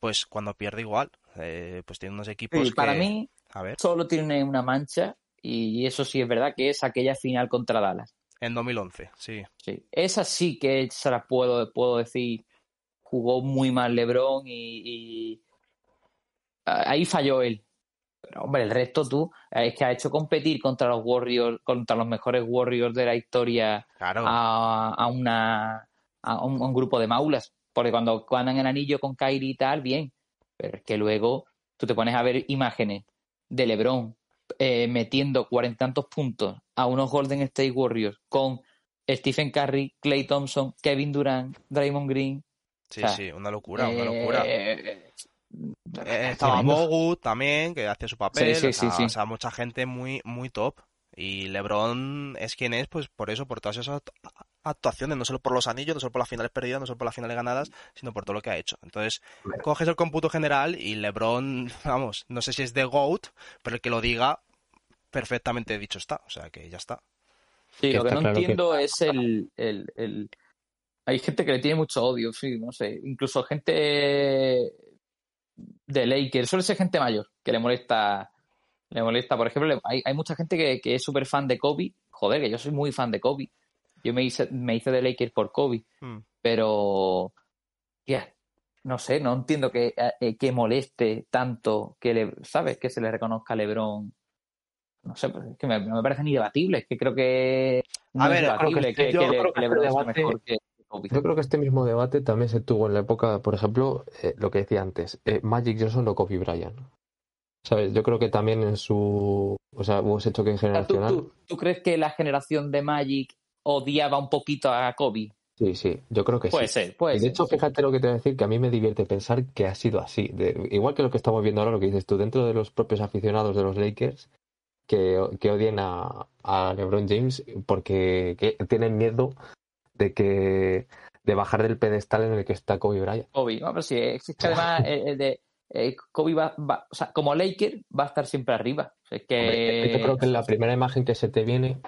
pues cuando pierde igual. Eh, pues tiene unos equipos
para mí a ver. solo tiene una mancha, y eso sí es verdad que es aquella final contra Dallas.
En 2011, sí.
Sí, esa sí que se la puedo, puedo decir, jugó muy mal LeBron y ahí falló él hombre, el resto tú es que ha hecho competir contra los Warriors, contra los mejores Warriors de la historia a, una, a un, grupo de maulas. Porque cuando ganan el anillo con Kyrie y tal, bien. Pero es que luego tú te pones a ver imágenes de LeBron eh, metiendo cuarenta tantos puntos a unos Golden State Warriors con Stephen Curry, Clay Thompson, Kevin Durant, Draymond Green.
Sí, sí, una locura, una locura. Eh, estaba Mogu también, que hace su papel. Sí, sí, o, sea, mucha gente muy, muy top. Y LeBron es quien es, pues por eso, por todas esas actuaciones, no solo por los anillos, no solo por las finales perdidas, no solo por las finales ganadas, sino por todo lo que ha hecho. Entonces, coges el cómputo general y LeBron, vamos, no sé si es de GOAT, pero el que lo diga, perfectamente dicho está. O sea, que ya está.
Sí, lo que no entiendo es el, el, el, Hay gente que le tiene mucho odio, sí, no sé. Incluso gente de Lakers, suele ser gente mayor que le molesta, le molesta. Por ejemplo, hay, hay mucha gente que, que es súper fan de Kobe. Joder, que yo soy muy fan de Kobe. Yo me hice, me hice de Lakers por Kobe. Hmm. Pero, no sé, no entiendo que, eh, que moleste tanto que le, ¿sabes? Que se le reconozca a LeBron. No sé, pues es que me, me parece. Es que creo que.
a ver, que, que,
LeBron es mejor que. Yo creo que este mismo debate también se tuvo en la época, por ejemplo, eh, lo que decía antes, eh, Magic Johnson o Kobe Bryant. ¿Sabes? Yo creo que también en su. O sea, hubo ese choque generacional.
¿Tú, crees que la generación de Magic odiaba un poquito a Kobe?
Sí, sí, yo creo que
puede
sí.
Ser, puede
y de hecho, fíjate lo que te voy a decir, que a mí me divierte pensar que ha sido así. igual que lo que estamos viendo ahora, lo que dices tú, dentro de los propios aficionados de los Lakers, que, que odien a, a LeBron James porque tienen miedo de que de bajar del pedestal en el que está Kobe Bryant.
Kobe, no, pero sí, existe además el, de eh, Kobe va, o sea, como Laker va a estar siempre arriba. que...
yo creo que la primera imagen que se te viene,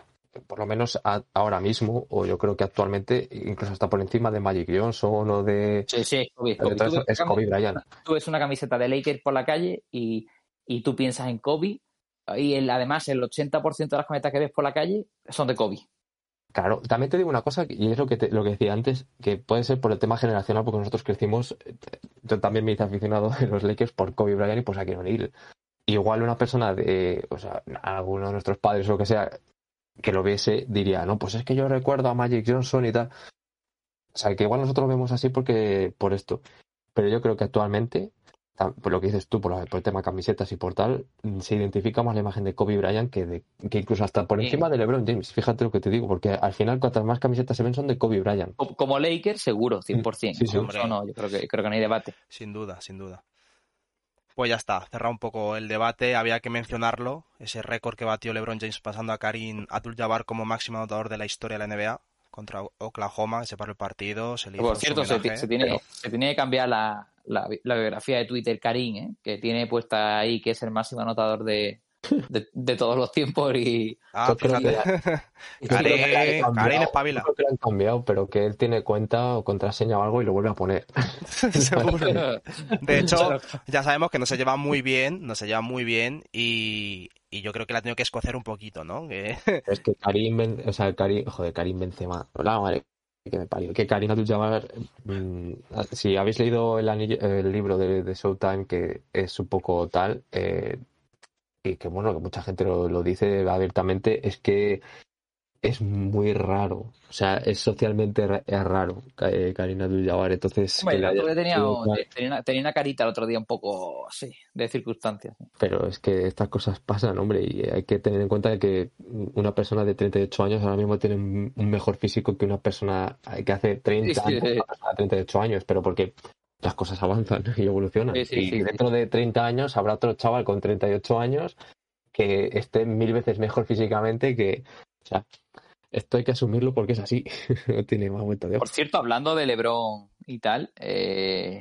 por lo menos ahora mismo, o yo creo que actualmente, incluso está por encima de Magic Johnson o de...
Sí, sí, Kobe,
es Kobe Bryant.
Tú ves una camiseta de Laker por la calle y, y tú piensas en Kobe y el, además el 80% de las camisetas que ves por la calle son de Kobe.
Claro, también te digo una cosa, y es lo que, lo que decía antes, que puede ser por el tema generacional, porque nosotros crecimos, yo también me hice aficionado de los Lakers por Kobe Bryant y por Shaquille O'Neal. igual una persona de, o sea, alguno de nuestros padres o lo que sea, que lo viese, diría, no, pues es que yo recuerdo a Magic Johnson y tal. O sea, que igual nosotros lo vemos así porque, por esto. Pero yo creo que actualmente, por lo que dices tú, por, la- por el tema camisetas y por tal, mm, se identifica más la imagen de Kobe Bryant que, de, que incluso hasta por
Sí.
encima de LeBron James. Fíjate lo que te digo, porque al final cuantas más camisetas se ven son de Kobe Bryant.
Como- Lakers, seguro, 100%.
Sí, sí,
hombre.
no, yo creo que, creo que no hay debate.
Sin duda, sin duda. Pues ya está, cerrado un poco el debate, había que mencionarlo, ese récord que batió LeBron James pasando a Karim Abdul-Jabbar como máximo anotador de la historia de la NBA contra Oklahoma, se paró el partido, se le hizo
Por cierto, se, se tiene,
pero-
se tiene que cambiar la, la, la biografía de Twitter Karim, ¿eh? que tiene puesta ahí que es el máximo anotador de, de, de todos los tiempos y
Ah, fíjate. Karim, Karim espabila.
yo creo que lo han cambiado, pero que él tiene cuenta o contraseña o algo y lo vuelve a poner.
Seguro. De hecho, ya sabemos que no se lleva muy bien, no se lleva muy bien y, y yo creo que la ha tenido que escocer un poquito, ¿no? Que-
Es que Karim, Ben- o sea, Karim, joder, Karim Benzema, la madre que me parió, que Karim Abdul-Jabbar, mm, si habéis leído el, anillo- el libro de, Showtime, que es un poco tal, eh, y que bueno, que mucha gente lo dice abiertamente, es que es muy raro, o sea, es socialmente ra- es raro eh, Abdul-Jabbar, entonces... Que
tenía, tenía, una, tenía una carita el otro día un poco así, de circunstancias.
Pero es que estas cosas pasan, hombre, y hay que tener en cuenta que una persona de 38 años ahora mismo tiene un mejor físico que una persona que hace 30
Sí, sí,
años,
sí.
una persona de 38 años, pero porque las cosas avanzan y evolucionan. Y dentro de 30 años habrá otro chaval con 38 años que esté mil veces mejor físicamente que... O sea, esto hay que asumirlo porque es así, no tiene más vuelta de hoja.
Por cierto, hablando de LeBron y tal, eh,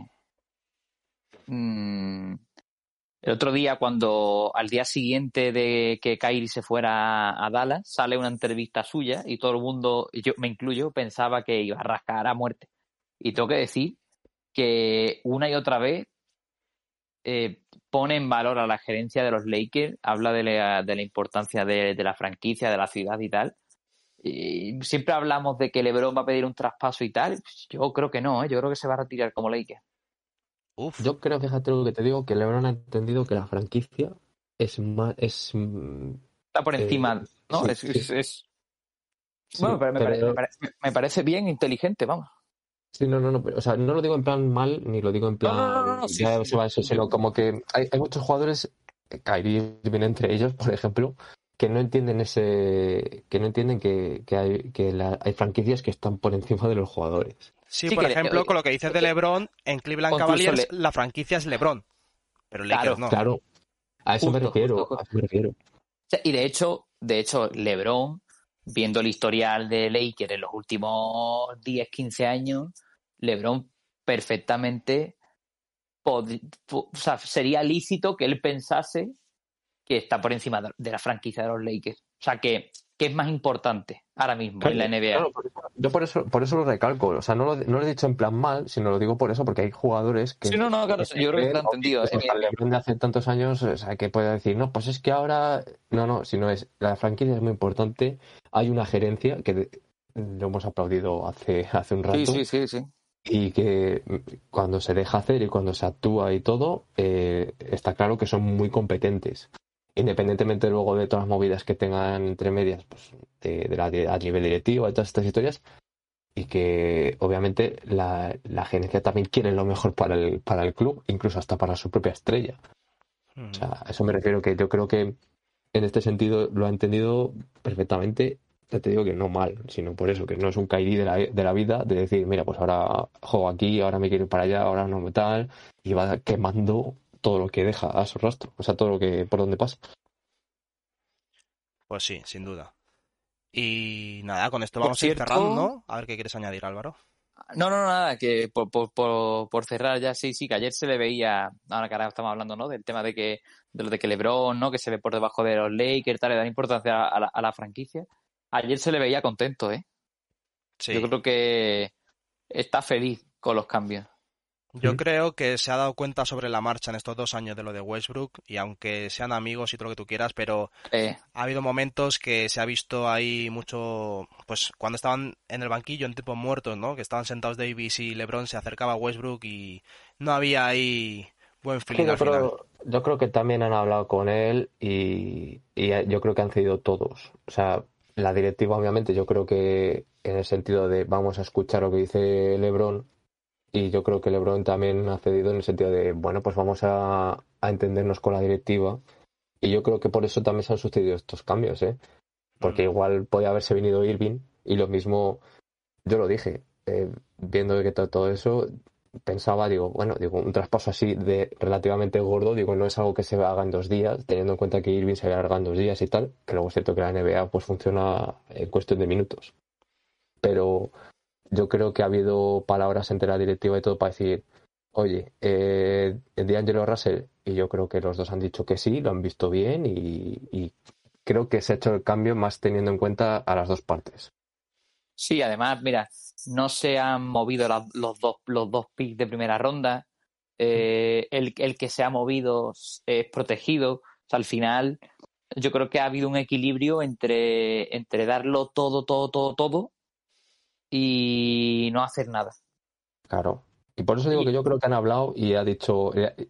mm, el otro día cuando al día siguiente de que Kyrie se fuera a Dallas, sale una entrevista suya y todo el mundo, yo me incluyo, pensaba que iba a rascar a muerte. Y tengo que decir que una y otra vez eh, pone en valor a la gerencia de los Lakers, habla de la, de la importancia de, de la franquicia, de la ciudad y tal. Y siempre hablamos de que LeBron va a pedir un traspaso y tal. Yo creo que no, ¿eh? yo creo que se va a retirar como Lakers.
Uf,
Yo creo, fíjate lo que te digo, que LeBron ha entendido que la franquicia es más... Es, mm,
Está por
Eh,
encima, ¿no?
sí,
es,
sí.
es- es-
sí,
Bueno, pero me, parece, me parece bien inteligente, vamos.
Sí, no, no, no, pero, o sea, no lo digo en plan mal, ni lo digo en plan,
no, no, no, sí,
ya
sí.
se va eso, sino como que hay, hay muchos jugadores, Kyrie viene entre ellos, por ejemplo, que no entienden ese, que no entienden que, que hay, que la- hay franquicias que están por encima de los jugadores.
sí,
sí
por ejemplo,
eh,
con lo que dices de LeBron, en Cleveland Cavaliers
le-
la franquicia es LeBron, pero
Claro,
Lakers no.
Claro, a eso me refiero,
justo,
a eso me refiero.
O sea, y de hecho, de hecho, LeBron, viendo el historial de Lakers en los últimos 10, 15 años, LeBron perfectamente o sea, sería lícito que él pensase que está por encima de- la franquicia de los Lakers. O sea, que, que es más importante ahora mismo en la NBA.
Claro, por eso- yo por eso, por eso lo recalco, o sea, no lo, no lo he dicho en plan mal, sino lo digo por eso, porque hay jugadores que...
Sí, no, no, claro, yo creo que está entendido. Eh,
de hace tantos años, o sea, que puede decir, no, pues es que ahora, no, no, si no es, la franquicia es muy importante, hay una gerencia que de- lo hemos aplaudido hace, hace un rato
Sí, sí, sí, sí.
y que cuando se deja hacer y cuando se actúa y todo, eh, está claro que son muy competentes. Independientemente luego de todas las movidas que tengan entre medias, pues de, de la, a nivel directivo, de todas estas historias, y que obviamente la, la gerencia también quiere lo mejor para el, para el club, incluso hasta para su propia estrella.
Mm.
O sea, a eso me refiero que yo creo que en este sentido lo ha entendido perfectamente. Ya te digo que no mal, sino por eso, que no es un Kairi de la, de la vida, de decir, mira, pues ahora juego aquí, ahora me quiero ir para allá, ahora no me tal, y va quemando todo lo que deja a su rastro, o sea, todo lo que por donde pasa.
Pues sí, sin duda. Y nada, con esto vamos a ir cerrando, ¿no? A ver qué quieres añadir, Álvaro.
No, no, no, nada, que por, por, por, por cerrar ya, sí, sí, que ayer se le veía, ahora que ahora estamos hablando, ¿no? Del tema de que, de lo de que LeBron, ¿no? Que se ve por debajo de los Lakers, tal, le dan importancia a la, a la franquicia. Ayer se le veía contento, ¿eh?
Sí.
Yo creo que está feliz con los cambios.
Yo creo que se ha dado cuenta sobre la marcha en estos dos años de lo de Westbrook y aunque sean amigos y todo lo que tú quieras, pero
Eh,
ha habido momentos que se ha visto ahí mucho, pues cuando estaban en el banquillo en tiempos muertos, ¿no? Que estaban sentados Davis y LeBron se acercaba a Westbrook y no había ahí buen feeling
Pero,
al final.
pero Yo creo que también han hablado con él y, y yo creo que han cedido todos. O sea, la directiva, obviamente, yo creo que en el sentido de vamos a escuchar lo que dice LeBron y yo creo que LeBron también ha cedido en el sentido de, bueno, pues vamos a, a entendernos con la directiva y yo creo que por eso también se han sucedido estos cambios, ¿eh? Porque igual podía haberse venido Irving y lo mismo, yo lo dije, eh, viendo que todo, todo eso, pensaba, digo, bueno, digo, un traspaso así de relativamente gordo, digo, no es algo que se haga en dos días, teniendo en cuenta que Irving se alarga en dos días y tal, que luego es cierto que la NBA pues funciona en cuestión de minutos. Pero yo creo que ha habido palabras entre la directiva y todo para decir, oye, eh, D'Angelo Russell, y yo creo que los dos han dicho que sí, lo han visto bien y, creo que se ha hecho el cambio más teniendo en cuenta a las dos partes.
Sí, además, mira, no se han movido los dos los dos picks de primera ronda. Eh, el, el que se ha movido es protegido. O sea, al final, yo creo que ha habido un equilibrio entre, entre darlo todo, todo, todo, todo y no hacer nada.
Claro. Y por eso digo que yo creo que han hablado y ha dicho, eh,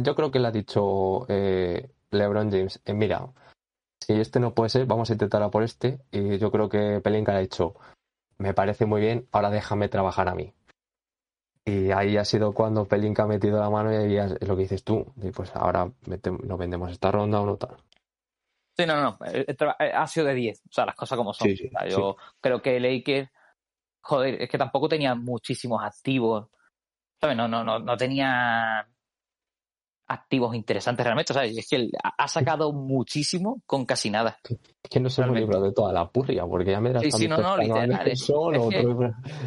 yo creo que le ha dicho eh, LeBron James, eh, mira, si este no puede ser, vamos a intentar a por este. Y yo creo que Pelinka le ha dicho, me parece muy bien, ahora déjame trabajar a mí. Y ahí ha sido cuando Pelinka ha metido la mano y ahí es lo que dices tú. Y pues ahora nos vendemos esta ronda o no tal.
Sí, no, no, ha sido de 10, o sea, las cosas como son.
Sí, sí,
yo creo que Lakers, joder, es que tampoco tenía muchísimos activos, ¿sabes? No, no, no, no tenía activos interesantes realmente, o sea, es que ha sacado muchísimo con casi nada.
Es que no se
Realmente.
librado de toda la purria, porque ya me das
Sí, sí, no, no, literal, es- es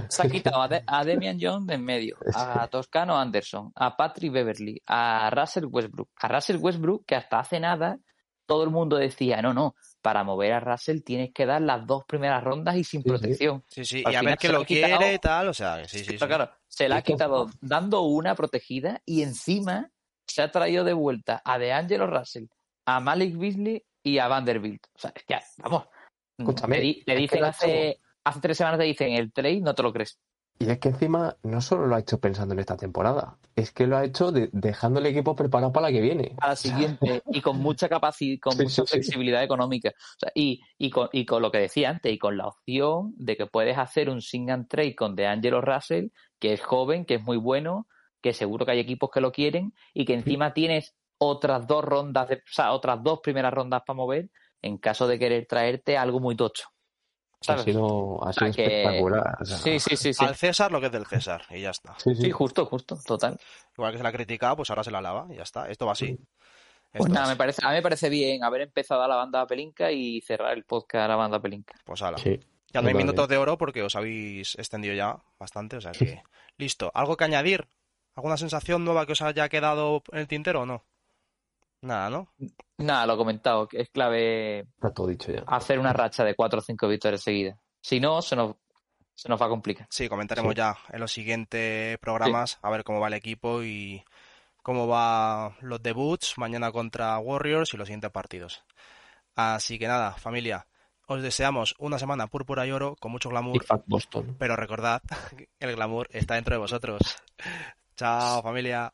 Se ha quitado a, De- a Demian Jones de en medio, a Toscano Anderson, a Patrick Beverly, a Russell Westbrook. A Russell Westbrook, que hasta hace nada todo el mundo decía, no, no, para mover a Russell tienes que dar las dos primeras rondas y sin
Sí,
protección.
Sí, sí,
Al
y a ver que lo
quitado-
quiere y tal, o sea, que sí, sí, sí.
Pero claro, se la ha quitado dando una protegida y encima se ha traído de vuelta a DeAngelo Russell, a Malik Beasley y a Vanderbilt. O sea, es que, vamos,
Escúchame, que
dicen hace, hace tres semanas te dicen el trade, no te lo crees.
Y es que encima no solo lo ha hecho pensando en esta temporada, es que lo ha hecho de- dejando el equipo preparado para la que viene.
a la siguiente y con mucha capacidad, con
Sí,
mucha
sí, sí.
flexibilidad económica. O sea, y, y, con, y con lo que decía antes, y con la opción de que puedes hacer un sing and trade con DeAngelo Russell, que es joven, que es muy bueno, que seguro que hay equipos que lo quieren, y que encima tienes otras dos rondas, de, o sea, otras dos primeras rondas para mover en caso de querer traerte algo muy tocho.
Ha sido, ha sido
que-
espectacular. o sea,
Sí, sí, sí, sí.
Al César lo que es del César, y ya está.
sí, sí.
Sí, justo, justo, total.
Igual que se la ha criticado, pues ahora se la lava, y ya está. Esto va así.
Pues
Esto
nada, me parece, a mí me parece bien haber empezado a la banda Pelinka y cerrar el podcast a la banda Pelinka.
Pues ala.
Sí.
Ya no hay minutos de oro porque os habéis extendido ya bastante, o sea que... Listo. ¿Algo que añadir? ¿Alguna sensación nueva que os haya quedado en el tintero o no? Nada, ¿no?
Nada, lo he comentado, que es clave
Está todo dicho ya.
hacer una racha de cuatro o cinco victorias seguidas. Si no, se nos, se nos va a complicar.
Sí, comentaremos
Sí.
ya en los siguientes programas a ver cómo va el equipo y cómo va los debuts mañana contra Warriors y los siguientes partidos. Así que nada, familia, os deseamos una semana púrpura y oro con mucho glamour,
Fat Boston.
pero recordad, el glamour está dentro de vosotros. Chao, familia.